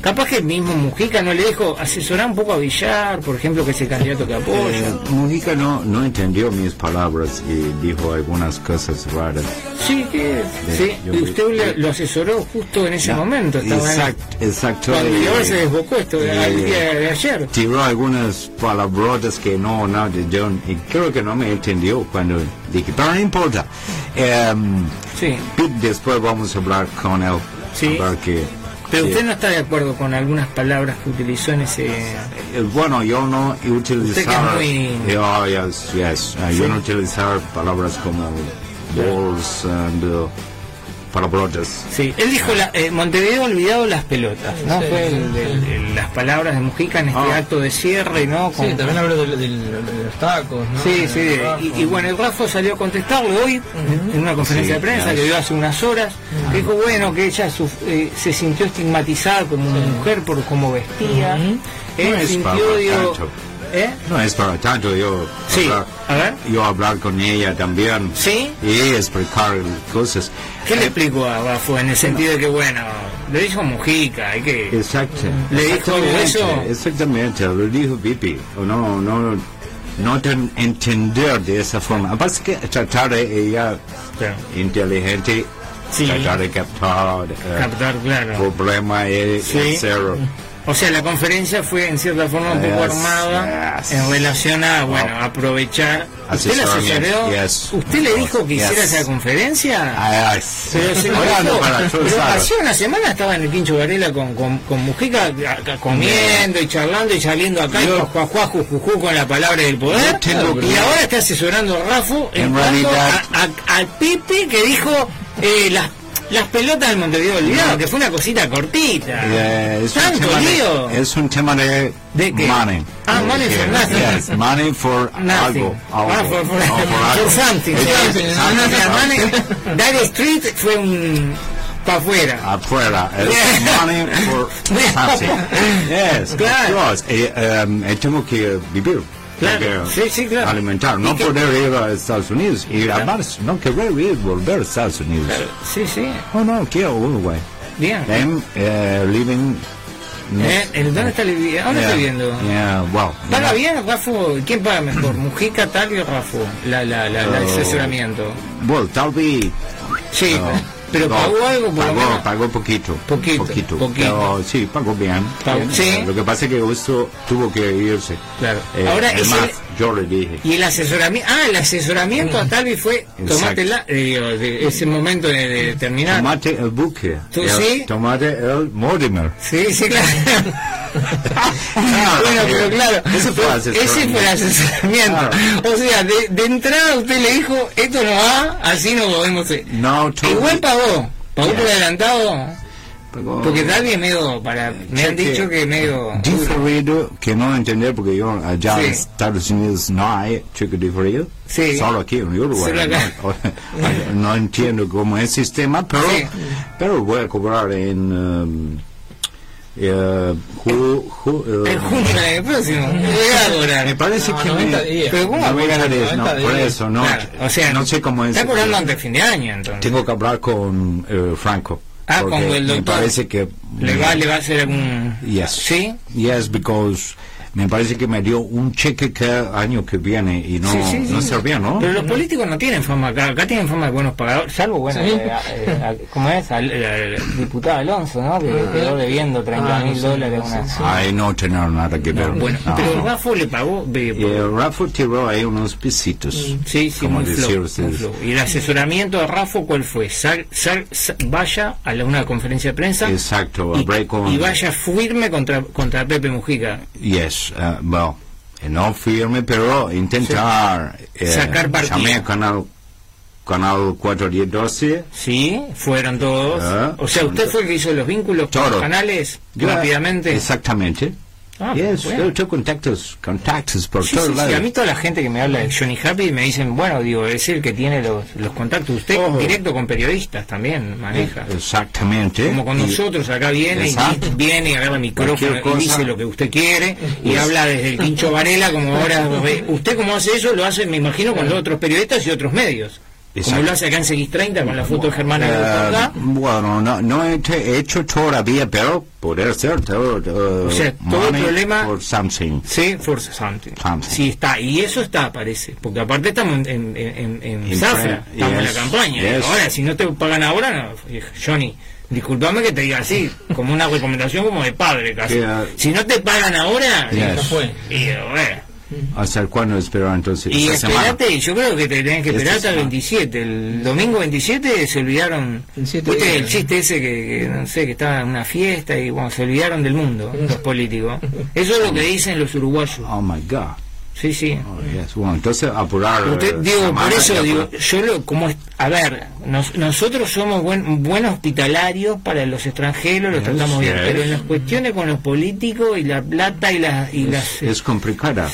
capaz que el mismo Mujica no le dijo asesorar un poco a Villar, por ejemplo, que es el candidato que apoya. Eh, Mujica no, no entendió mis palabras y dijo algunas cosas raras. Sí, que sí. Y usted le- lo asesoró justo en ese momento. Estaba en- exact- exacto. Cuando Eh, se desbocó esto eh, el día de ayer. Tiró algunas palabrotas que no, no, yo, y creo que no me entendió cuando dije, pero no importa. Em, Sí. después vamos a hablar con él. Sí. ver que, Pero usted no está de acuerdo con algunas palabras que utilizó en ese. Eh, Bueno, yo no Usted que es muy- yo, yes, yes, yo no utilizar palabras como balls and uh, palabrotas. Sí, él dijo la, eh, Montevideo ha olvidado las pelotas, ¿no? Sí, Fue sí, el- sí. el- el- las palabras de Mujica en este Ah. acto de cierre, ¿no? Sí, Con- también habló de los tacos, ¿no? Sí, sí, y, y bueno, el Rafa salió a contestarle hoy en una conferencia Sí, de prensa claro. que dio hace unas horas, que dijo, bueno, que ella suf- eh, se sintió estigmatizada como mujer por cómo vestía, él No es sintió, para digo. ¿Eh? No es para tanto yo Sí, hablar, a ver. yo hablar con ella también ¿Sí? y explicar cosas. ¿Qué le Eh, explicó a Rafa en el sentido de que, bueno, le dijo Mujica, hay que... Exacto. ¿Le dijo eso? Exactamente, lo dijo Pipi. O No, no, no tan entender de esa forma. Aparte que tratar de ella inteligente, Sí. tratar de captar, eh, Captar, claro. problema es Sí. cero. O sea, la conferencia fue en cierta forma un poco armada yes. en relación a, bueno, aprovechar. ¿Usted le Asesoramiento, asesoró? yes. ¿Usted le dijo que Yes. hiciera esa conferencia? Pero se dijo. Pero hace una semana estaba en el Quincho Varela con, con, con Mujica comiendo y charlando y saliendo acá y Yo- juajuá, jujujú con la palabra del poder. Tengo y ahora está asesorando a Rafu en En cuanto a- a- al Pipi que dijo eh, las, las pelotas del Montevideo olvidado, que fue una cosita cortita. Eh, es, un Tanto lío. de, es un tema de, ¿De qué? money. Ah, money for nothing. Yes, money for Nothing. algo. algo. Ah, for, for, No, for algo. something. Es- Ah, no, something. money- [laughs] Dire Street fue un para afuera. afuera. Es Yeah. money for [laughs] something. Yes, Claro. of course. Eh, um, tengo que vivir. Claro. Sí, sí, claro. Alimentar. ¿Y No poder ir a Estados Unidos. Y Claro. además, no querer ir volver a Estados Unidos. Sí, sí. Oh, no, quiero Uruguay. Bien. I'm uh, living... Eh, ¿en ¿Dónde está viviendo? ¿Dónde Yeah, está viviendo? Yeah, well. ¿Paga bien, Rafu? ¿Quién paga mejor? ¿Mujica, Talio o Rafu? La, la, la, la Oh. asesoramiento. know, Well, tal vez... Sí, pero no, pagó algo por pagó, pagó poquito. Poquito, Poquito. poquito. Pero sí, pagó bien. Pagó- bien. sí. Lo que pasa es que justo tuvo que irse. Claro. Eh, Ahora, es ese- más, yo le dije. Y el asesoramiento, ah, el asesoramiento a Talvi fue, tomátela, eh, digo, de ese momento de, de terminar. Tomate el buque. ¿Tú el- sí? Tomate el Mortimer. Sí, sí, claro. [laughs] [laughs] bueno, pero claro, Ese fue el ese fue el asesoramiento. O sea, de, de entrada usted le dijo, esto no va, así no podemos. No, to- Igual pagó, pagó por adelantado. Porque Talvi es medio, para, me han dicho que medio... Diferido, que no entender porque yo allá en Sí. Estados Unidos no hay cheque diferido. Sí. Solo aquí en Uruguay. [laughs] No entiendo cómo es el sistema, pero, pero voy a cobrar en um, eh, ju- ju- eh, junio del próximo, cobrar. Me parece No, que 90 me- días. Pero ¿cómo va a 90 cobrar? días, no, 90 por eso, no, Claro, o sea, no sé cómo es. Está cobrando antes de fin de año, entonces. Tengo que hablar con eh, Franco. Ah, con el Me doctor. parece que ¿Le va, le va a hacer algún...? Yes. ¿Sí? Yes, because me parece que me dio un cheque que año que viene y no, Sí, sí, sí. no servía, ¿no? Pero los políticos no tienen fama acá, acá tienen fama de buenos pagadores, salvo, bueno, Sí. eh, eh, al- ¿cómo es? Al, el diputado Alonso, ¿no? Que quedó debiendo 30 Ah, mil dólares a sí, una... sí. Ay, no tener nada que ver. No, bueno, No. pero Rafa le pagó... el Rafa tiró ahí unos pisitos. Sí, sí, como muy decir flow, flow. ¿Y el asesoramiento de Rafa cuál fue? Sal, sal- sa- vaya a la- una conferencia de prensa Exacto, y, y vaya firme contra, contra Pepe Mujica. Yes, uh, well, eh, no firme, pero intentar eh, Sacar partido. llamé a canal, canal 412. Sí, fueron todos. Ah, o sea, usted fue el que hizo los vínculos con los canales Yo- rápidamente. Exactamente. Ah, bueno. yo contactos, contactos por Sí, todos sí, sí, lados. a mí toda la gente que me habla de Johnny Happy me dicen, bueno, digo, es el que tiene los, los contactos. Usted Oh. directo con periodistas también maneja. Exactamente. Como con Y- nosotros, acá viene y Exacto. viene y agarra el micrófono y dice lo que usted quiere y Pues- habla desde el Quincho Varela como ahora [laughs] usted como hace eso lo hace me imagino con los otros periodistas y otros medios como lo hace acá en CX30 con la foto de Germán Eh, acá bueno, no, no he hecho todavía, pero poder ser todo. O sea, todo el problema- Por something. Sí, for something. Something. Sí, está. Y eso está, parece. Porque aparte estamos en, en, en, en In zafra. pre- Estamos en la yes, campaña. yes. Ahora, si no te pagan ahora, no, Johnny, disculpame que te diga así, como una recomendación como de padre casi. [laughs] Uh, si no te pagan ahora, Yes. Y, bueno, ¿Hasta cuándo esperar entonces? y semana. esperate, yo creo que te tenés que esperar hasta el semana. 27. El domingo 27 se olvidaron. 27 ¿Viste el chiste ese que, que, no sé, que estaba en una fiesta y bueno, se olvidaron del mundo, los políticos? Eso es lo que dicen los uruguayos. Oh my God. Sí, sí. Oh, yes. Bueno, entonces apurar. Usted, eh, digo, por eso digo, yo lo, como, es- a ver, nos- nosotros somos buen, buenos hospitalarios para los extranjeros, los Yes, tratamos bien, yes. pero en las cuestiones con los políticos y la plata y las, y las, Es complicada.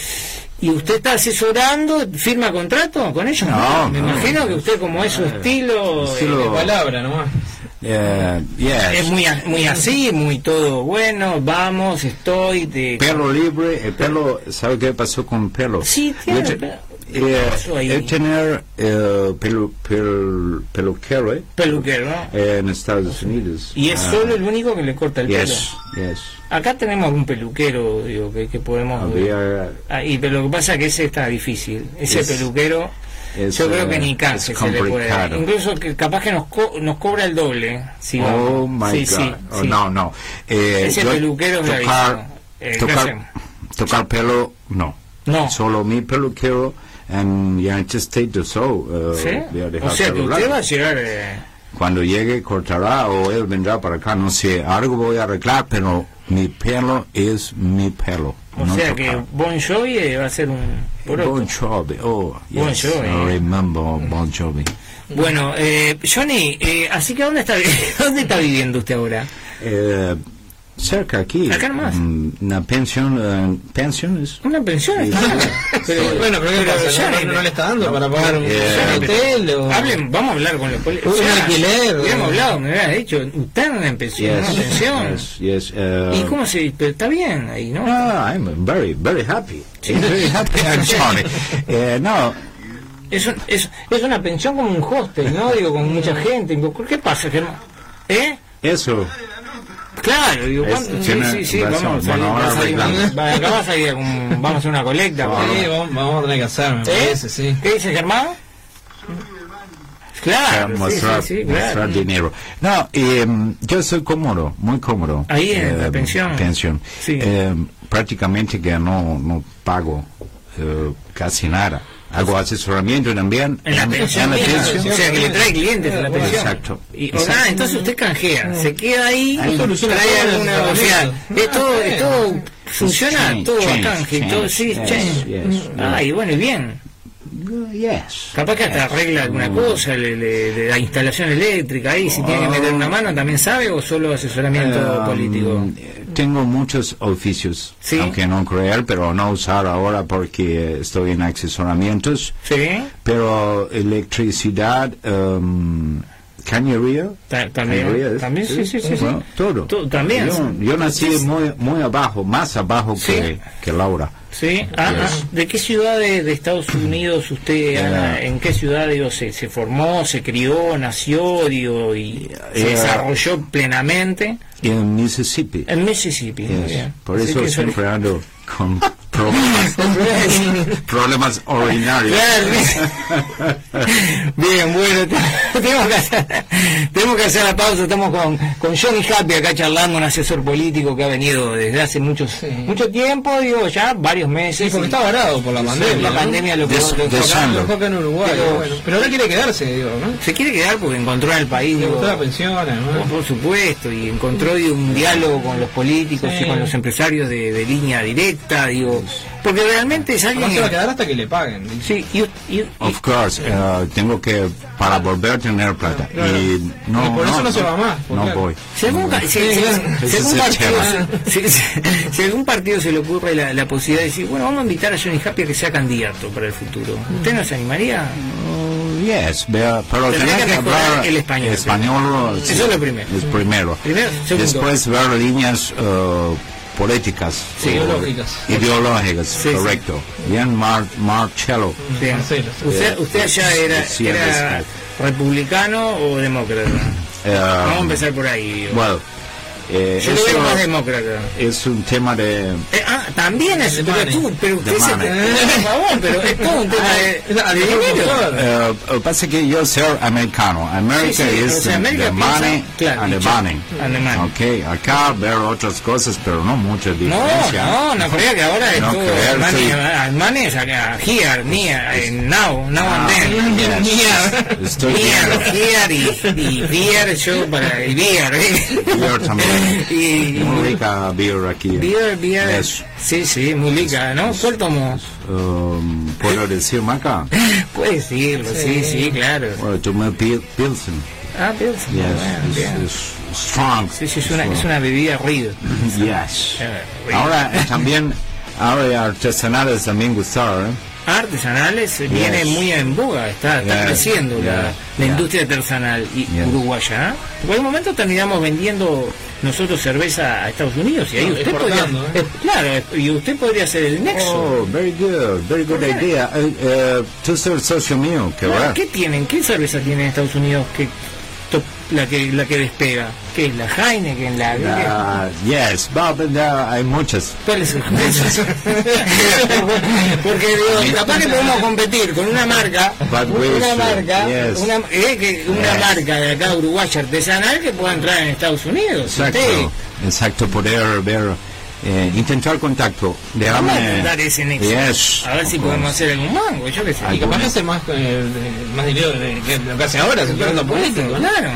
y usted está asesorando, firma contrato con ellos, No, me no. imagino que usted como es su estilo, Estilo- eh, De palabra nomás. Eh, yes. es muy, muy así, muy todo bueno, vamos, estoy, de, Pelo libre, el pelo, ¿sabe qué pasó con pelo? Sí, te- pelo. eh, el tener eh, pelu, pel- peluquero eh, peluquero, en Estados Unidos. Y es Ah, solo el único que le corta el Yes, pelo. yes. Acá tenemos un peluquero, digo, que, que podemos... Había, Ah, y, pero lo que pasa es que ese está difícil. Ese Es- peluquero, es, yo creo eh, que ni es cáncer se le puede. complicado. Incluso que capaz que nos, co- nos cobra el doble. Si oh my sí, God. sí, Oh, sí. no, no. Eh, Ese peluquero es tocar. Eh, ¿qué tocar, tocar pelo, no. No. Solo mi peluquero en United States, so, eh, ¿Sí? O sea que usted va a llegar... eh, Cuando llegue cortará o él vendrá para acá, no sé, algo voy a arreglar, pero mi pelo es mi pelo. o no sea tocar. que Bon Jovi eh, va a ser un... Bon Jovi, oh, Bon yes, Jovi. I remember Bon Jovi. Bueno, eh, Johnny, eh, así que ¿dónde está, [laughs] ¿dónde está viviendo usted ahora? Eh, cerca aquí. Acá nomás. Una pensión, eh, pensiones. Una pensión está. [laughs] Pero, Bueno, pero ¿qué pasa? ¿No- no, no le está dando para pagar un, Eh, un hotel o...? Hablen, vamos a hablar con los políticos. Un alquiler, Hemos o- hablado, me habías dicho, usted anda en pensión, Yes, una pensión. yes, yes, eh, ¿Y cómo se.? Pero está bien ahí, ¿no? Ah, I'm very, very happy. Very happy, I'm [laughs] sorry. Eh, no, Es, un- es, es una pensión como un hostel, ¿no? Digo, con mucha gente. ¿Qué pasa, Germán? ¿Eh? eso. Claro, digo, Es- sí, tiene sí, sí, vamos Bueno, a ahora salir- vamos a hacer una colecta. Sí, vamos, vamos a tener que hacer, me ¿Eh? parece, sí. ¿Qué dice Germán? Claro, sí, mostrar, sí, sí, claro. mostrar dinero. No, eh, yo soy cómodo, muy cómodo. Ahí en la Eh, pensión. pensión. Sí. Eh, prácticamente que no, no pago eh, casi nada. Hago asesoramiento también En la pensión, la pensión. o sea que le trae clientes a la pensión. Exacto. Y, o Exacto. nada, entonces usted canjea, se queda ahí, trae alguna, o sea, es todo, es todo, funciona change, todo a canje, change, todo, sí, yes, change. yes, Ah, y bueno, y bien. Yes. Capaz que hasta arregla alguna cosa, le, le- le da instalación eléctrica ahí, si tiene que meter una mano, también sabe o solo asesoramiento Um, político. Tengo muchos oficios, Sí. aunque no creer, pero no usar ahora porque estoy en asesoramientos. Sí, Pero electricidad, um, cañería, Ta- también, cañería, también, sí, sí, sí, sí. bueno, todo. También. Yo, yo nací muy, muy abajo, más abajo Sí. que, que Laura. Sí, ah, ah, ¿de qué ciudad de, de Estados Unidos usted, Ana, Eh, en qué ciudad digo, se, se formó, se crió, nació digo, y se Eh, desarrolló plenamente? En Mississippi. En Mississippi. Yes. Por Así eso siempre ando con [laughs] [laughs] problemas. Claro. Bien, bueno, te- [laughs] tenemos que, hacer, tenemos que hacer la pausa. Estamos con, con Johnny Happy acá charlando, un asesor político que ha venido desde hace muchos, mucho tiempo, digo, ya varios meses. Sí, porque y- está varado por la Sí, pandemia. La ¿no? pandemia lo que en Uruguay. Pero- bueno. Pero ahora quiere quedarse, digo, ¿no? se quiere quedar porque encontró en el país. Le digo, la pensión, además. Por, supuesto, y encontró digo, un diálogo con los políticos Sí. y con los empresarios de, de línea directa, digo, porque realmente es alguien... Además se va a quedar hasta que le paguen. dice. Sí, y, y- y- Of course, eh, tengo que para volver a tener plata. Claro. Y no, Y por eso no se va más, No claro. voy. Es algún el partido, tema. si, si- si algún partido se le ocurre la, la posibilidad de decir, bueno, vamos a invitar a Johnny Happy a que sea candidato para el futuro, ¿usted no se animaría? Oh, yes, pero Tendría tener que que hablar el español, español, sí. Eso es lo primero. Es primero. Primero, segundo. Después ver líneas eh, políticas. Ideológicas. Ideológicas, Sí, sí. correcto. Bien, Mar Marcello. Sí. ¿Usted, usted allá era, Sí, era sí. republicano o demócrata? Eh, Vamos a empezar por ahí. Eh, Yo lo veo más demócrata. es un tema de... Eh, ah, también es, pero, tú, pero usted se, por favor, pero es todo un tema de, Ah, de de dinero. favor. Eh, lo que pasa es que yo soy americano. América Sí, sí, es o sea, América the piensa- money claro, and the money. and the money. Ok, acá ver otras cosas, pero no mucha No, diferencia. no, no crea que ahora es No todo creer, money, es acá, here, near, now, now and then. yes. Here, Estoy here, y, y beer, yo para el beer, ¿eh? Beer también. [laughs] Y, Muy rica beer aquí. beer, beer, Yes. sí, sí, muy rica, ¿no? ¿Cuál tomó? Um, ¿Puedo decir maca? Puedes decirlo, sí, sí, claro. Bueno, tomé Pil- Pilsen. Ah, Pilsen, Yes, bueno, es, bien. strong. Sí, sí, es una, es una bebida real. Yes. [laughs] Ahora también, ahora artesanales también gustar, ¿eh? Artesanales eh, viene muy en boga, está, está creciendo la, la industria artesanal y uruguaya. ¿eh? En algún momento terminamos vendiendo nosotros cerveza a Estados Unidos y ahí No, usted podría, ¿eh? eh, claro, y usted podría ser el nexo. Oh, very good, very good idea. Tú sos el socio mío, que Claro, va. ¿Qué tienen? ¿Qué cerveza tienen en Estados Unidos que la que la que despega? ¿Qué es la Heineken, la Ah, yes, va, but, uh, hay muchas. ¿Cuál es el [laughs] Porque digo, capaz que podemos competir con una marca, una marca, yes. una, eh, que una Yes. marca de acá uruguaya artesanal que pueda entrar en Estados Unidos. Exacto, Usted, exacto, poder ver, eh, intentar contacto. Déjame. ese nexo. Yes, a ver si podemos hacer algún mango, yo qué sé. Y capaz que hace más, eh, más dinero que lo que hace ahora, asesorando político. Claro.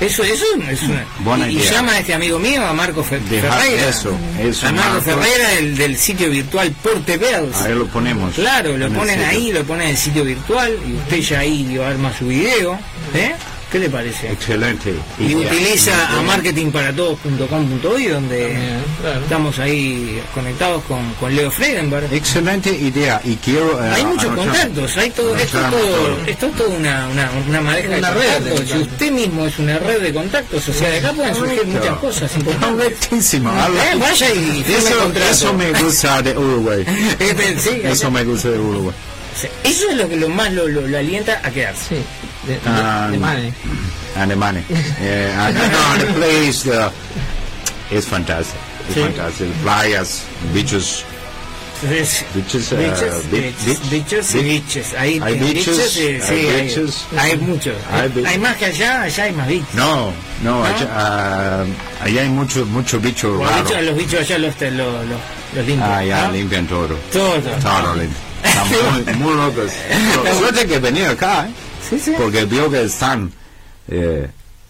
Eso, eso es una. Buena y, y idea. llama a este amigo mío, a Marco Fe- Dejar Ferreira. eso, eso, a Marco, Marco. Ferreira, el del sitio virtual Porte Bells. Ahí lo ponemos. Claro, lo ponen ahí, lo ponen en el sitio virtual y usted ya ahí va a armar su video. ¿eh? ¿Qué le parece? Excelente. Y idea. utiliza a Bueno, marketingparatodos.com.uy donde También, claro. estamos ahí conectados con, con Leo Freidenberg. Excelente idea y quiero. eh, Hay muchos anotar- contactos, hay todo, esto todo, todo. esto es todo una, una, una madeja de Una red de contactos. Y contactos. usted mismo es una red de contactos, o sea, de acá pueden surgir Correcto. muchas cosas importantes. Correctísimo. Eh, vaya y Eso, eso me gusta de Uruguay. [laughs] Este, sí, Eso me gusta de Uruguay. Eso es lo que lo más lo, lo- lo alienta a quedarse. Sí, de, de, Ah, de money. And the money. Eh, and, no, the place uh, is fantastic. It's Sí. fantastic. Playas, beaches. Entonces, Beaches, uh, beach- hay en biches, eh, sí, hay hay, biches. hay muchos. Hay más que allá, allá hay más bichos. No, no, allá, ah, allá hay mucho, mucho bicho Los raro. bichos, los bichos allá los, los, los Los limpian. Ah, ya, ¿no? limpian todo. Todo, todo. Todo limpio. Están muy, muy locos. Pero Suerte que venía acá, ¿eh? Sí, sí. Porque vio que están eh,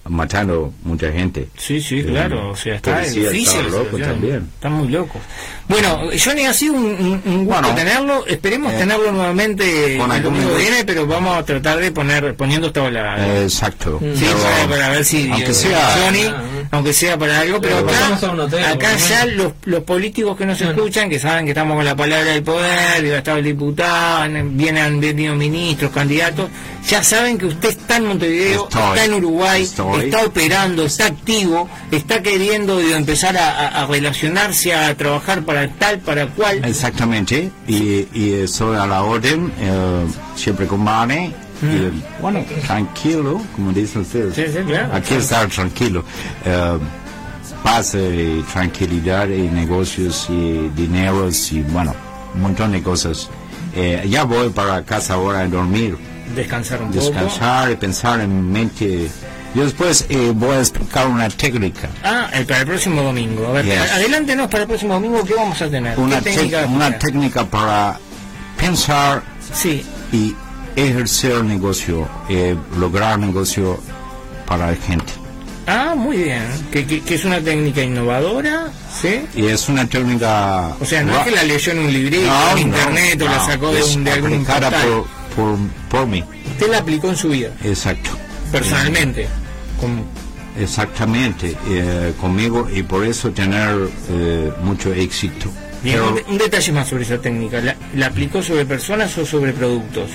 matando mucha gente. Sí, sí, claro. O sea, está difícil. la loco también. Están muy locos. Bueno, Johnny, ha sido un, un- un gusto Bueno, tenerlo. Esperemos eh, tenerlo nuevamente el domingo viene, pero vamos a tratar de poner poniendo esta ola. Eh, exacto. Sí, Pero, para, para ver si aunque eh, sea Johnny, aunque sea para algo, pero Pero acá, hotel, acá ya los, los políticos que nos escuchan, que saben que estamos con la palabra del poder, y estar el diputado, vienen han venido ministros, candidatos, ya saben que usted está en Montevideo, Estoy, está en Uruguay, estoy. Está operando, está activo, está queriendo digo, empezar a, relacionarse, a trabajar para tal, para cual. Exactamente. Y, y a la orden, eh, siempre con Mane. Y, bueno, tranquilo, como dicen ustedes. Sí, sí, claro. Aquí estar tranquilo. Eh, paz y tranquilidad y negocios y dineros y bueno, un montón de cosas. Eh, ya voy para casa ahora a dormir, Descansar un poco. descansar y pensar en mente. Yo después eh, voy a explicar una técnica. Ah, el, para el próximo domingo. A ver, Yes. adelántenos para el próximo domingo, ¿qué vamos a tener? Una, ¿Qué tec- técnica? una técnica para pensar Sí, y ejercer negocio, eh, lograr negocio para la gente. Ah, muy bien. Que, que, que es una técnica innovadora, ¿sí? Y es una técnica... O sea, no es que la leyó en un librito, No, en no, internet o la no, sacó de, es un, de algún portal. por, por, por mí, Usted la aplicó en su vida, exacto. Personalmente. Con- Exactamente, eh, conmigo y por eso tener eh, mucho éxito. Bien, Pero un, de- un detalle más sobre esa técnica. ¿La, la aplicó sobre personas o sobre productos?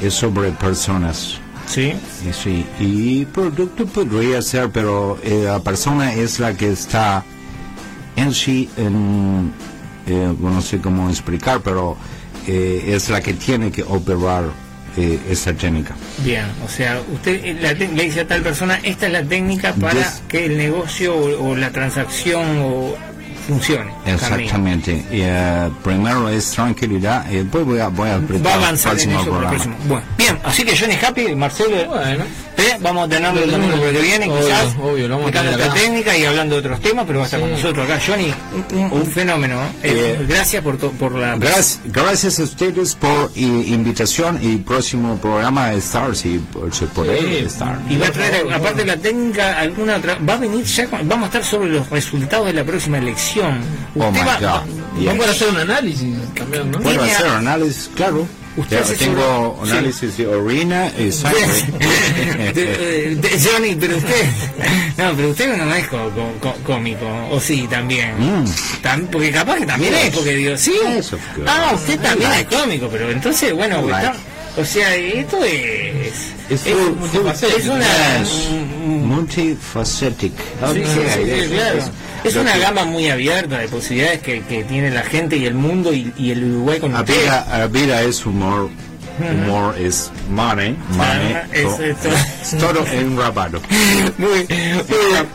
es sobre personas. Sí. Y sí, y producto podría ser, pero eh, la persona es la que está en sí, en, eh, no sé cómo explicar, pero eh, es la que tiene que operar eh, esa técnica. Bien, o sea, usted eh, la le dice a tal persona, esta es la técnica para Des- que el negocio o, o la transacción o funcione. Exactamente. Y, eh, primero es tranquilidad y después voy a, voy a Va a el avanzar en próximo eso para el programa. próximo. Bueno, bien, así que Johnny Happy, Marcelo, Bueno. ¿eh? vamos a tenerlo el domingo que viene, Obvio, quizás, obvio, lo vamos a explicando tener esta acá. técnica y hablando de otros temas, pero va a estar Sí. con nosotros acá. Johnny, un, un- fenómeno. ¿eh? Eh, gracias por, to- por la... Gracias, gracias a ustedes por invitación y próximo programa estar si por- se puede Sí. estar. Y va a traer, aparte de la técnica, alguna otra. Va a venir ya, con- vamos a estar sobre los resultados de la próxima elección. Oh Usted my va- God. va- Yes. Vamos a hacer un análisis también, ¿no? Hacer análisis, claro. Usted Ya hace tengo análisis de orina y sangre. [laughs] De- de- Johnny, pero usted. No, pero usted no es co- co- co- cómico, o sí, también. Mm. Tam- porque capaz que también Yes. es, porque digo, sí. Yes. Ah, usted también es cómico, pero entonces, bueno, está- o sea, esto es. Es una. yes. un- Multifacetic. Sí, sí, sí, Yes, claro. Es una que- gama muy abierta de posibilidades que, que tiene la gente y el mundo y, y el Uruguay con la vida es humor. Humor es money. money Ah, es to- esto. es [laughs] todo enrabado. Muy.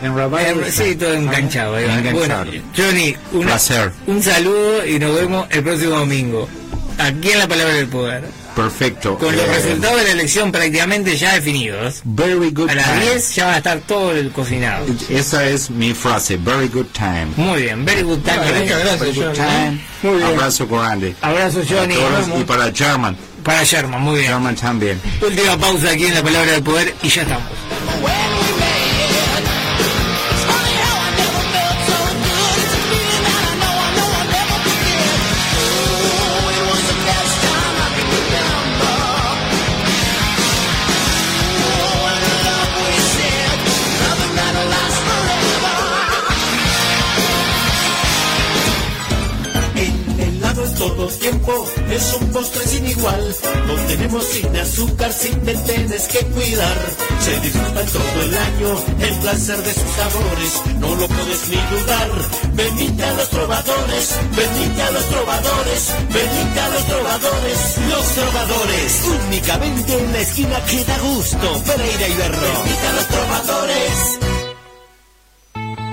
Enrabado. Eh, sí, todo enganchado. Enganchado. Bueno, Johnny, Placer. un saludo y nos vemos el próximo domingo. Aquí en la Palabra del Poder. Perfecto. Con los Eh, resultados de la elección prácticamente ya definidos. Very good A las time. 10 ya va a estar todo el cocinado. Esa es mi frase. Very good time. Muy bien, very good time. Bueno, muchas gracias, Very good Johnny. time. Muy bien. Abrazo grande. Abrazo, Johnny. Y para German. Para Sherman, muy bien. German también. Última pausa aquí en la Palabra del Poder y ya estamos. Es un postre sin igual. Lo tenemos sin azúcar, sin te tienes que cuidar. Se disfruta todo el año, el placer de sus sabores, no lo puedes ni dudar. Venite a los trovadores, venite a los trovadores, venite a los trovadores. Los trovadores, únicamente en la esquina que da gusto. Pereira y Berro. Venite a los trovadores.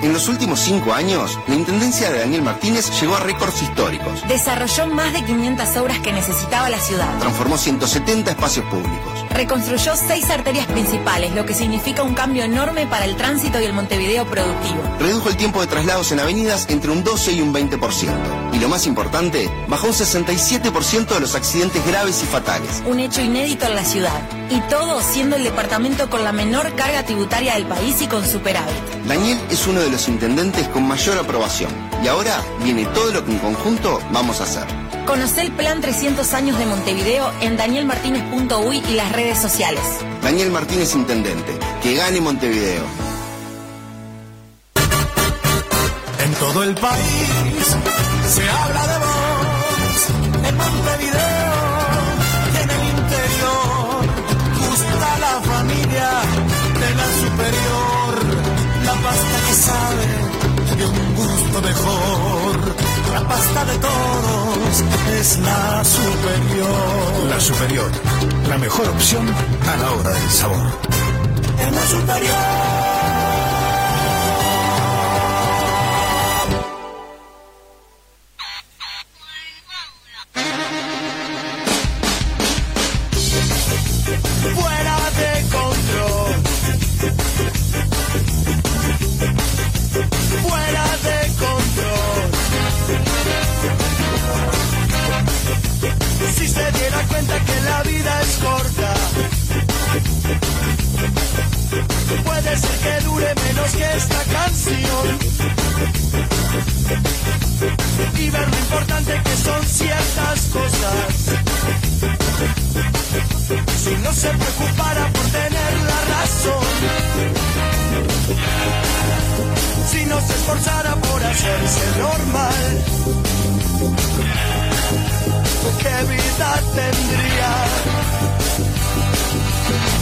En los últimos cinco años, la Intendencia de Daniel Martínez llegó a récords históricos. Desarrolló más de 500 obras que necesitaba la ciudad. Transformó 170 espacios públicos. Reconstruyó seis arterias principales, lo que significa un cambio enorme para el tránsito y el Montevideo productivo. Redujo el tiempo de traslados en avenidas entre un 12 y un 20%. Y lo más importante, bajó un 67% de los accidentes graves y fatales. Un hecho inédito en la ciudad. Y todo siendo el departamento con la menor carga tributaria del país y con superávit. Daniel es uno de los intendentes con mayor aprobación. Y ahora viene todo lo que en conjunto vamos a hacer. Conoce el plan 300 años de Montevideo en danielmartinez.uy y las redes sociales. Daniel Martínez Intendente. Que gane Montevideo. En todo el país se habla de vos. En Montevideo gusto mejor. La pasta de todos es la superior. La superior, la mejor opción a la hora del sabor. En la superior. Se preocupara por tener la razón, si no se esforzara por hacerse normal, ¿qué vida tendría?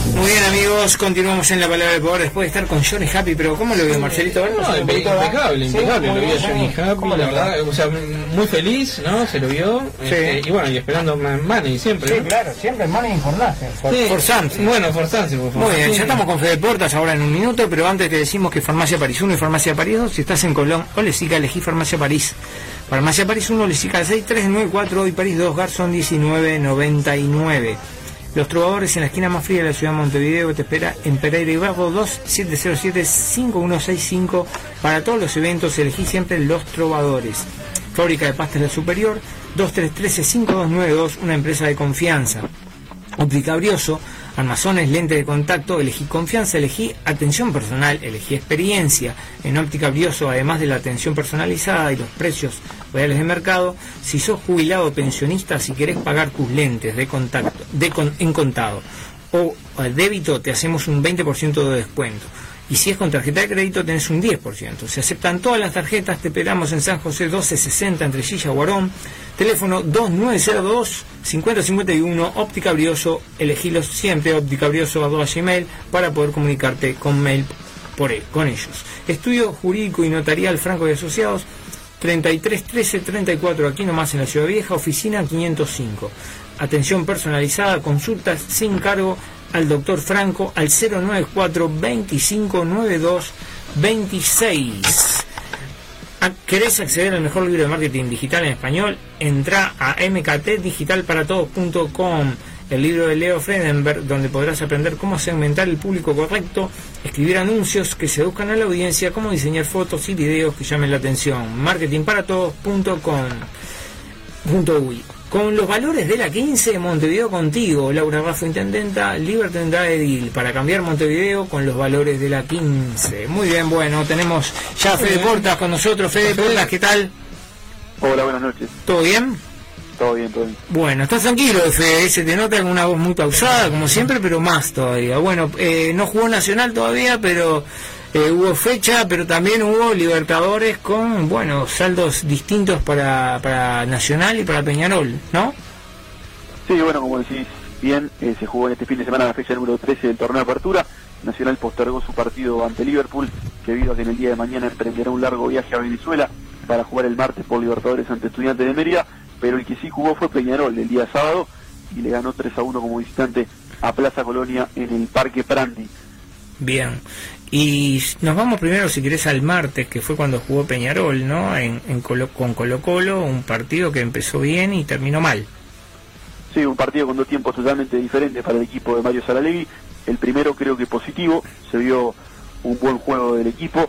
Muy bien amigos, continuamos en la palabra del poder después de estar con Johnny Happy, pero ¿cómo lo veo Marcelito? No, impecable, Sí, impecable. Lo vio Johnny ¿cómo Happy, la verdad. O sea, muy feliz, ¿no? Se lo vio. este, y bueno, y esperando money siempre. Sí, ¿no? claro, siempre money informarse. For, Sí. forzarse. Bueno, forzarse, por favor. Muy bien, ya estamos con Fede Portas ahora en un minuto, pero antes te decimos que Farmacia París 1 y Farmacia París 2, si estás en Colón o Lesica, elegí Farmacia París. Farmacia París 1, Lesica 6394 y París 2, Garzón 1999. Los Trovadores en la esquina más fría de la ciudad de Montevideo te espera en Pereira y Barro 2707-5165 para todos los eventos, elegí siempre Los Trovadores. Fábrica de Pastas La Superior 2313-5292, una empresa de confianza. Armazones, lente de contacto, elegí confianza, elegí atención personal, elegí experiencia. En Óptica Brioso, además de la atención personalizada y los precios reales de mercado, si sos jubilado o pensionista, si querés pagar tus lentes de contacto de con- en contado o a débito, te hacemos un 20% de descuento. Y si es con tarjeta de crédito, tenés un 10%. Se aceptan todas las tarjetas, te esperamos en San José 1260, entre Silla Guarón. Teléfono 2902-5051, Óptica Brioso, elegilos siempre, Óptica Brioso, arroba gmail, para poder comunicarte con mail por él, con ellos. Estudio Jurídico y Notarial Franco y Asociados, 33 13 34 aquí nomás en la Ciudad Vieja, oficina 505. Atención personalizada, consultas sin cargo al doctor Franco al 094 25 92 26. Ah, ¿Querés acceder al mejor libro de marketing digital en español? Entra a mktdigitalparatodos.com, el libro de Leo Fredenberg, donde podrás aprender cómo segmentar el público correcto, escribir anuncios que seduzcan a la audiencia, cómo diseñar fotos y videos que llamen la atención. marketingparatodos.com. Con los valores de la 15, Montevideo contigo, Laura Raffo, Intendenta, Liberty Andrade Edil, para cambiar Montevideo con los valores de la 15. Muy bien, bueno, tenemos ya a Fede Portas con nosotros. Fede Portas, ¿qué tal? Hola, buenas noches. ¿Todo bien? Todo bien, todo bien. Bueno, estás tranquilo, Fede, se te nota con una voz muy pausada, como siempre, pero más todavía. Bueno, eh, no jugó Nacional todavía, pero eh, hubo fecha, pero también hubo Libertadores con, bueno, saldos distintos para, para Nacional y para Peñarol, ¿no? Sí, bueno, como decís bien, eh, se jugó en este fin de semana la fecha número 13 del torneo de apertura. Nacional postergó su partido ante Liverpool, debido a que en el día de mañana emprenderá un largo viaje a Venezuela para jugar el martes por Libertadores ante Estudiantes de Mérida, pero el que sí jugó fue Peñarol el día sábado y le ganó 3 a 1 como visitante a Plaza Colonia en el Parque Prandi. Bien. Y nos vamos primero, si querés, al martes, que fue cuando jugó Peñarol, ¿no? En, en Colo- con Colo Colo, un partido que empezó bien y terminó mal. Sí, un partido con dos tiempos totalmente diferentes para el equipo de Mario Saralegui. El primero creo que positivo, se vio un buen juego del equipo,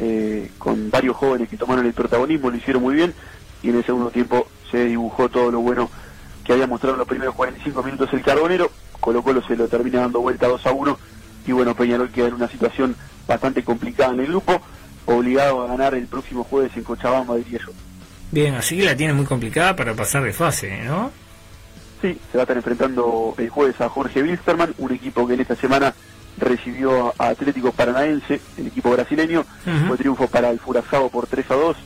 eh, con varios jóvenes que tomaron el protagonismo, lo hicieron muy bien, y en el segundo tiempo se dibujó todo lo bueno que había mostrado en los primeros 45 minutos el Carbonero, Colo Colo se lo termina dando vuelta 2 a 1, y bueno, Peñarol queda en una situación bastante complicada en el grupo, obligado a ganar el próximo jueves en Cochabamba, diría yo. Bien, así que la tiene muy complicada para pasar de fase, ¿no? Sí, se va a estar enfrentando el jueves a Jorge Wilstermann, un equipo que en esta semana recibió a Atlético Paranaense, el equipo brasileño. Ujú. Fue triunfo para el Furazao por 3 a 2,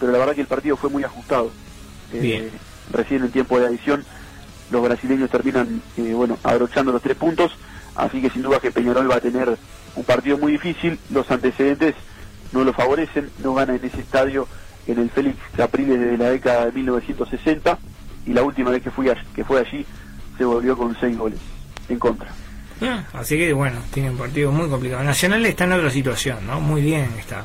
pero la verdad que el partido fue muy ajustado. Eh, Bien. Recién en tiempo de adición, los brasileños terminan eh, bueno abrochando los tres puntos, así que sin duda que Peñarol va a tener un partido muy difícil. Los antecedentes no lo favorecen, no gana en ese estadio en el Félix Capriles desde la década de 1960 y la última vez que, fui a- que fue allí se volvió con seis goles en contra. Ah, Así que bueno, tiene un partido muy complicado. Nacional está en otra situación, ¿no? Muy bien está.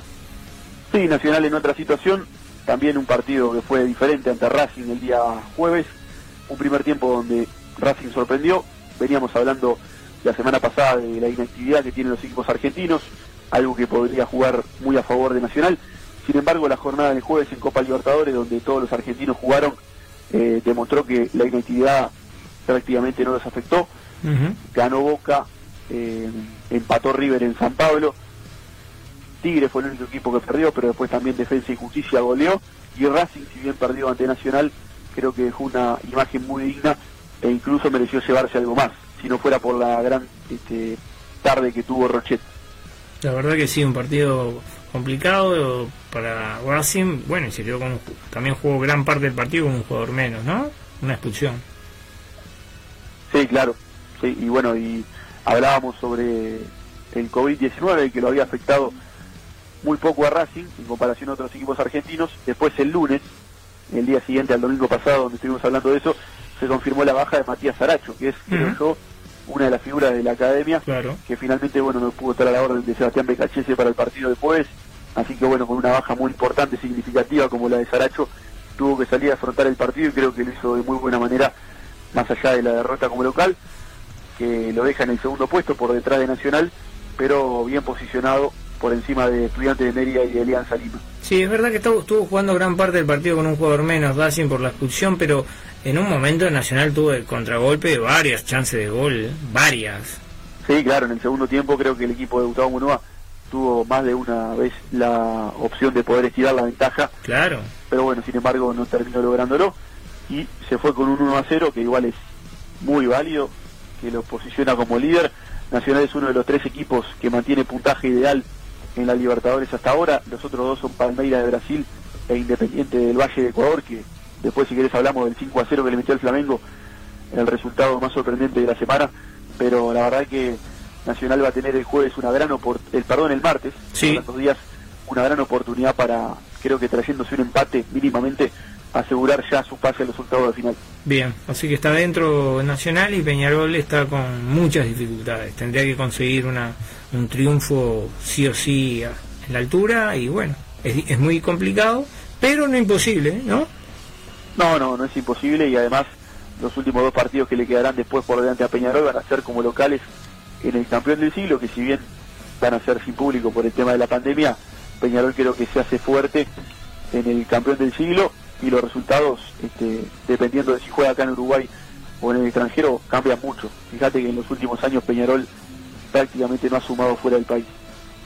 Sí, Nacional en otra situación, también un partido que fue diferente ante Racing el día jueves, un primer tiempo donde Racing sorprendió, veníamos hablando la semana pasada de la inactividad que tienen los equipos argentinos, algo que podría jugar muy a favor de Nacional, sin embargo la jornada del jueves en Copa Libertadores, donde todos los argentinos jugaron, eh, demostró que la inactividad prácticamente no los afectó, ganó Boca, eh, empató River en San Pablo, Tigre fue el único equipo que perdió, pero después también Defensa y Justicia goleó, y Racing, si bien perdió ante Nacional, creo que dejó una imagen muy digna e incluso mereció llevarse algo más, si no fuera por la gran este, tarde que tuvo Rochet. La verdad que sí, un partido complicado para Racing. Bueno, y se quedó con también jugó gran parte del partido con un jugador menos, ¿no? Una expulsión. Sí, claro. Sí, y bueno, y hablábamos sobre el COVID-19 que lo había afectado muy poco a Racing en comparación a otros equipos argentinos. Después el lunes, el día siguiente al domingo pasado, donde estuvimos hablando de eso, se confirmó la baja de Matías Aracho, que es, creo Ujú. yo, una de las figuras de la academia, Claro. que finalmente, bueno, no pudo estar a la orden de Sebastián Becachese para el partido de. Así que, bueno, con una baja muy importante, significativa como la de Saracho, tuvo que salir a afrontar el partido y creo que lo hizo de muy buena manera, más allá de la derrota como local, que lo deja en el segundo puesto por detrás de Nacional, pero bien posicionado por encima de Estudiantes de Mérida y de Alianza Lima. Sí, es verdad que estuvo, estuvo jugando gran parte del partido con un jugador menos, Racing por la expulsión, pero en un momento Nacional tuvo el contragolpe varias chances de gol, varias. Sí, claro, en el segundo tiempo creo que el equipo de Gustavo Munúa tuvo más de una vez la opción de poder estirar la ventaja, Claro. pero bueno, sin embargo no terminó lográndolo y se fue con un 1 a 0 que igual es muy válido, que lo posiciona como líder. Nacional es uno de los tres equipos que mantiene puntaje ideal en la Libertadores hasta ahora, los otros dos son Palmeiras de Brasil e Independiente del Valle de Ecuador, que después si querés hablamos del 5 a 0 que le metió el Flamengo, el resultado más sorprendente de la semana, pero la verdad que Nacional va a tener el jueves una gran oportunidad, el perdón, el martes, Sí. días, una gran oportunidad para, creo que trayéndose un empate mínimamente, asegurar ya su pase a los octavos de final. Bien, así que está dentro Nacional y Peñarol está con muchas dificultades. Tendría que conseguir una, un triunfo sí o sí en la altura y bueno, es, es muy complicado, pero no imposible, ¿no? No, no, no es imposible y además los últimos dos partidos que le quedarán después por delante a Peñarol van a ser como locales en el campeón del siglo, que si bien van a ser sin público por el tema de la pandemia, Peñarol creo que se hace fuerte en el campeón del siglo y los resultados, este, dependiendo de si juega acá en Uruguay o en el extranjero, cambian mucho. Fíjate que en los últimos años Peñarol prácticamente no ha sumado fuera del país.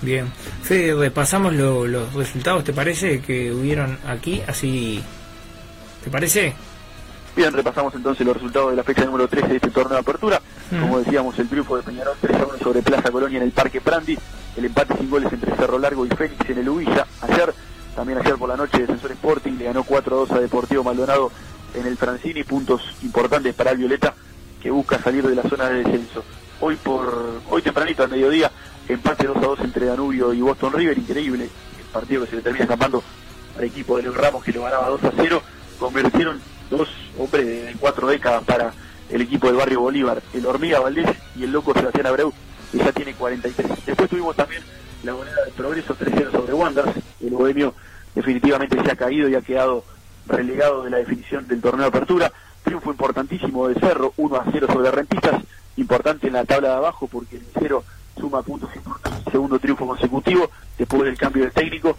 Bien. Fede, repasamos lo- los resultados, ¿te parece? Que hubieron aquí, así... ¿Te parece? Bien, repasamos entonces los resultados de la fecha número 13 de este torneo de apertura. Mm. Como decíamos, el triunfo de Peñarol 3 a 1 sobre Plaza Colonia en el Parque Prandi. El empate sin goles entre Cerro Largo y Fénix en el Ubilla. Ayer, también ayer por la noche, Defensor Sporting le ganó 4 a 2 a Deportivo Maldonado en el Francini. Puntos importantes para el Violeta, que busca salir de la zona de descenso. Hoy por hoy tempranito, al mediodía, empate 2 a 2 entre Danubio y Boston River. Increíble el partido que se le termina escapando al equipo de León Ramos, que lo ganaba 2 a 0. Convirtieron dos hombres de cuatro décadas para el equipo del barrio Bolívar, el Hormiga Valdés y el loco Sebastián Abreu, que ya tiene 43. Después tuvimos también la moneda de progreso 3-0 sobre Wanderers. El bohemio definitivamente se ha caído y ha quedado relegado de la definición del torneo de apertura. Triunfo importantísimo de Cerro, 1 a 0 sobre Rentistas, importante en la tabla de abajo porque el Cero suma puntos importantes, segundo triunfo consecutivo después del cambio de técnico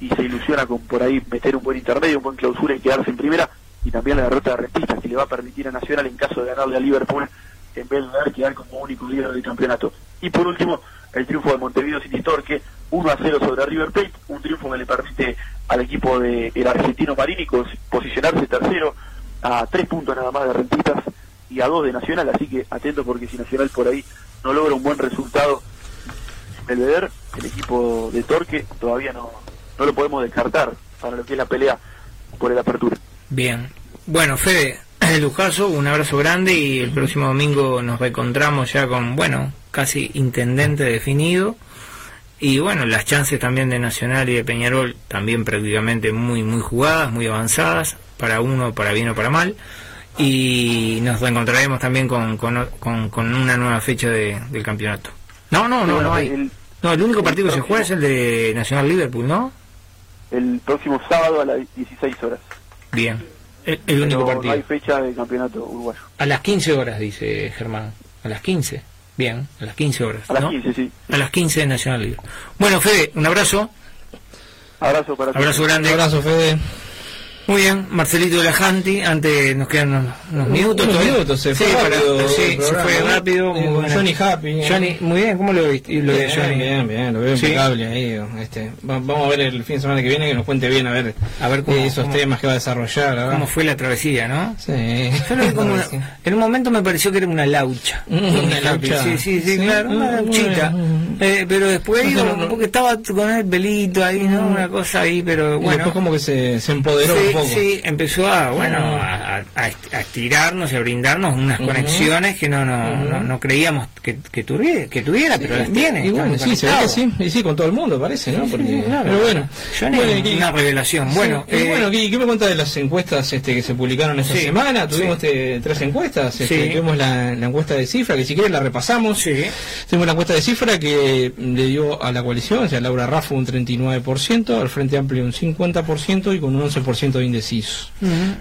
y se ilusiona con por ahí meter un buen intermedio, un buen clausura y quedarse en primera y también la derrota de Rentistas que le va a permitir a Nacional en caso de ganarle a Liverpool en vez de quedar como único líder del campeonato. Y por último, el triunfo de Montevideo City Torque, 1 a 0 sobre River Plate, un triunfo que le permite al equipo de el argentino Marínico posicionarse tercero a tres puntos nada más de Rentistas y a dos de Nacional, así que atento porque si Nacional por ahí no logra un buen resultado en Belvedere, el equipo de Torque todavía no, no lo podemos descartar para lo que es la pelea por el apertura. Bien. Bueno, Fede, [clears throat] Lujaso, un abrazo grande y el próximo domingo nos reencontramos ya con, bueno, casi intendente definido. Y bueno, las chances también de Nacional y de Peñarol también prácticamente muy, muy jugadas, muy avanzadas, para uno, para bien o para mal. Y nos reencontraremos también con, con, con, una nueva fecha de, del campeonato. No, no, no, no hay. no, el único partido que se juega es el de Nacional Liverpool, ¿no? El próximo sábado a las 16 horas. Bien. El, único partido. No hay fecha de campeonato uruguayo. A las 15 horas, dice Germán. A las 15. Bien, a las 15 horas. A las 15, sí. A las 15 de Nacional Libre. Bueno, Fede, un abrazo. Abrazo para Abrazo grande. Abrazo, Fede. Muy bien, Marcelito de la Janti, antes nos quedan unos, minutos. Unos minutos, se fue rápido. sí, se fue rápido. Muy Johnny Happy. Johnny, muy bien, ¿cómo lo viste? Lo bien, Johnny? bien, bien, lo veo impecable ahí. Este, vamos a ver el fin de semana que viene que nos cuente bien a ver, a ver cómo, esos temas que va a desarrollar. Cómo fue la travesía, ¿no? Sí. Yo lo vi como [laughs] en un momento me pareció que era una laucha. [laughs] Una laucha. Sí, sí, sí, claro, una lauchita. Eh, pero después digo, porque estaba con el pelito ahí, ¿no? Una cosa ahí, pero bueno. después como que se, se empoderó un poco. Sí, empezó a, bueno, a, a, estirarnos y a brindarnos unas conexiones que no, no, no, creíamos que, que, tuviera, que tuviera, pero las tiene. Y bueno, sí, sí, y sí, con todo el mundo parece, ¿no? Porque, pero bueno, bueno una revelación. Bueno, eh, bueno ¿qué, ¿qué, me cuenta de las encuestas este, que se publicaron esta semana? Tuvimos este, tres encuestas, este, tuvimos la, la, encuesta de cifra, que si quieren la repasamos. Tuvimos la encuesta de cifra que le dio a la coalición, o sea, Laura Raffo un 39%, al Frente Amplio un 50% y con un 11% de indecisos.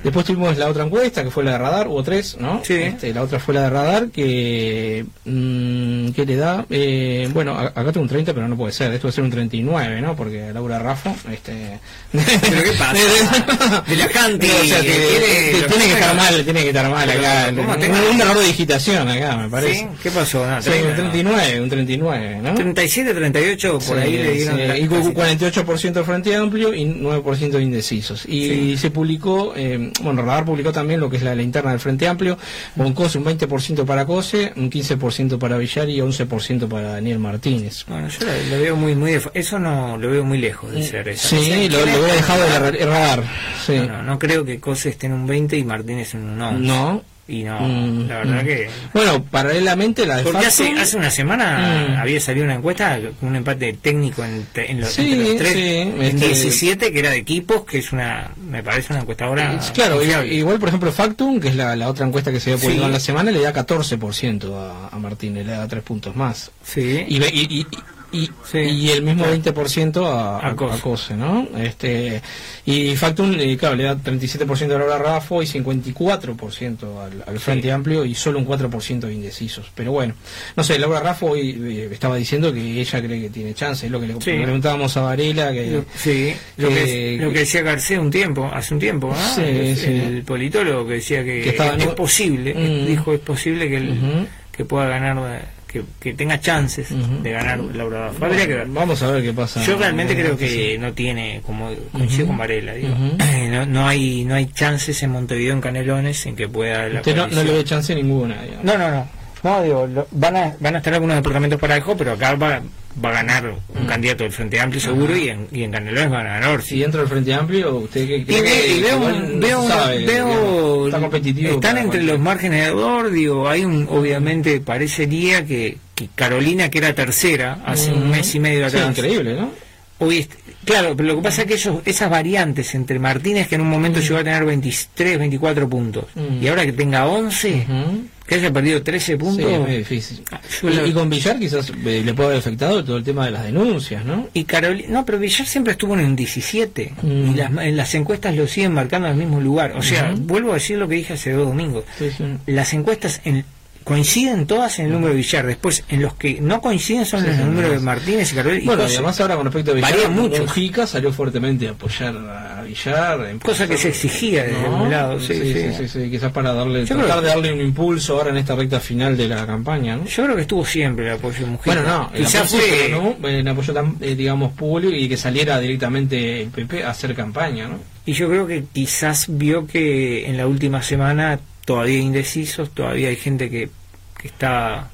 Después tuvimos la otra encuesta, que fue la de Radar, hubo tres, ¿no? Sí. Este, la otra fue la de Radar, que, mm, ¿qué le da? Eh, bueno, acá tengo un 30, pero no puede ser, esto va a ser un 39, ¿no? Porque Laura Raffo, este... [laughs] ¿Pero qué pasa? [laughs] de la gente, o sea, que, tiene que estar mal, tiene que estar mal acá. Un error de digitación acá, me parece. ¿Sí? ¿Qué pasó? No, sí, un 39, un 39, ¿no? 37, 38, por ahí le dieron. Sí, y 48% Frente Amplio y 9% de indecisos. Y se publicó, eh, bueno, Radar publicó también lo que es la, interna del Frente Amplio. Boncose un 20% para Cose, un 15% para Villar y 11% para Daniel Martínez. Bueno, yo lo, veo muy, muy. Eso no lo veo muy lejos de ser eso. Sí, lo, lo, dejado de Radar. Sí. No, no, creo que Cose esté en un 20 y Martínez en un 11. No. Y no, mm, la verdad mm. que. Bueno, paralelamente la de Porque hace, hace una semana mm. había salido una encuesta con un empate técnico en, en los, sí, entre los tres. Sí, en 17, este que era de equipos, que es una. Me parece una encuesta ahora. Claro, igual, por ejemplo, Factum, que es la, la otra encuesta que se había publicado en la semana, le da 14% a, a Martín, le da 3 puntos más. Sí. Y, y, y y, y el mismo 20% a, a, a, Cose, ¿no? Este, y Factum, eh, claro, le da 37% a Laura Rafo y 54% al, al Frente Amplio y solo un 4% de indecisos. Pero bueno, no sé, Laura Rafo hoy eh, estaba diciendo que ella cree que tiene chance, es lo que le preguntábamos a Varela. Que, sí, lo, que, lo que decía García un tiempo, hace un tiempo, ¿no? el, politólogo que decía que, es, posible, mm. dijo es posible que, que pueda ganar que, tenga chances de ganar Laura que Vamos a ver qué pasa. Yo realmente creo que no tiene, como coincido con Varela, digo, [clears throat] no, no, hay no hay chances en Montevideo en Canelones en que pueda Usted no, le ve chance ninguna. No, no, no. No, digo, van a, van a estar algunos departamentos para parejos, pero acá va, va a ganar un mm. candidato del Frente Amplio seguro y en, y en Canelones va a ganar Si dentro del Frente Amplio, usted que, y, veo, veo, veo está competitivo están entre los márgenes de error, digo, hay un, obviamente parecería que, que Carolina, que era tercera hace un mes y medio atrás. increíble, ¿no? Hoy, claro, pero lo que pasa es que esos, esas variantes entre Martínez, que en un momento llegó a tener 23, 24 puntos, y ahora que tenga 11, que haya perdido 13 Sí, puntos. es muy difícil. yo y, con Villar quizás eh, le puede haber afectado todo el tema de las denuncias, ¿no? Y Carolina, no, pero Villar siempre estuvo en un 17 Mm. y las, en las encuestas lo siguen marcando en el mismo lugar. O sea, vuelvo a decir lo que dije hace dos domingos. Sí, sí. Las encuestas en- coinciden todas en el número de Villar. Después, en los que no coinciden son Sí, los números de Martínez y y Bueno, y además ahora con respecto a Villar, Varía mucho. Mujica salió fuertemente a apoyar a Villar. Cosa que se exigía desde ¿no? lado. Sí, sí, sí. sí, sí, sí, quizás para darle, Yo tratar de darle un impulso ahora en esta recta final de la campaña, ¿no? Yo creo que estuvo siempre el apoyo de Mujica. Bueno, no, el quizás apoyo, fue. no en apoyo tan, eh, digamos, público y que saliera directamente el PP a hacer campaña, ¿no? Y yo creo que quizás vio que en la última semana todavía indecisos, todavía hay gente que, que está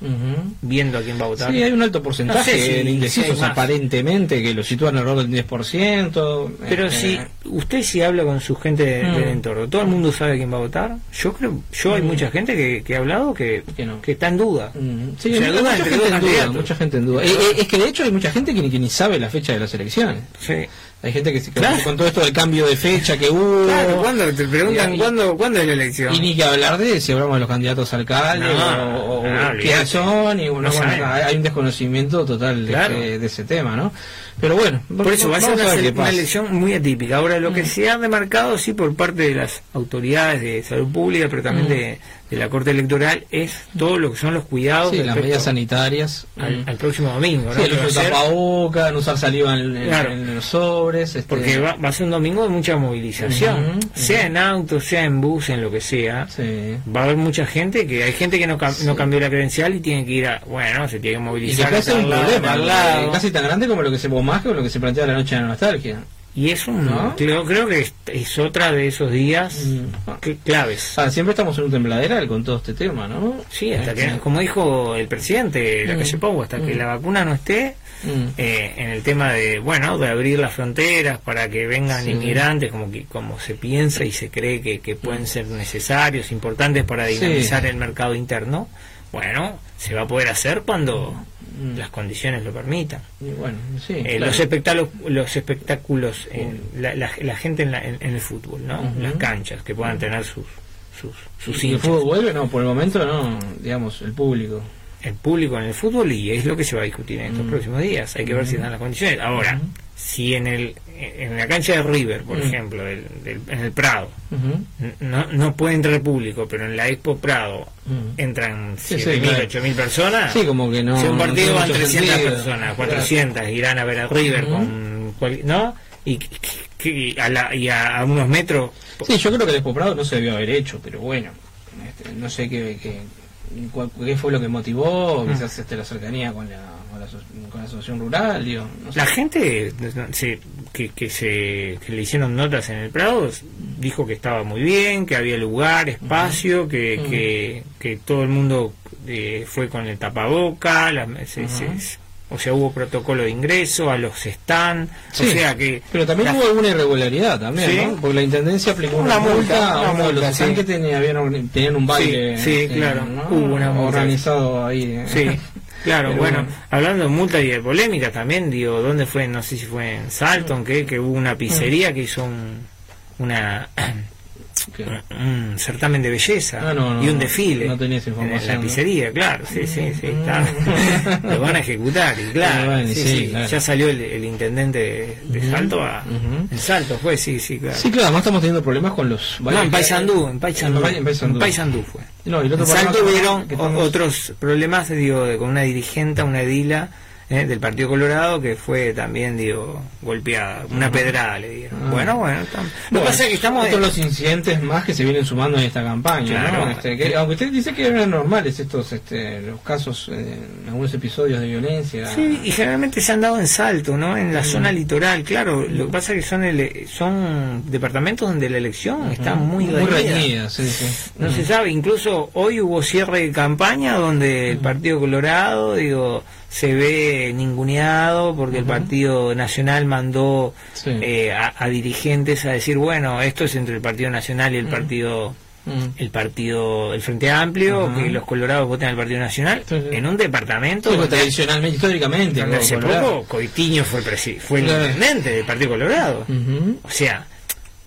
viendo a quién va a votar. Sí, hay un alto porcentaje No sé si- de indecisos aparentemente que lo sitúan alrededor del 10%. Pero eh, si usted si habla con su gente de- Mm. del entorno, todo el mundo sabe quién va a votar. Yo creo, yo hay Mm. mucha gente que, que ha hablado que, Que no. que está en duda. Mm, Sí, O sea, hay duda mucha, gente en duda, mucha gente en duda. Eh, eh, es que de hecho hay mucha gente que ni, que ni sabe la fecha de las elecciones. Sí. Hay gente que, se- Claro. con todo esto del cambio de fecha que hubo. Claro, ¿cuándo? Te preguntan Y- ¿cuándo, cuándo es la elección. Y ni que hablar de si hablamos de los candidatos a alcalde No, o, no, quiénes son. Y bueno, No bueno, hay un desconocimiento total de, Claro. de- de ese tema, ¿no? Pero bueno, Por eso va a ser una, qué elección muy atípica. Ahora, lo que se ha demarcado, sí, por parte de las autoridades de salud pública, pero también Mm. de, de la Corte Electoral, es todo lo que son los cuidados Sí, las medidas sanitarias. al, Mm. al próximo domingo. ¿no? Sí, el uso de ser- tapabocas, no usar saliva en, en- Claro. en los sobres. este, porque va, va a ser un domingo de mucha movilización, sea en auto, sea en bus, en lo que sea. Sí. Va a haber mucha gente que hay gente que no, cam- no cambió la credencial y tiene que ir a, bueno, se tiene que Y que movilizar un problema, casi tan grande como lo que se o más que lo que se plantea la noche de la nostalgia. Y es un, ¿No? creo, creo que es, es otra de esos días Mm. cl- claves. Ah, siempre estamos en un tembladeral con todo este tema, ¿no? Sí, hasta Eh, que, como dijo el presidente de la Mm. calle Pau, hasta que Mm. la vacuna no esté, Mm. eh, en el tema de, bueno, de abrir las fronteras para que vengan Sí. inmigrantes, como que como se piensa y se cree que, que pueden ser necesarios, importantes para Sí. dinamizar el mercado interno, bueno, se va a poder hacer cuando Mm. las condiciones lo permitan. Y bueno, sí. Eh, claro. los espectáculos los espectáculos eh, la, la- la gente en, la- en- en el fútbol no las canchas que puedan tener sus sus, sus ¿Y el fútbol vuelve? No, por el momento no, digamos, el público. El público en el fútbol y es lo que se va a discutir en estos Mm. próximos días hay que ver si están las condiciones ahora Ujú. si en el en la cancha de River por Mm. ejemplo del- del- en el Prado no, no puede entrar público pero en la Expo Prado Mm. entran Sí, sí, 7.000, claro. 8.000 personas Sí, como que no. si un no partido tiene van mucho 300 sentido. personas 400 irán a ver a River con cual- ¿no? y, que- a, la- y a, a unos metros Sí, yo creo que el Expo Prado no se debió haber hecho, pero bueno, este, no sé qué, qué fue lo que motivó, Mm. quizás este, la cercanía con la, con la, con la asociación rural, digo, no sé. La gente se- que, que se que le hicieron notas en el Prado dijo que estaba muy bien, que había lugar, espacio, que, que, que todo el mundo eh, fue con el tapaboca, la- se-. O sea, hubo protocolo de ingreso a los stand, Sí, o sea que... pero también la- hubo alguna irregularidad también, Sí. ¿no? Porque la intendencia aplicó una, Una multa, a uno de los sí. que tenía- habían tenían un baile. Sí, este, claro, ¿no? hubo una multa. organizado ahí. eh. Sí, claro, [laughs] Pero bueno, hablando de multa y de polémica también, digo, ¿dónde fue? No sé si fue en Salton, que, que hubo una pizzería que hizo un, una. [clears throat] un certamen de belleza Ah, no, no, y un desfile no tenía esa en información, la pizzería, claro, sí, sí, sí, está. [laughs] lo van a ejecutar y claro, bueno, sí, sí, sí, claro. ya salió el, el intendente de, Salto a Salto fue, sí, sí, claro. Sí, claro, además estamos teniendo problemas con los no, en Paysandú, en Paysandú, En Paysandú. en Paysandú fue. No, y el otro En Salto hubieron tenemos- otros problemas, digo, de- con una dirigente, una edila eh, del Partido Colorado que fue también, digo, golpeada, una pedrada le dieron. Ah. Bueno, bueno, tam- lo que pasa es que estamos... Otros los incidentes más que se vienen sumando en esta campaña, Claro. ¿no? Este, que- aunque usted dice que eran normales estos, este, los casos, eh, algunos episodios de violencia. Sí, y generalmente se han dado en Salto, ¿no? En la Mm. zona litoral, claro. Lo que pasa es que son ele- son departamentos donde la elección está muy, muy reñida. sí, sí. No se sabe, incluso hoy hubo cierre de campaña donde el Partido Colorado, digo, se ve ninguneado porque el Partido Nacional mandó Sí. eh, a, a dirigentes a decir, bueno, esto es entre el Partido Nacional y el Partido Mm. el partido el Frente Amplio, que los colorados voten al Partido Nacional, Sí, sí. en un departamento Sí, pues, donde- tradicionalmente, históricamente. donde hace Colorado. poco Coitiño fue, fue el Claro. intendente del Partido Colorado. O sea,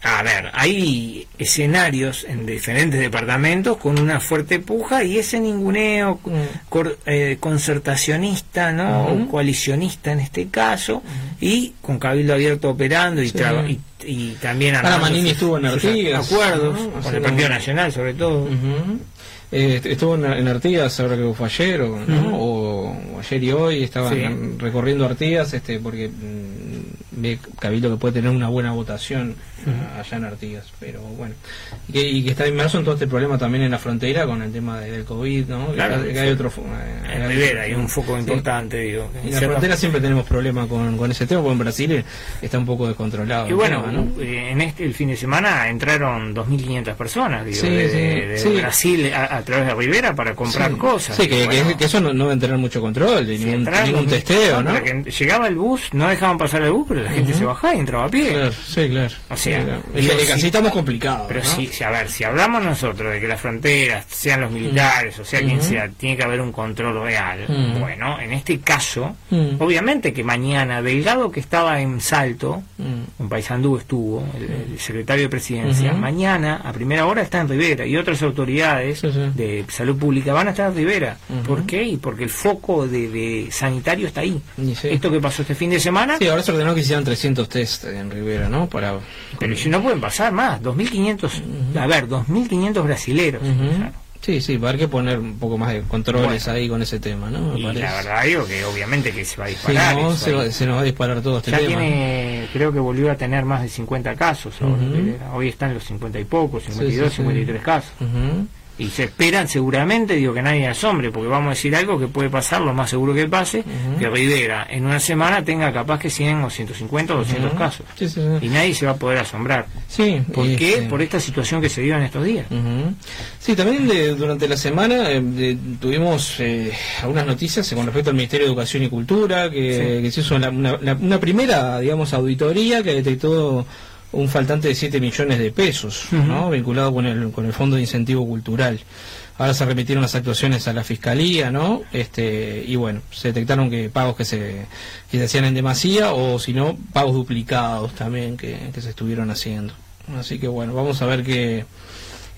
a ver, hay escenarios en diferentes departamentos con una fuerte puja y ese ninguneo cor- eh, concertacionista, ¿no? O coalicionista en este caso, y con Cabildo Abierto operando y, Sí. y, y también Ahora Manini estuvo en Artigas, acuerdos, con el Partido Nacional sobre todo. Eh, estuvo en, en Artigas ahora que fue ayer o, ¿no? O, o ayer y hoy estaban Sí. en- recorriendo Artigas este porque ve Cabildo que puede tener una buena votación ah, allá en Artigas pero bueno y que, y que está inmerso en todo este problema también en la frontera con el tema de- del COVID ¿no? Claro, que, sí. que hay otro eh, En hay- Rivera hay un foco Sí. importante, digo. en la frontera siempre tenemos problemas con, con ese tema porque en Brasil está un poco descontrolado Y bueno, tema, ¿no? eh, en este el fin de semana entraron 2.500 personas digo, Sí, de, sí, de- de. Brasil a, a través de Rivera para comprar cosas. Sí, que, bueno, eso no, no va a tener mucho control, de ningún, ningún 2.000 testeo, ¿no? que llegaba el bus, no dejaban pasar el bus, pero la gente se bajaba y entraba a pie. Claro, sí, claro. O sea, Sí, claro. estamos complicados. Pero ¿no? si- a ver, si hablamos nosotros de que las fronteras, sean los militares, o sea quien sea, tiene que haber un control real. Ujú. Bueno, en este caso, Mm. obviamente que mañana Delgado que estaba en Salto, Mm. en Paysandú estuvo, el, el secretario de presidencia, mañana a primera hora está en Rivera y otras autoridades Sí, sí. de salud pública van a estar en Rivera. ¿Por qué? Y porque el foco de, de sanitario está ahí. Sí. Esto que pasó este fin de semana, Sí, ahora se ordenó que hicieran 300 test en Rivera, ¿no? Para... pero si no pueden pasar más, 2.500, a ver, 2.500 brasileros. Ujú. Sí, sí, va a haber que poner un poco más de controles Bueno. ahí con ese tema, ¿no? Me Y parece. la verdad digo que obviamente que se va a Sí, disparar. no, eso se, va- se nos va a disparar todo este ya tema. tiene, creo que volvió a tener más de 50 casos. ahora, Ujú. Rivera. Hoy están los 50 y pocos, Sí, 52, sí, sí. 53 casos. Y se esperan seguramente, digo que nadie asombre, porque vamos a decir algo que puede pasar, lo más seguro que pase, que Rivera en una semana tenga capaz que 100 o 150 o 200 Ujú. casos. Sí, sí, Y nadie se va a poder asombrar. Sí, ¿Por y qué? este- Por esta situación que se dio en estos días. Ujú. Sí, también de- durante la semana eh, de- tuvimos eh, algunas noticias con respecto al Ministerio de Educación y Cultura, que, se hizo la- una, la- una primera, digamos, auditoría que detectó un faltante de 7 millones de pesos. ¿no? vinculado con el, con el Fondo de Incentivo Cultural. Ahora se remitieron las actuaciones a la Fiscalía, ¿no? Este, y bueno, se detectaron que pagos que se, que se hacían en demasía o si no, pagos duplicados también que, que se estuvieron haciendo. Así que bueno, vamos a ver qué,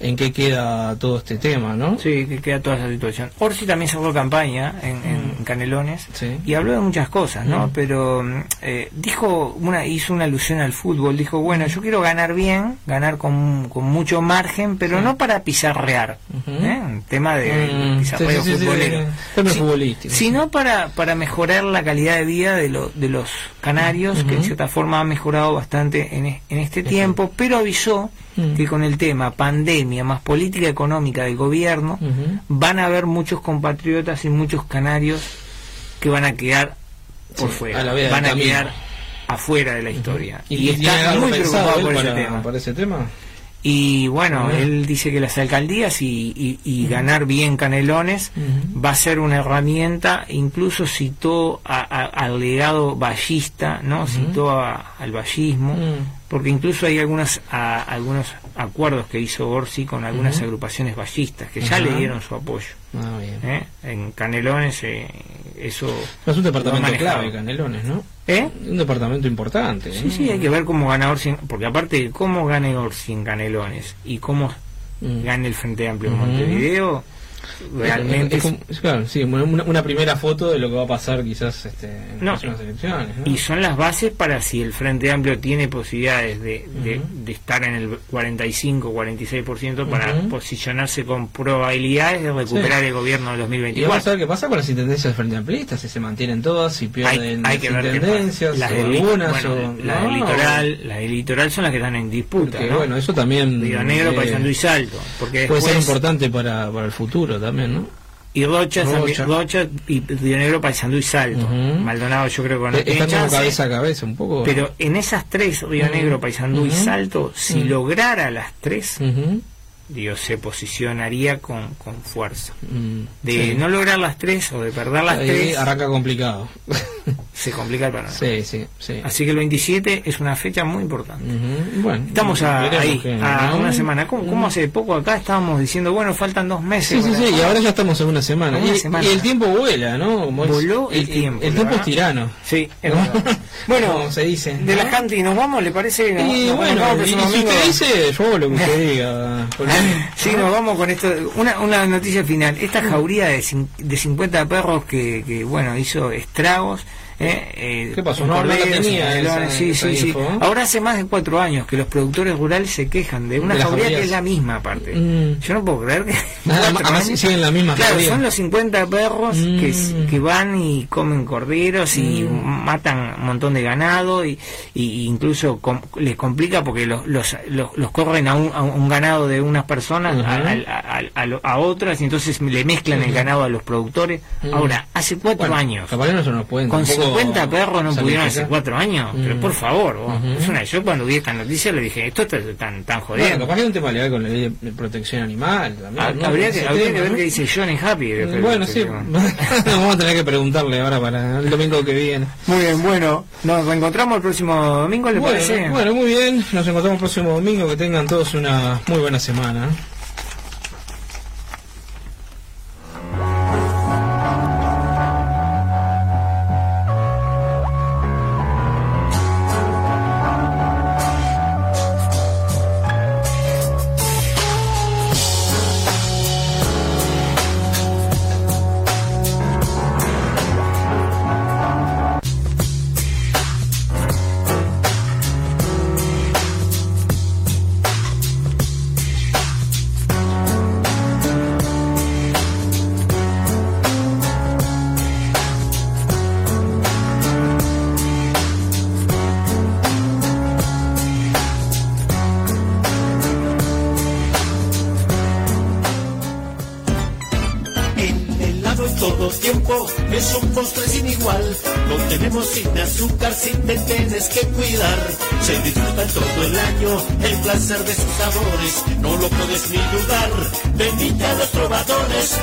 en qué queda todo este tema, ¿no? Sí, que queda toda esa situación. Orsi también cerró campaña en, en Canelones Sí. y habló de muchas cosas, ¿no? Mm. Pero mm, eh, dijo una hizo una alusión al fútbol. Dijo, bueno, yo quiero ganar bien, ganar con, con mucho margen, pero Sí. no para pizarrear. ¿eh? Un tema de Mm, pizarreo sí, futbolero. tema futbolístico. Sino para, para mejorar la calidad de vida de, lo- de los canarios, que en cierta forma ha mejorado bastante en, en este tiempo, pero avisó Mm. que con el tema pandemia más política económica del gobierno van a haber muchos compatriotas y muchos canarios que van a quedar por Sí, fuera, a la vez van a camino. quedar afuera de la historia. ¿Y, Y, está muy preocupado él por ese tema. para ese tema? Y bueno, él dice que las alcaldías y, y- y ganar bien Canelones va a ser una herramienta, incluso citó a- a- al legado ballista, ¿no? Citó a- al ballismo, Mm. porque incluso hay algunas, algunos acuerdos que hizo Orsi con algunas agrupaciones ballistas que ya le dieron su apoyo. Ah. ¿eh? En Canelones eh, eso... Es un departamento clave, Canelones, ¿no? ¿Eh? Un departamento importante. Sí, ¿no? sí, hay que ver cómo gana Orsi, porque aparte cómo gane Orsi en Canelones y cómo Mm. gane el Frente Amplio en. Montevideo, realmente... Es- es como- es claro, sí, una, una primera foto de lo que va a pasar quizás este, en No, las elecciones. ¿no? Y son las bases para si el Frente Amplio tiene posibilidades de, de- Ujú. de estar en el 45-46% para Ujú. posicionarse con probabilidades de recuperar Sí. el gobierno de Y vamos a 2024. ver qué pasa con las intendencias del Frente Amplista, si se mantienen todas, si pierden Hay, hay que las intendencias. Las del, algunas, bueno, o... las del no, litoral, las del litoral son las que están en disputa. porque, ¿no? bueno, eso también... Río Negro, eh, y Salto. Porque Puede ser importante para, para el futuro también, ¿no? Y Rocha, Rocha. Rocha y Río Negro, Paysandú y Salto. Ujú. Maldonado yo creo que no Están como cabeza a cabeza un poco. Pero en esas tres, Río. Negro, Paysandú y. Salto, si lograra las tres. Digo, se posicionaría con, con fuerza. Mm, De sí. no lograr las tres o de perder las Ahí tres, arranca complicado. [laughs] se complica el panorama. Sí, sí, sí. Así que el 27 es una fecha muy importante. Bueno, Estamos a- ahí, a ¿no? una semana. ¿Cómo, cómo hace poco acá estábamos diciendo, bueno, faltan dos meses? Sí, sí, sí, y ahora ya estamos en una semana. Una y, semana. y el tiempo vuela, ¿no? Como Voló el tiempo, El la tiempo es tirano. Sí, es. [laughs] Bueno, Como se dice. de la ¿no? Canti nos vamos, ¿le parece? Nos- Y nos bueno, vamos el y, y si usted dice, yo lo que usted diga. [laughs] Sí, nos vamos con esto. Una, una noticia final. Esta jauría de, de 50 perros que, que, bueno, hizo estragos. ¿Eh? Eh, ¿Qué pasó? en No, no la corderos, tenía en melones. esa- sí, esa sí, sí. info, ¿eh? Ahora hace más de cuatro años que los productores rurales se quejan de una De jauría que es la misma aparte. Mm. Yo no puedo creer que... Nada además siguen la misma Claro, jauría. son los 50 perros Mm. que van y comen corderos y Mm. matan un montón de ganado y, y incluso com- les complica porque los, los, los, los corren a un, a un ganado de unas personas a, a- a- a lo- a otras y entonces le mezclan el ganado a los productores. Ahora, hace cuatro Bueno, años. que no se nos pueden 50 perros no pudieron hace cuatro años. Pero Mm. por favor, vos, Ujú. es una, yo cuando vi esta noticia le dije, esto está tan, tan Bueno, jodiendo. capaz que hay un tema legal con la ley de protección animal. también, Ah, ¿no? habría que, habría qué dice Johnny Happy. de- de- Bueno, sí. [laughs] Vamos a tener que preguntarle ahora para el domingo que viene. Muy bien, bueno, nos reencontramos el próximo domingo. Bueno, bueno, muy bien. Nos encontramos el próximo domingo. Que tengan todos una muy buena semana. Que cuidar. Se disfruta todo el año el placer de sus sabores. No lo puedes ni dudar. Bendita a los trovadores.